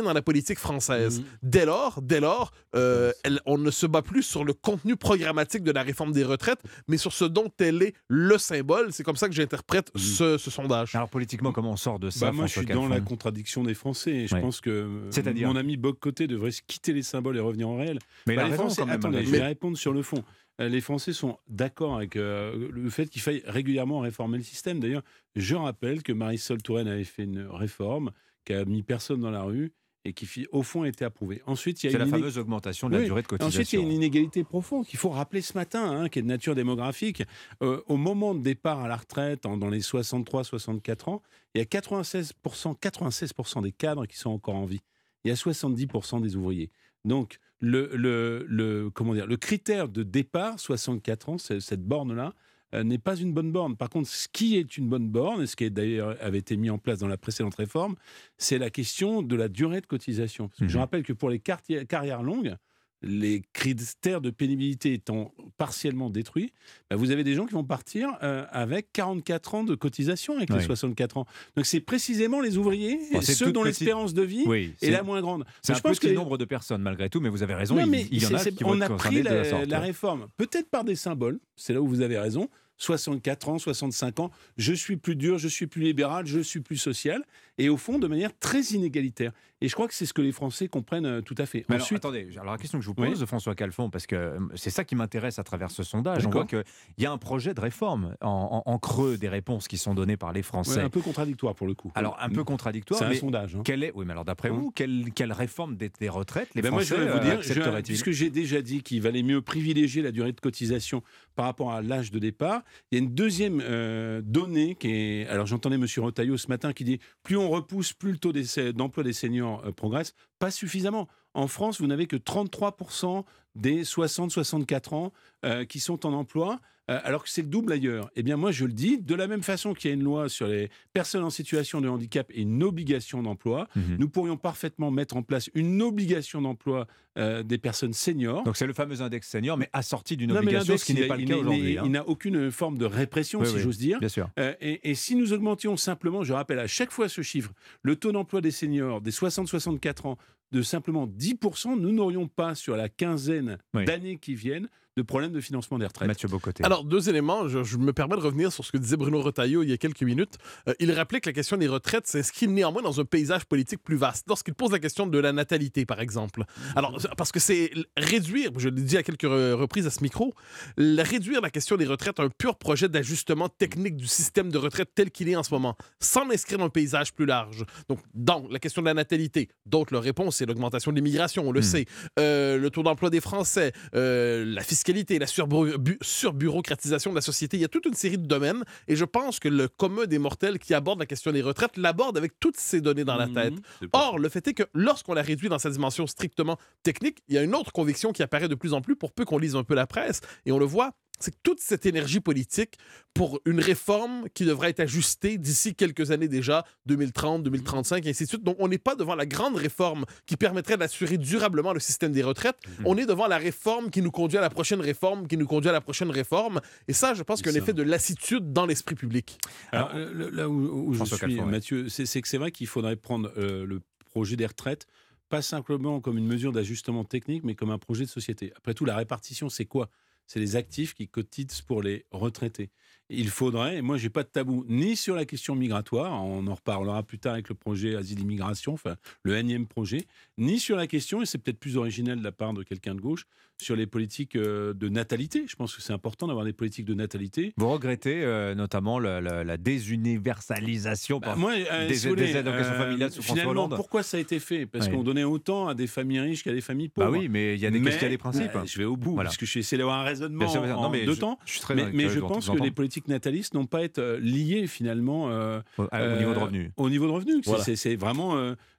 dans la politique française. Dès lors, dès lors euh, elle- on ne se bat plus sur le contenu programmatique de la réforme des retraites, mais sur ce dont elle est le symbole. C'est comme ça que j'interprète ce, ce sondage. Alors, politiquement, comment on sort de ça Bah, moi, je suis dans la contradiction des Français. Je Ouais. pense que euh, C'est-à-dire mon ami Boc Côté devrait se quitter les symboles et revenir en réel. Mais a les raison, Français, quand même, attendez, je vais répondre sur le fond. Euh, Les Français sont d'accord avec euh, le fait qu'il faille régulièrement réformer le système. D'ailleurs, je rappelle que Marisol Touraine avait fait une réforme qui a mis personne dans la rue et qui, au fond, a été approuvée. Ensuite, il y a C'est la fameuse augmentation de la durée de cotisation. Ensuite, il y a une inégalité profonde qu'il faut rappeler ce matin, hein, qui est de nature démographique. Euh, au moment de départ à la retraite, en- dans les 63-64 ans, il y a 96%, 96% des cadres qui sont encore en vie. Il y a 70% des ouvriers. Donc, le, le, le- comment dire, le critère de départ, 64 ans, cette borne-là, n'est pas une bonne borne. Par contre, ce qui est une bonne borne, et ce qui d'ailleurs avait été mis en place dans la précédente réforme, c'est la question de la durée de cotisation. Parce que Je Mhm. rappelle que pour les carrières longues, les critères de pénibilité étant partiellement détruits, bah, vous avez des gens qui vont partir euh, avec 44 ans de cotisation avec les Ouais. 64 ans. Donc c'est précisément les ouvriers, Bon, et c'est ceux dont l'espérance de vie Oui, est la moins grande. C'est Donc, un je pense petit que- nombre de personnes malgré tout, mais vous avez raison, non, il, mais il y en a qui vont on être a pris de la la, sorte. la réforme, peut-être par des symboles, c'est là où vous avez raison. 64 ans, 65 ans, je suis plus dur, je suis plus libéral, je suis plus social, et au fond de manière très inégalitaire. Et je crois que c'est ce que les Français comprennent euh, tout à fait. Mais alors, attendez, alors la question que je vous Oui. pose, François Calfon, parce que euh, c'est ça qui m'intéresse à travers ce sondage. On voit qu'il y a un projet de réforme en, en- en creux des réponses qui sont données par les ouais, Français. un peu contradictoire pour le coup. Alors, un peu Mm. contradictoire. C'est un mais sondage. hein. Quelle est, oui, mais alors d'après Hein vous, quelle, quelle réforme des, des retraites les Eh ben moi, je Français vais vous euh, dire, je- puisque j'ai déjà dit qu'il valait mieux privilégier la durée de cotisation par rapport à l'âge de départ, il y a une deuxième euh, donnée qui est. Alors j'entendais M. Rotaillot ce matin qui dit plus on repousse, plus le taux d'emploi des seniors euh, progresse. Pas suffisamment. En France, vous n'avez que 33% des 60-64 ans euh, qui sont en emploi euh, alors que c'est le double ailleurs. Eh bien, moi, je le dis, de la même façon qu'il y a une loi sur les personnes en situation de handicap et une obligation d'emploi, Mhm. nous pourrions parfaitement mettre en place une obligation d'emploi euh, des personnes seniors. Donc c'est le fameux index senior, mais assorti d'une obligation, ce qui n'est il- pas le cas aujourd'hui. hein. Il n'a aucune forme de répression, Oui, si oui, j'ose dire. bien sûr. Et, et si nous augmentions simplement, je rappelle à chaque fois ce chiffre, le taux d'emploi des seniors des 60-64 ans de simplement 10%, nous n'aurions pas sur la quinzaine Oui. d'années qui viennent de problèmes de financement des retraites. Mathieu Bocoté. Alors, deux éléments. Je, je me permets de revenir sur ce que disait Bruno Retailleau il y a quelques minutes. Euh, il rappelait que la question des retraites s'inscrit néanmoins dans un paysage politique plus vaste. Lorsqu'il pose la question de la natalité, par exemple. Alors, parce que c'est réduire, je l'ai dit à quelques re- reprises à ce micro, réduire la question des retraites à un pur projet d'ajustement technique du système de retraite tel qu'il est en ce moment, sans l'inscrire dans un paysage plus large. Donc, dans la question de la natalité, d'autres leur réponse, c'est l'augmentation de l'immigration, on le sait. Euh, le taux d'emploi des Français, euh, la fiscalité, la surburo- bu- surbureaucratisation de la société. Il y a toute une série de domaines et je pense que le commun des mortels qui aborde la question des retraites l'aborde avec toutes ces données dans la Mhm, tête. Or, le fait est que lorsqu'on la réduit dans sa dimension strictement technique, il y a une autre conviction qui apparaît de plus en plus pour peu qu'on lise un peu la presse et on le voit. C'est que toute cette énergie politique pour une réforme qui devrait être ajustée d'ici quelques années déjà, 2030, 2035, et ainsi de suite. Donc, on n'est pas devant la grande réforme qui permettrait d'assurer durablement le système des retraites. On est devant la réforme qui nous conduit à la prochaine réforme, qui nous conduit à la prochaine réforme. Et ça, je pense qu'il y a un effet de lassitude dans l'esprit public. Alors, euh, là où, où je François suis. Mathieu, c'est c'est que c'est vrai qu'il faudrait prendre euh, le projet des retraites, pas simplement comme une mesure d'ajustement technique, mais comme un projet de société. Après tout, la répartition, c'est quoi? C'est les actifs qui cotisent pour les retraités. Il faudrait, et moi, j'ai pas de tabou, ni sur la question migratoire, on en reparlera plus tard avec le projet Asile-Immigration, le énième projet, ni sur la question, et c'est peut-être plus originel de la part de quelqu'un de gauche, sur les politiques euh, de natalité. Je pense que c'est important d'avoir des politiques de natalité. Vous regrettez euh, notamment la, la- la désuniversalisation Moi, euh, des, si des allocations euh, familiales sous finalement, pourquoi ça a été fait? Parce Oui. qu'on donnait autant à des familles riches qu'à des familles Bah pauvres. oui, mais il y a des Mais, questions, il y a des principes. euh, je vais au bout, Voilà. parce que je suis essayé d'avoir un raisonnement sûr, bien sûr. en Non, mais deux je- temps. je mais, je pense que les politiques natalistes n'ont pas être euh, liées finalement Au- niveau de revenus. Au niveau de revenus. C'est- Voilà. C'est c'est vraiment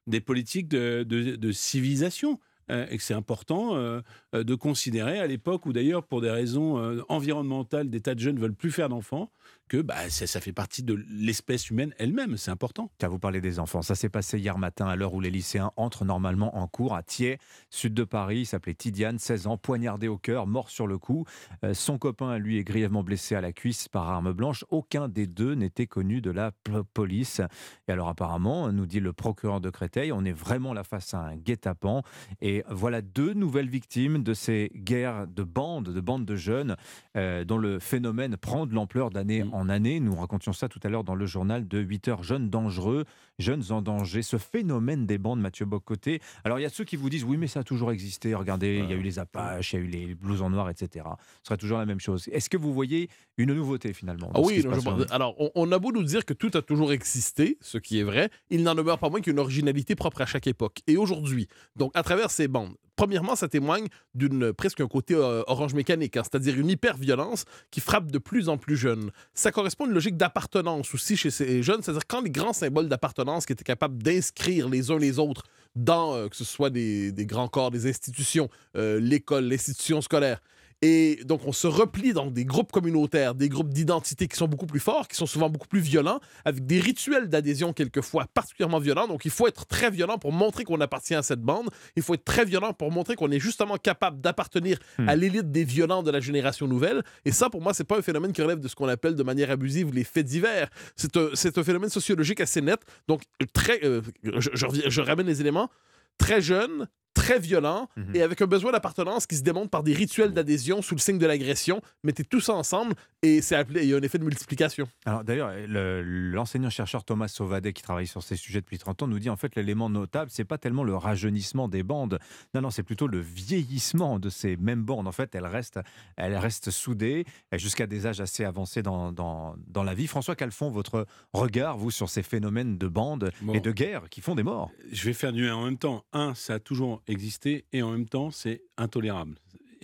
des politiques de, de- de civilisation. Euh, et que c'est important euh, euh, de considérer à l'époque où d'ailleurs pour des raisons environnementales des tas de jeunes veulent plus faire d'enfants que bah, ça, ça fait partie de l'espèce humaine elle-même c'est important Tiens, vous parlez des enfants. Ça s'est passé hier matin à l'heure où les lycéens entrent normalement en cours à Thiers, sud de Paris. Il s'appelait Tidiane, 16 ans, poignardé au cœur, mort sur le coup. Euh, son copain, lui, est grièvement blessé à la cuisse par arme blanche. Aucun des deux n'était connu de la police. Et alors apparemment, nous dit le procureur de Créteil, on est vraiment là face à un guet-apens. Et voilà deux nouvelles victimes de ces guerres de bandes, de bandes de jeunes, euh, dont le phénomène prend de l'ampleur d'année en année. Nous racontions ça tout à l'heure dans le journal de 8 heures. Jeunes dangereux, jeunes en danger. Ce phénomène des bandes, Mathieu Bocoté. Alors il y a ceux qui vous disent oui, mais ça a toujours existé. Regardez, il y a eu les Apaches, il y a eu les blousons noirs, etc. Ce serait toujours la même chose. Est-ce que vous voyez une nouveauté finalement Ah oui, non, je pense- alors on, on a beau nous dire que tout a toujours existé, ce qui est vrai, il n'en demeure pas moins qu'une originalité propre à chaque époque. Et aujourd'hui, donc à travers ces bandes, premièrement, ça témoigne d'une presque un côté euh, orange mécanique, hein, c'est-à-dire une hyper-violence qui frappe de plus en plus jeunes. Ça correspond à une logique d'appartenance aussi chez ces jeunes, c'est-à-dire quand les grands symboles d'appartenance qui étaient capables d'inscrire les uns les autres dans, euh, que ce soit des, grands corps, des institutions, euh, l'école, l'institution scolaire, et donc, on se replie dans des groupes communautaires, des groupes d'identité qui sont beaucoup plus forts, qui sont souvent beaucoup plus violents, avec des rituels d'adhésion quelquefois particulièrement violents. Donc, il faut être très violent pour montrer qu'on appartient à cette bande. Il faut être très violent pour montrer qu'on est justement capable d'appartenir à l'élite des violents de la génération nouvelle. Et ça, pour moi, c'est pas un phénomène qui relève de ce qu'on appelle de manière abusive les faits divers. C'est un, phénomène sociologique assez net. Donc, très, euh, je, je ramène les éléments. Très jeune, très violent Mhm. et avec un besoin d'appartenance qui se démontre par des rituels d'adhésion sous le signe de l'agression. Mettez tout ça ensemble et c'est appelé, il y a un effet de multiplication. Alors d'ailleurs, le- l'enseignant-chercheur Thomas Sauvadet, qui travaille sur ces sujets depuis 30 ans, nous dit en fait l'élément notable, c'est pas tellement le rajeunissement des bandes, non, non, c'est plutôt le vieillissement de ces mêmes bandes. En fait, elles restent, elles restent soudées jusqu'à des âges assez avancés dans, dans, dans la vie. François Calfon, votre regard, vous, sur ces phénomènes de bandes Bon. et de guerres qui font des morts? Je vais faire du en même temps. Un, ça a toujours existé et en même temps, c'est intolérable.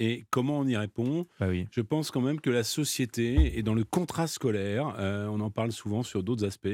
Et comment on y répond Bah Je pense quand même que la société est dans le contrat scolaire. euh, on en parle souvent sur d'autres aspects.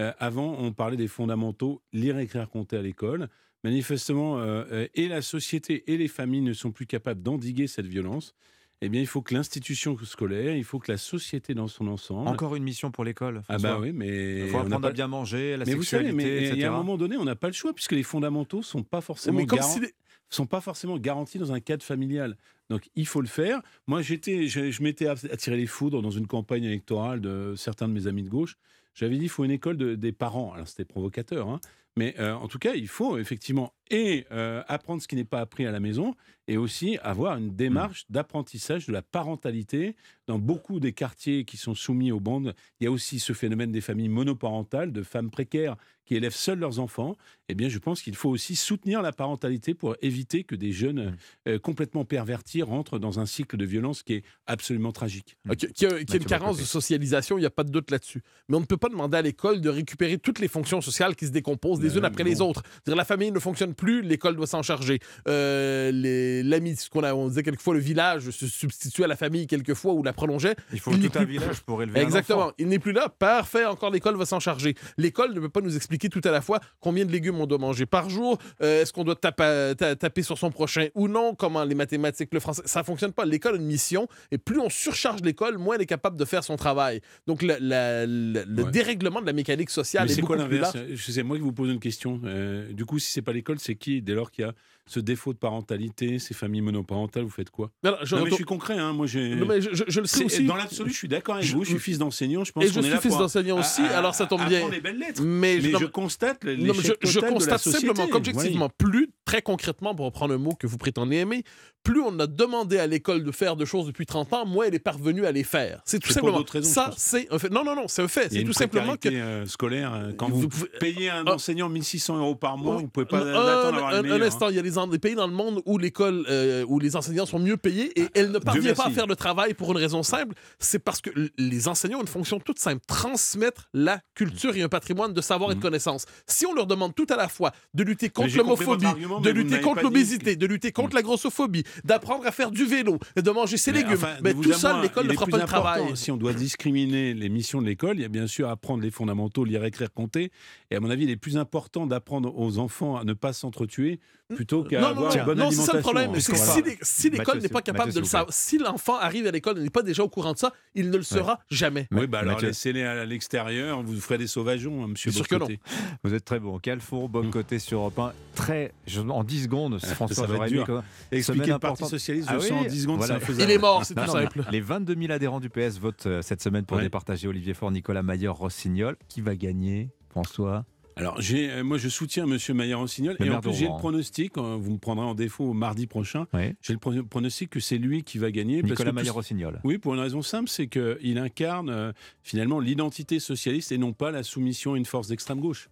Euh, avant, on parlait des fondamentaux, lire, écrire, compter à l'école. manifestement, euh, et la société et les familles ne sont plus capables d'endiguer cette violence, eh bien, il faut que l'institution scolaire, il faut que la société dans son ensemble. Encore une mission pour l'école. Ah bah oui, mais Il faut apprendre pas- à bien manger, la mais vous savez, mais il y a etc. un moment donné, on n'a pas le choix puisque les fondamentaux sont pas forcément mais comme garan- si les- sont pas forcément garantis dans un cadre familial. Donc il faut le faire. Moi, j'étais, je, m'étais attiré les foudres dans une campagne électorale de certains de mes amis de gauche. J'avais dit il faut une école de- des parents. Alors c'était provocateur, hein. mais euh, en tout cas, il faut effectivement et euh, apprendre ce qui n'est pas appris à la maison et aussi avoir une démarche d'apprentissage de la parentalité. Dans beaucoup des quartiers qui sont soumis aux bandes, il y a aussi ce phénomène des familles monoparentales, de femmes précaires qui élèvent seuls leurs enfants. Eh bien, je pense qu'il faut aussi soutenir la parentalité pour éviter que des jeunes euh, complètement pervertis rentrent dans un cycle de violence qui est absolument tragique. Qu'il y a, une carence de socialisation, il n'y a pas de doute là-dessus. Mais on ne peut pas demander à l'école de récupérer toutes les fonctions sociales qui se décomposent les Ben unes après non. les autres. C'est-à-dire, la famille ne fonctionne plus, l'école doit s'en charger. Euh, L'ami, ce qu'on on disait quelquefois, le village se substitue à la famille quelquefois ou la prolongeait. Il faut n'est tout un village pour élever un Exactement. enfant. Il n'est plus là. Parfait. Encore l'école va s'en charger. L'école ne peut pas nous expliquer tout à la fois combien de légumes on doit manger par jour. euh, Est-ce qu'on doit ta- taper sur son prochain ou non Comment les mathématiques, le français, ça fonctionne pas. L'école a une mission et plus on surcharge l'école, moins elle est capable de faire son travail. Donc le, la- le- le Ouais. dérèglement de la mécanique sociale Mais est c'est quoi beaucoup l'inverse? sais, moi qui vous pose une question. Euh, du coup, si c'est pas l'école, c'est qui Dès lors qu'il y a ce défaut de parentalité, ces familles monoparentales, vous faites quoi? Non, non, mais je suis concret. Hein, moi, j'ai. Je- je- je le sais aussi. Dans l'absolu, je suis d'accord avec vous. Je suis fils d'enseignant. Je pense Et je suis fils d'enseignant à- aussi, à- alors ça tombe bien. apprendre les belles lettres. Mais, Mais je constate je, constate simplement qu'objectivement, plus, très concrètement, pour reprendre un mot que vous prétendez aimer, plus on a demandé à l'école de faire de choses depuis 30 ans, moins elle est parvenue à les faire. C'est tout simplement. raisons, ça, c'est un fait. Non, non, non, c'est un fait. C'est tout simplement que. euh, scolaire. euh, Quand Vous vous, pouvez- payez un Ah. enseignant 1600 euros par mois, Oui. vous pouvez pas Un- l'attendre un, un meilleurs, instant, hein. il y a des, en- des pays dans le monde où l'école, euh, où les enseignants sont mieux payés et elle ne parvient pas à faire le travail pour une raison simple, c'est parce que les enseignants ont une fonction toute simple, transmettre la culture et un patrimoine de savoir et de connaissances. Si on leur demande tout à la fois de lutter contre l'homophobie, de lutter contre l'obésité, de lutter contre la grossophobie, d'apprendre à faire du vélo, de manger ses Mais légumes, enfin, mais tout à seul, l'école ne fera pas le travail. Si on doit discriminer les missions de l'école, il y a bien sûr apprendre les fondamentaux, lire, écrire, compter. Et à mon avis, il est plus important d'apprendre aux enfants à ne pas s'entretuer plutôt qu'à Non, non, avoir non, une bonne non, c'est ça le problème. alimentation. C'est que si si l'école n'est pas capable de le savoir, si l'enfant arrive à l'école et n'est pas déjà au courant de ça, il ne le sera jamais. Oui, bah alors Mathieu. laissez-les à l'extérieur, vous ferez des sauvageons, hein, monsieur sûr que Bocoté. Vous êtes très bon. Calfour, bon côté sur Europe 1. Très, je- en 10 secondes, François, ça va être j'aurais dur. dit quoi. Expliquer le Parti socialiste, Ah je sens en 10 secondes, voilà. c'est infaisable. Il est mort, c'est Non, tout non, simple. Les 22 000 adhérents du PS votent euh, cette semaine pour Ouais. départager Olivier Faure, Nicolas Mayer, Rossignol. Qui va gagner, François? Alors, j'ai, euh, moi, je soutiens M. Maillard-Rossignol. Et en plus, j'ai le Rouen. pronostic, euh, vous me prendrez en défaut mardi prochain, j'ai le pro- pronostic que c'est lui qui va gagner. Nicolas Maillard-Rossignol. Oui, pour une raison simple, c'est qu'il incarne euh, finalement l'identité socialiste et non pas la soumission à une force d'extrême gauche.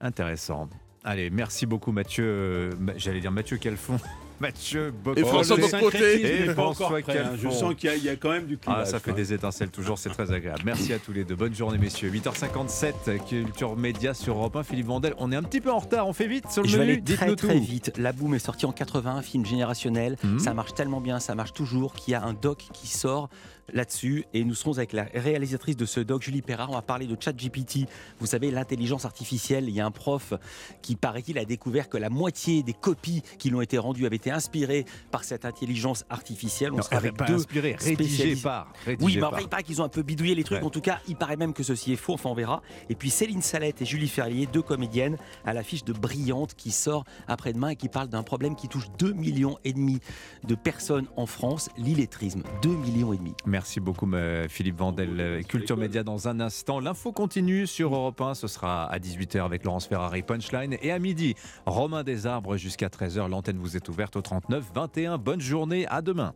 Intéressant. Allez, merci beaucoup Mathieu. euh, J'allais dire Mathieu Calfon. <laughs> Mathieu Bocoté. Et François Bocoté. Et François hein. Je sens qu'il y a- il y a quand même du Ah, clivage, ça fait des étincelles toujours, c'est très agréable. Merci à tous les deux. Bonne journée, messieurs. 8h57, Culture Média sur Europe 1. Philippe Vandel, on est un petit peu en retard, on fait vite sur le Je vais menu. aller très très vite. La Boom est sorti en 80, film générationnel. Mhm. Ça marche tellement bien, ça marche toujours qu'il y a un doc qui sort là-dessus et nous serons avec la réalisatrice de ce doc, Julie Perrard. On va parler de ChatGPT. Vous savez, l'intelligence artificielle. Il y a un prof qui, paraît-il, a découvert que la moitié des copies qui lui ont été rendues avaient été inspirées par cette intelligence artificielle. On Non, sera avec pas deux rédigées spécialistes. par, Oui, mais enfin, il paraît qu'ils ont un peu bidouillé les trucs. Ouais. En tout cas, il paraît même que ceci est faux. Enfin, on verra. Et puis Céline Salette et Julie Ferlier, deux comédiennes, à l'affiche de Brillante qui sort après-demain et qui parle d'un problème qui touche 2 millions et demi de personnes en France, l'illettrisme. 2 millions et demi. Merci beaucoup, euh, Philippe Vandel. Euh, Culture Média dans un instant. L'info continue sur Europe 1. Ce sera à 18h avec Laurence Ferrari Punchline. Et à midi, Romain Desarbres jusqu'à 13h. L'antenne vous est ouverte au 39 21. Bonne journée. À demain.